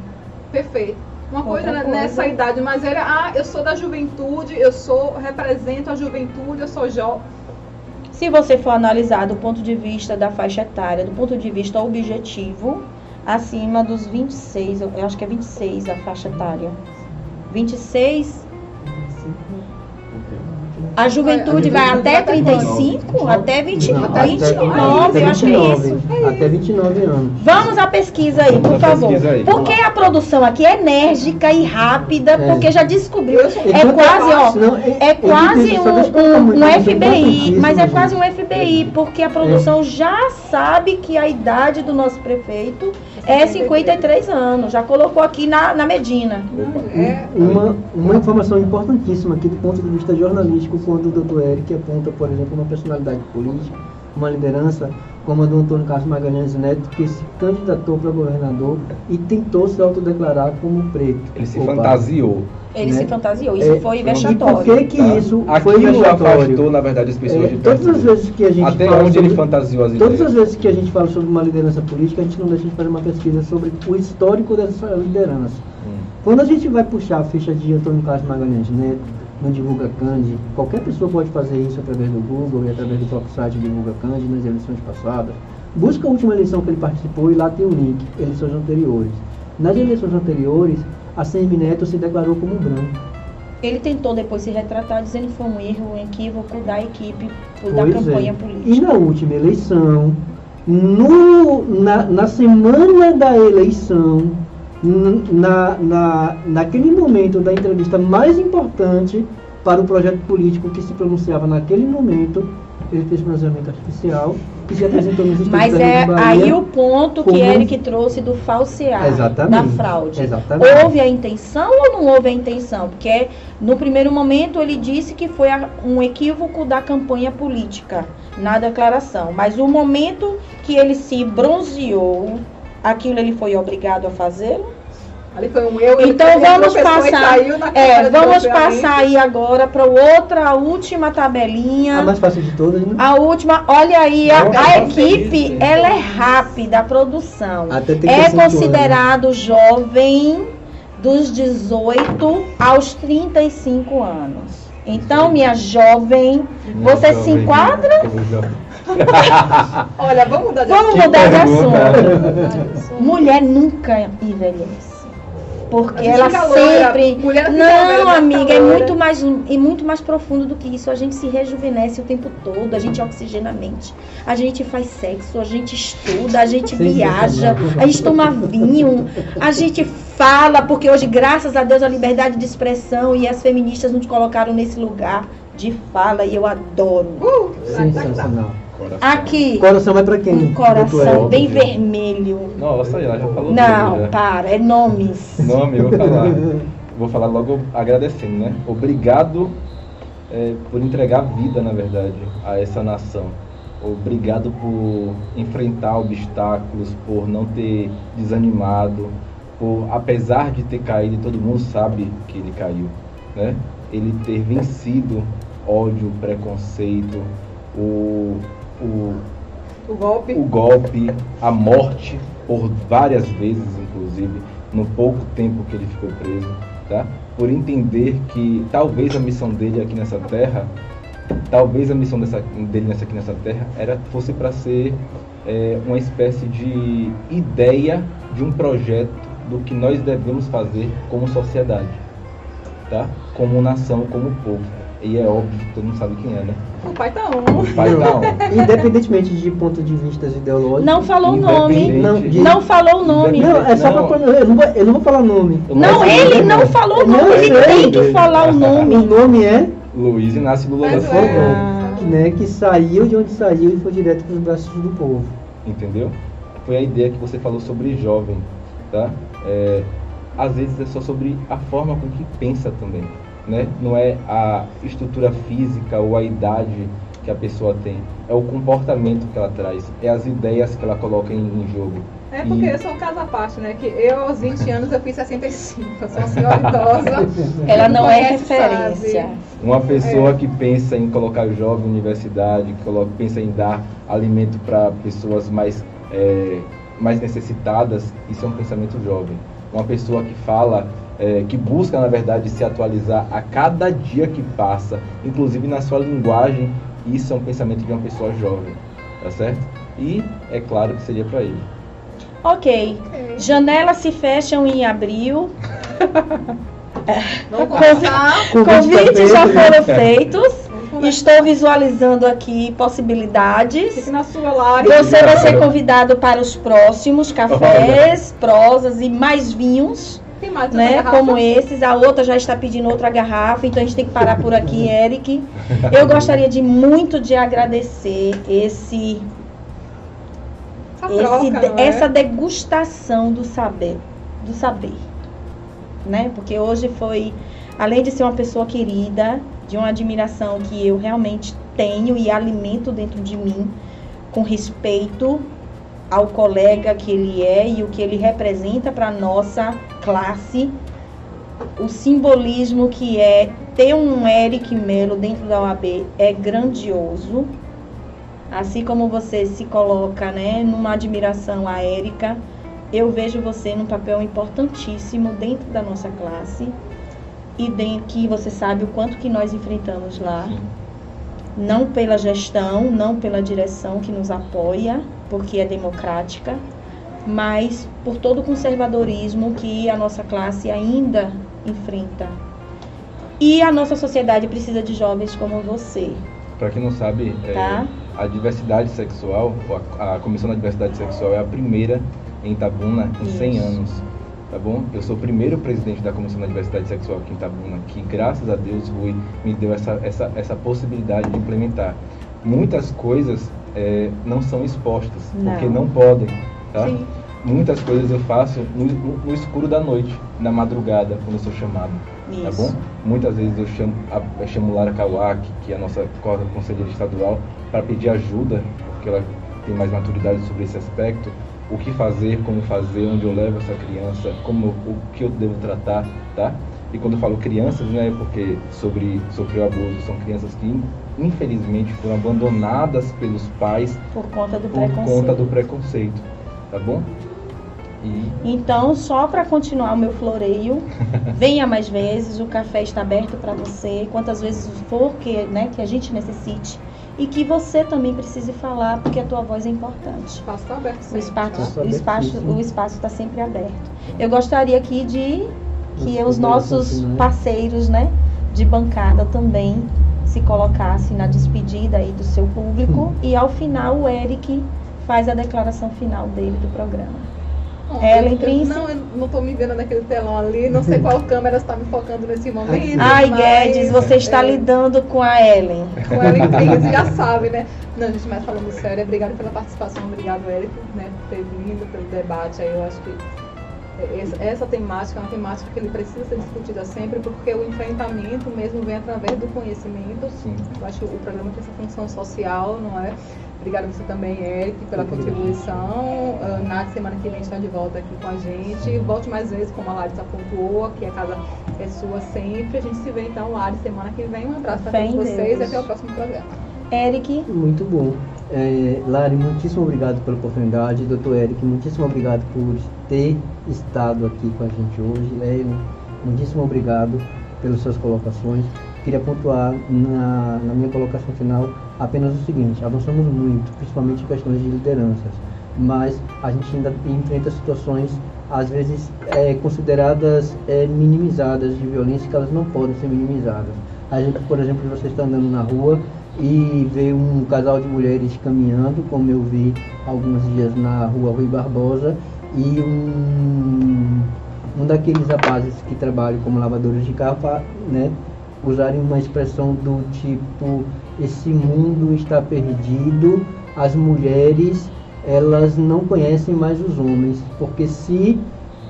Speaker 2: Perfeito. Uma coisa, né,
Speaker 1: coisa.
Speaker 2: nessa idade, mas era, ah, eu sou da juventude, eu sou, represento a juventude, eu sou jovem.
Speaker 1: Se você for analisar do ponto de vista da faixa etária, do ponto de vista objetivo, acima dos 26, eu eu acho que é 26 a faixa etária. 26, a juventude vai até 35, até 20,
Speaker 4: Não,
Speaker 1: 29, eu acho que é isso.
Speaker 4: Até 29 anos.
Speaker 1: Vamos à pesquisa aí, por favor. Porque a produção aqui é enérgica e rápida,
Speaker 4: É.
Speaker 1: porque já descobriu. É quase, ó,
Speaker 4: senão,
Speaker 1: é quase
Speaker 4: evidente,
Speaker 1: um, um, um FBI, mas é quase um FBI, porque a produção já sabe que a idade do nosso prefeito é 53 anos. Já colocou aqui na, na Medina.
Speaker 2: É,
Speaker 4: Uma, uma informação importantíssima aqui do ponto de vista jornalístico, quando o Dr. Eric aponta, por exemplo, uma personalidade política, uma liderança como a do Antônio Carlos Magalhães Neto, que se candidatou para governador e tentou se autodeclarar como preto.
Speaker 3: Ele se fantasiou.
Speaker 1: Ele
Speaker 4: Né?
Speaker 1: se fantasiou. Isso
Speaker 4: É,
Speaker 1: foi
Speaker 4: E
Speaker 1: vexatório.
Speaker 4: por que que
Speaker 3: tá?
Speaker 4: isso
Speaker 3: Aquilo
Speaker 4: foi vexatório?
Speaker 3: afastou, na verdade, as pessoas
Speaker 4: É,
Speaker 3: de
Speaker 4: todas as vezes que a gente
Speaker 3: Até
Speaker 4: fala
Speaker 3: onde ele
Speaker 4: sobre-
Speaker 3: fantasiou as
Speaker 4: Todas
Speaker 3: ideias.
Speaker 4: as vezes que a gente fala sobre uma liderança política, a gente não deixa de fazer uma pesquisa sobre o histórico dessa liderança.
Speaker 3: Hum.
Speaker 4: Quando a gente vai puxar a ficha de Antônio Carlos Magalhães Neto, no Divulga Cande, qualquer pessoa pode fazer isso através do Google e através do próprio site Divulga Cande nas eleições passadas. Busca a última eleição que ele participou e lá tem o link, eleições anteriores. Nas eleições anteriores, a CM Neto se declarou como branco.
Speaker 1: Ele tentou depois se retratar dizendo que foi um erro, um equívoco da equipe da
Speaker 4: Pois
Speaker 1: campanha
Speaker 4: é.
Speaker 1: política.
Speaker 4: E na última eleição, no, na, na semana da eleição, na, na, naquele momento da entrevista mais importante para o projeto político que se pronunciava naquele momento, ele fez pronunciamento artificial e se apresentou nos estúdios
Speaker 1: Mas é
Speaker 4: Bahia.
Speaker 1: aí o ponto que Eric trouxe do falsear, da fraude.
Speaker 4: Exatamente.
Speaker 1: Houve a intenção ou não houve a intenção? Porque no primeiro momento ele disse que foi um equívoco da campanha política na declaração. Mas o momento que ele se bronzeou, aquilo ele foi obrigado a fazê-lo?
Speaker 2: Ali foi um eu,
Speaker 1: Então
Speaker 2: ele
Speaker 1: vamos passar.
Speaker 2: caiu na
Speaker 1: É, vamos passar aí agora para outra, última tabelinha.
Speaker 4: A mais fácil de todas, né?
Speaker 1: A última, olha aí, a,
Speaker 3: Não,
Speaker 1: a equipe,
Speaker 3: feliz,
Speaker 1: ela é rápida, a produção.
Speaker 4: Até tem
Speaker 1: É
Speaker 4: 35 anos.
Speaker 1: considerado jovem dos 18 aos 35 anos. Então, minha jovem, você se
Speaker 3: Jovem,
Speaker 1: enquadra?
Speaker 2: Olha, vamos mudar de
Speaker 1: Vamos
Speaker 2: assunto.
Speaker 1: mudar de assunto. Mulher nunca envelhece. Porque ela sempre.
Speaker 2: loira,
Speaker 1: Não, amiga, é muito mais e muito mais profundo do que isso. A gente se rejuvenesce o tempo todo, a gente oxigena a mente, a gente faz sexo, a gente estuda, a gente
Speaker 4: Sim,
Speaker 1: viaja, a gente toma vinho, a gente fala, porque hoje, graças a Deus, a liberdade de expressão e as feministas nos colocaram nesse lugar de fala e eu adoro.
Speaker 2: Uh,
Speaker 4: Sensacional.
Speaker 3: Coração.
Speaker 1: Aqui,
Speaker 4: Coração vai pra quem?
Speaker 1: um coração bem vermelho.
Speaker 3: Nossa, ela já falou tudo,
Speaker 1: Não,
Speaker 3: já.
Speaker 1: para, é nomes.
Speaker 3: Nome, eu vou falar. Vou falar logo agradecendo, né? Obrigado é, por entregar vida, na verdade, a essa nação. Obrigado por enfrentar obstáculos, por não ter desanimado, por, apesar de ter caído, e todo mundo sabe que ele caiu, né? Ele ter vencido ódio, preconceito, o, o,
Speaker 2: o golpe.
Speaker 3: o golpe, a morte, por várias vezes, inclusive, no pouco tempo que ele ficou preso, tá? Por entender que talvez a missão dele aqui nessa terra, talvez a missão dessa, dele nessa, aqui nessa terra era fosse para ser é, uma espécie de ideia de um projeto do que nós devemos fazer como sociedade, tá? Como nação, como povo. E é óbvio que todo mundo sabe quem é, né?
Speaker 2: O pai tá um.
Speaker 3: O pai da ONU.
Speaker 4: Independentemente de ponto de vista ideológicos.
Speaker 1: Não falou o nome.
Speaker 4: Não, de-
Speaker 1: Não falou o nome.
Speaker 4: Não, é só
Speaker 3: Não.
Speaker 4: pra quando. Eu não vou, eu não vou falar nome.
Speaker 3: O
Speaker 1: Não,
Speaker 3: nosso
Speaker 1: ele
Speaker 3: nome-
Speaker 1: não falou o
Speaker 4: Não,
Speaker 1: nome, ele
Speaker 4: eu
Speaker 1: tem que falar o
Speaker 4: O
Speaker 1: nome.
Speaker 4: nome é
Speaker 3: Luiz Inácio Lula da Silva.
Speaker 2: é.
Speaker 4: né, que saiu de onde saiu e foi direto para os braços do povo.
Speaker 3: Entendeu? Foi a ideia que você falou sobre jovem, tá? É, às vezes é só sobre a forma com que pensa também, né? Não é a estrutura física ou a idade que a pessoa tem, é o comportamento que ela traz, é as ideias que ela coloca em, em jogo.
Speaker 2: É porque eu sou um caso à parte, né? Que eu aos 20 anos eu fiz 65. Eu sou uma senhora idosa.
Speaker 1: Ela não é referência.
Speaker 2: sabe?
Speaker 3: Uma pessoa
Speaker 2: É.
Speaker 3: que pensa em colocar jovem em universidade, que coloca, pensa em dar alimento para pessoas mais, é, mais necessitadas, isso é um pensamento jovem. Uma pessoa que fala, é, que busca, na verdade, se atualizar a cada dia que passa, inclusive na sua linguagem, isso é um pensamento de uma pessoa jovem, tá certo? E é claro que seria para ele.
Speaker 1: Ok. Janelas se fecham em abril.
Speaker 2: Começar.
Speaker 1: Convites já foram feitos.
Speaker 2: Vamos começar.
Speaker 1: Estou visualizando aqui possibilidades.
Speaker 2: Fique na sua live.
Speaker 1: Você vai ser convidado para os próximos cafés, prosas e mais vinhos, né?
Speaker 2: garrafa?
Speaker 1: Como esses. A outra já está pedindo outra garrafa, então a gente tem que parar por aqui, Eric. Eu gostaria de muito de agradecer esse,
Speaker 2: Essa
Speaker 1: esse
Speaker 2: troca, é?
Speaker 1: essa degustação do saber, do saber, né? Porque hoje foi, além de ser uma pessoa querida, de uma admiração que eu realmente tenho e alimento dentro de mim, com respeito ao colega que ele é e o que ele representa para a nossa classe, o simbolismo que é ter um Eric Melo dentro da OAB é grandioso. Assim como você se coloca né, numa admiração a Érica, eu vejo você num papel importantíssimo dentro da nossa classe e de, que você sabe o quanto que nós enfrentamos lá.
Speaker 3: Sim.
Speaker 1: Não pela gestão, não pela direção que nos apoia, porque é democrática, mas por todo o conservadorismo que a nossa classe ainda enfrenta. E a nossa sociedade precisa de jovens como você.
Speaker 3: Para quem não sabe, é,
Speaker 1: Tá.
Speaker 3: a diversidade sexual, a, a Comissão da Diversidade Sexual é a primeira em Itabuna em 100
Speaker 1: Isso.
Speaker 3: anos, tá bom? Eu sou o primeiro presidente da Comissão da Diversidade Sexual aqui em Itabuna, que graças a Deus Rui me deu essa, essa, essa possibilidade de implementar. Muitas coisas é, não são expostas, porque
Speaker 1: Não.
Speaker 3: não podem, tá?
Speaker 1: Sim.
Speaker 3: Muitas coisas eu faço no, no- escuro da noite, na madrugada, quando eu sou chamado tá
Speaker 1: Isso.
Speaker 3: bom? Muitas vezes eu chamo, a, eu chamo Lara Kawaki, que é a nossa co- conselheira estadual, para pedir ajuda, porque ela tem mais maturidade sobre esse aspecto, o que fazer, como fazer, onde eu levo essa criança, como o que eu devo tratar, tá? E quando eu falo crianças, não é porque sobre sofreu abuso, são crianças que infelizmente foram abandonadas pelos pais
Speaker 1: Por conta do
Speaker 3: por
Speaker 1: preconceito.
Speaker 3: conta do preconceito, tá bom? E
Speaker 1: Então, só para continuar o meu floreio, venha mais vezes, o café está aberto para você, quantas vezes for que, né, que a gente necessite. E que você também precise falar, porque a tua voz é
Speaker 2: O
Speaker 1: importante.
Speaker 2: espaço está aberto
Speaker 1: O
Speaker 2: sempre,
Speaker 1: espaço,
Speaker 2: tá?
Speaker 1: o espaço,
Speaker 4: abertíssimo.
Speaker 1: o espaço está sempre aberto. Eu gostaria aqui de que os nossos parceiros, né, de bancada também se colocassem na despedida aí do seu público e ao final o Eric faz a declaração final dele do programa.
Speaker 2: Bom,
Speaker 1: Ellen
Speaker 2: eu-
Speaker 1: Prince?
Speaker 2: Não, eu não estou me vendo naquele telão ali, não sei qual câmera está me focando nesse momento.
Speaker 1: Ai,
Speaker 2: mas,
Speaker 1: Guedes, você está
Speaker 2: é,
Speaker 1: lidando com a Ellen.
Speaker 2: Com a Ellen Prince, já sabe, né? Não, gente, mas falando sério, obrigado pela participação, obrigado, Eric, né, por ter vindo, pelo debate aí, eu acho que essa, temática é uma temática que ele precisa ser discutida sempre, porque o enfrentamento mesmo vem através do conhecimento.
Speaker 3: sim,
Speaker 2: Eu acho que o programa tem essa função social, não é? Obrigada a você também, Eric, pela contribuição. Uh, na semana que vem está de volta aqui com a gente. Volte mais vezes, como a Larissa pontuou, que a casa é sua sempre. A gente se vê então, Lari, semana que vem. Um abraço para todos vocês e até o próximo programa.
Speaker 1: Eric,
Speaker 4: Muito bom. É, Lari, muitíssimo obrigado pela oportunidade. Doutor Eric, muitíssimo obrigado por ter estado aqui com a gente hoje. Leila, muitíssimo obrigado pelas suas colocações. Queria pontuar na, na minha colocação final apenas o seguinte: avançamos muito, principalmente em questões de lideranças, mas a gente ainda enfrenta situações, às vezes, é, consideradas é, minimizadas de violência, que elas não podem ser minimizadas. A gente, por exemplo, você está andando na rua e vê um casal de mulheres caminhando, como eu vi alguns dias na rua Rui Barbosa, e um, um daqueles rapazes que trabalham como lavadores de carro, né, usarem uma expressão do tipo: esse mundo está perdido, as mulheres elas não conhecem mais os homens, porque se,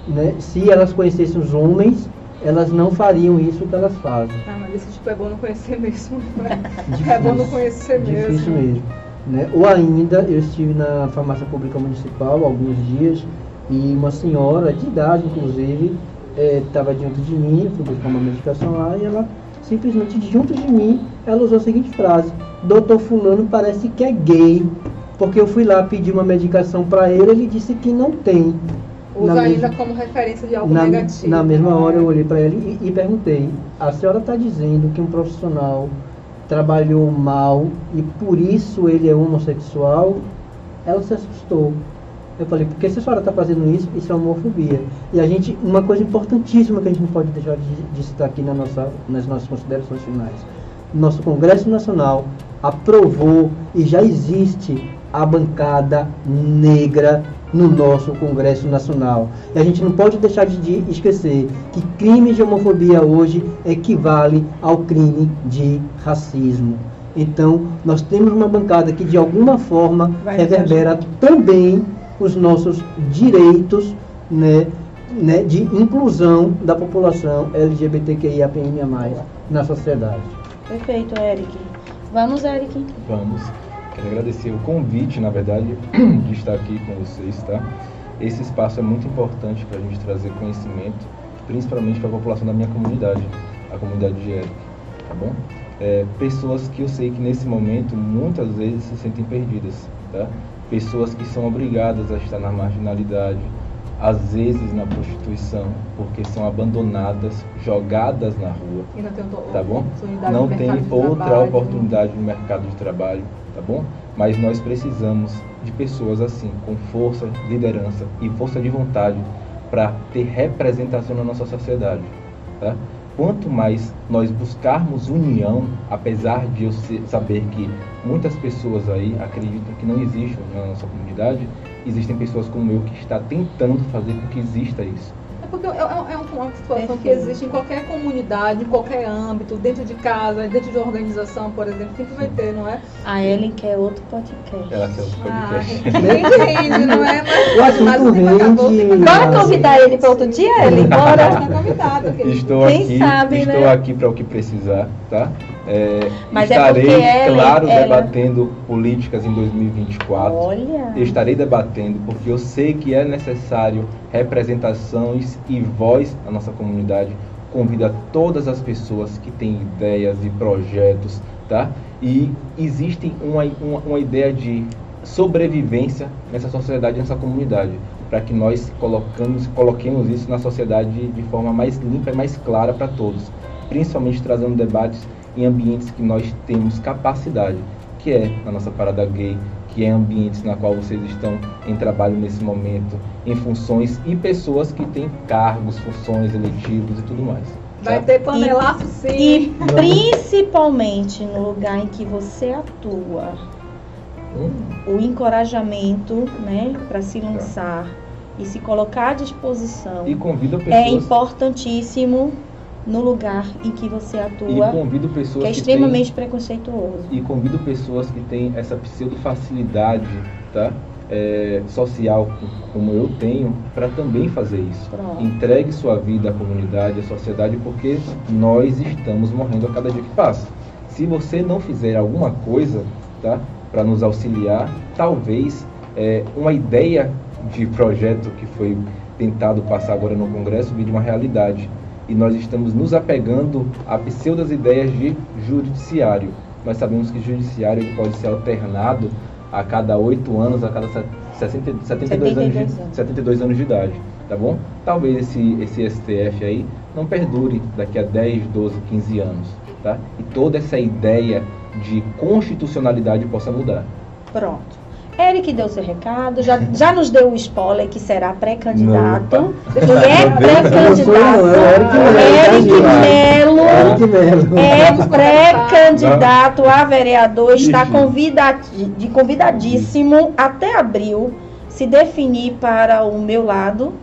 Speaker 4: né, se elas conhecessem os homens, elas não fariam isso que elas fazem.
Speaker 2: Ah, mas esse tipo é bom não conhecer mesmo. né? É bom não conhecer mesmo.
Speaker 4: Difícil mesmo. Né? Ou ainda, eu estive na farmácia pública municipal alguns dias e uma senhora, de idade inclusive, estava diante de mim, eu fui buscar uma medicação lá e ela simplesmente junto de mim, ela usou a seguinte frase, doutor fulano parece que é gay, porque eu fui lá pedir uma medicação para ele, ele disse que não tem.
Speaker 2: Usa ainda como referência de algo
Speaker 4: na,
Speaker 2: negativo.
Speaker 4: na mesma hora eu olhei para ele e, e perguntei: a senhora está dizendo que um profissional trabalhou mal e por isso ele é homossexual? Ela se assustou. Eu falei: porque se a senhora está fazendo isso, isso é homofobia. E a gente, uma coisa importantíssima que a gente não pode deixar de, de citar aqui na nossa, nas nossas considerações finais: nosso Congresso Nacional aprovou e já existe a bancada negra no nosso Congresso Nacional. E a gente não pode deixar de, esquecer que crime de homofobia hoje equivale ao crime de racismo. Então, nós temos uma bancada que de alguma forma
Speaker 1: Vai
Speaker 4: reverbera também os nossos direitos né, né, de inclusão da população LGBTQIAPN+, na sociedade.
Speaker 1: perfeito, Eric. Vamos, Eric.
Speaker 3: vamos. Quero agradecer o convite, na verdade, de estar aqui com vocês, tá? Esse espaço é muito importante para a gente trazer conhecimento, principalmente para a população da minha comunidade, a comunidade de Eric, tá bom? É, pessoas que eu sei que nesse momento muitas vezes se sentem perdidas, tá? Pessoas que são obrigadas a estar na marginalidade, às vezes na prostituição, porque são abandonadas, jogadas na rua,
Speaker 2: E não tem outra
Speaker 3: tá bom? Não tem outra
Speaker 2: trabalho.
Speaker 3: oportunidade no mercado de trabalho, tá bom? Mas nós precisamos de pessoas assim, com força, liderança e força de vontade para ter representação na nossa sociedade, tá? Quanto mais nós buscarmos união, apesar de eu saber que muitas pessoas aí acreditam que não existe união na nossa comunidade, existem pessoas como eu que está tentando fazer com que exista isso.
Speaker 2: Porque é, é- é uma situação que existe em qualquer comunidade, em qualquer âmbito, dentro de casa, dentro de organização, por exemplo, sempre vai ter, não é?
Speaker 1: A Ellen quer outro podcast.
Speaker 3: Ela quer outro
Speaker 2: Ah,
Speaker 3: podcast.
Speaker 2: rende, rende, não é? Mas, mas o tempo acabou.
Speaker 1: Bora convidar ele para outro dia, Ellen? Bora.
Speaker 2: Está convidado, querido.
Speaker 3: Estou
Speaker 1: Quem
Speaker 3: aqui,
Speaker 1: sabe,
Speaker 3: estou
Speaker 1: né?
Speaker 3: aqui para o que precisar, tá? É,
Speaker 1: Mas é
Speaker 3: estarei,
Speaker 1: porque ela-
Speaker 3: claro,
Speaker 1: ela-
Speaker 3: debatendo políticas em 2024.
Speaker 1: Olha.
Speaker 3: Estarei debatendo porque eu sei que é necessário representações e voz na nossa comunidade. Convido a todas as pessoas que têm ideias e projetos, tá? E existe uma, uma, uma ideia de sobrevivência nessa sociedade, nessa comunidade, para que nós colocamos, coloquemos isso na sociedade de forma mais limpa e mais clara para todos, principalmente trazendo debates em ambientes que nós temos capacidade, que é na nossa parada gay, que é ambientes na qual vocês estão em trabalho nesse momento, em funções e pessoas que têm cargos, funções eletivos e tudo mais.
Speaker 2: Vai
Speaker 3: tá?
Speaker 2: ter panelaço sim.
Speaker 1: E principalmente no lugar em que você atua,
Speaker 3: Hum,
Speaker 1: o encorajamento, né, para se lançar e se colocar à disposição
Speaker 3: E convido
Speaker 1: é
Speaker 3: pessoas
Speaker 1: importantíssimo no lugar em que você atua, que é
Speaker 3: que
Speaker 1: extremamente preconceituoso.
Speaker 3: e convido pessoas que têm essa pseudo facilidade, tá? É, social como eu tenho para também fazer isso.
Speaker 1: Pronto.
Speaker 3: Entregue sua vida à comunidade, à sociedade, porque nós estamos morrendo a cada dia que passa. Se você não fizer alguma coisa, tá, para nos auxiliar, talvez é, uma ideia de projeto que foi tentado passar agora no Congresso vire uma realidade. E nós estamos nos apegando a pseudas ideias de judiciário. Nós sabemos que judiciário pode ser alternado a cada oito anos, a cada se- 60, 72, anos
Speaker 1: 72
Speaker 3: de,
Speaker 1: anos.
Speaker 3: 72 anos de idade, tá bom? Talvez esse, esse STF aí não perdure daqui a 10, 12, 15 anos, tá? E toda essa ideia de constitucionalidade possa mudar.
Speaker 1: Pronto. Eric deu seu recado, já, já nos deu o spoiler que será pré-candidato.
Speaker 3: Não,
Speaker 1: Ele é pré-candidato.
Speaker 4: é Eric Melo.
Speaker 1: É pré-candidato a vereador, está
Speaker 3: Ixi.
Speaker 1: convidadi- de convidadíssimo até abril se definir para o meu lado.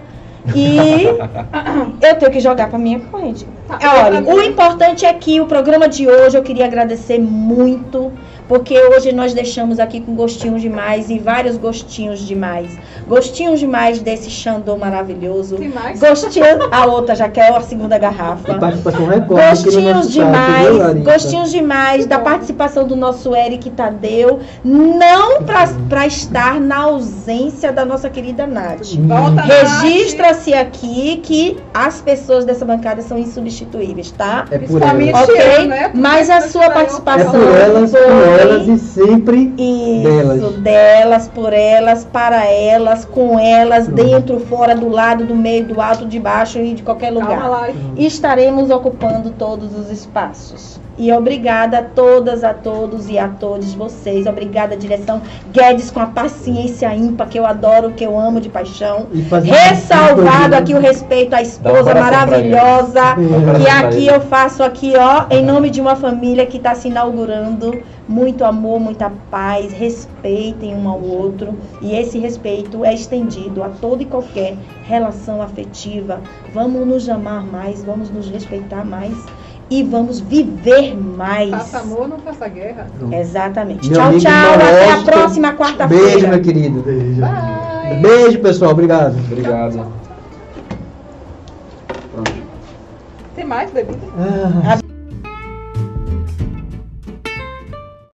Speaker 1: E eu tenho que jogar para minha corrente.
Speaker 2: Tá,
Speaker 1: Olha, o importante é que o programa de hoje eu queria agradecer muito, porque hoje nós deixamos aqui com gostinhos demais e vários gostinhos demais. Gostinhos demais desse Xandô maravilhoso.
Speaker 2: Tem mais?
Speaker 1: Gostinhos, a outra já quer a segunda garrafa.
Speaker 4: participação recorde no
Speaker 1: Gostinhos demais,
Speaker 4: Larissa?
Speaker 1: gostinhos demais da participação do nosso Eric Tadeu, não para estar na ausência da nossa querida Nath.
Speaker 2: Volta, Nath.
Speaker 1: Registra-se aqui que as pessoas dessa bancada são insubstituíveis, tá?
Speaker 4: É por elas.
Speaker 1: Ok,
Speaker 2: né?
Speaker 1: mas a sua
Speaker 2: Eu-
Speaker 4: É
Speaker 1: participação
Speaker 4: por elas,
Speaker 1: foi-
Speaker 4: com elas e sempre
Speaker 1: Isso,
Speaker 4: Delas.
Speaker 1: delas, por elas, para elas, com elas,
Speaker 4: Pronto.
Speaker 1: dentro, fora, do lado, do meio, do alto, de baixo e de qualquer lugar. Estaremos ocupando todos os espaços. E obrigada a todas, a todos e a todos vocês. Obrigada, direção Guedes, com a paciência ímpar que eu adoro, que eu amo de paixão. Ressalvado aqui o respeito à esposa maravilhosa. E aqui eu faço aqui, ó, em nome de uma família que está se inaugurando. Muito amor, muita paz, respeitem um ao outro. E esse respeito é estendido a toda e qualquer relação afetiva. Vamos nos amar mais, vamos nos respeitar mais e vamos viver mais.
Speaker 2: Faça amor, não faça guerra.
Speaker 1: Exatamente.
Speaker 4: Meu
Speaker 1: tchau, tchau. Até a próxima
Speaker 4: Beijo,
Speaker 1: quarta-feira.
Speaker 4: meu querido.
Speaker 5: Beijo.
Speaker 2: Bye.
Speaker 4: Beijo, pessoal. Obrigado.
Speaker 3: Obrigado.
Speaker 2: Tem mais bebida?
Speaker 4: Ah,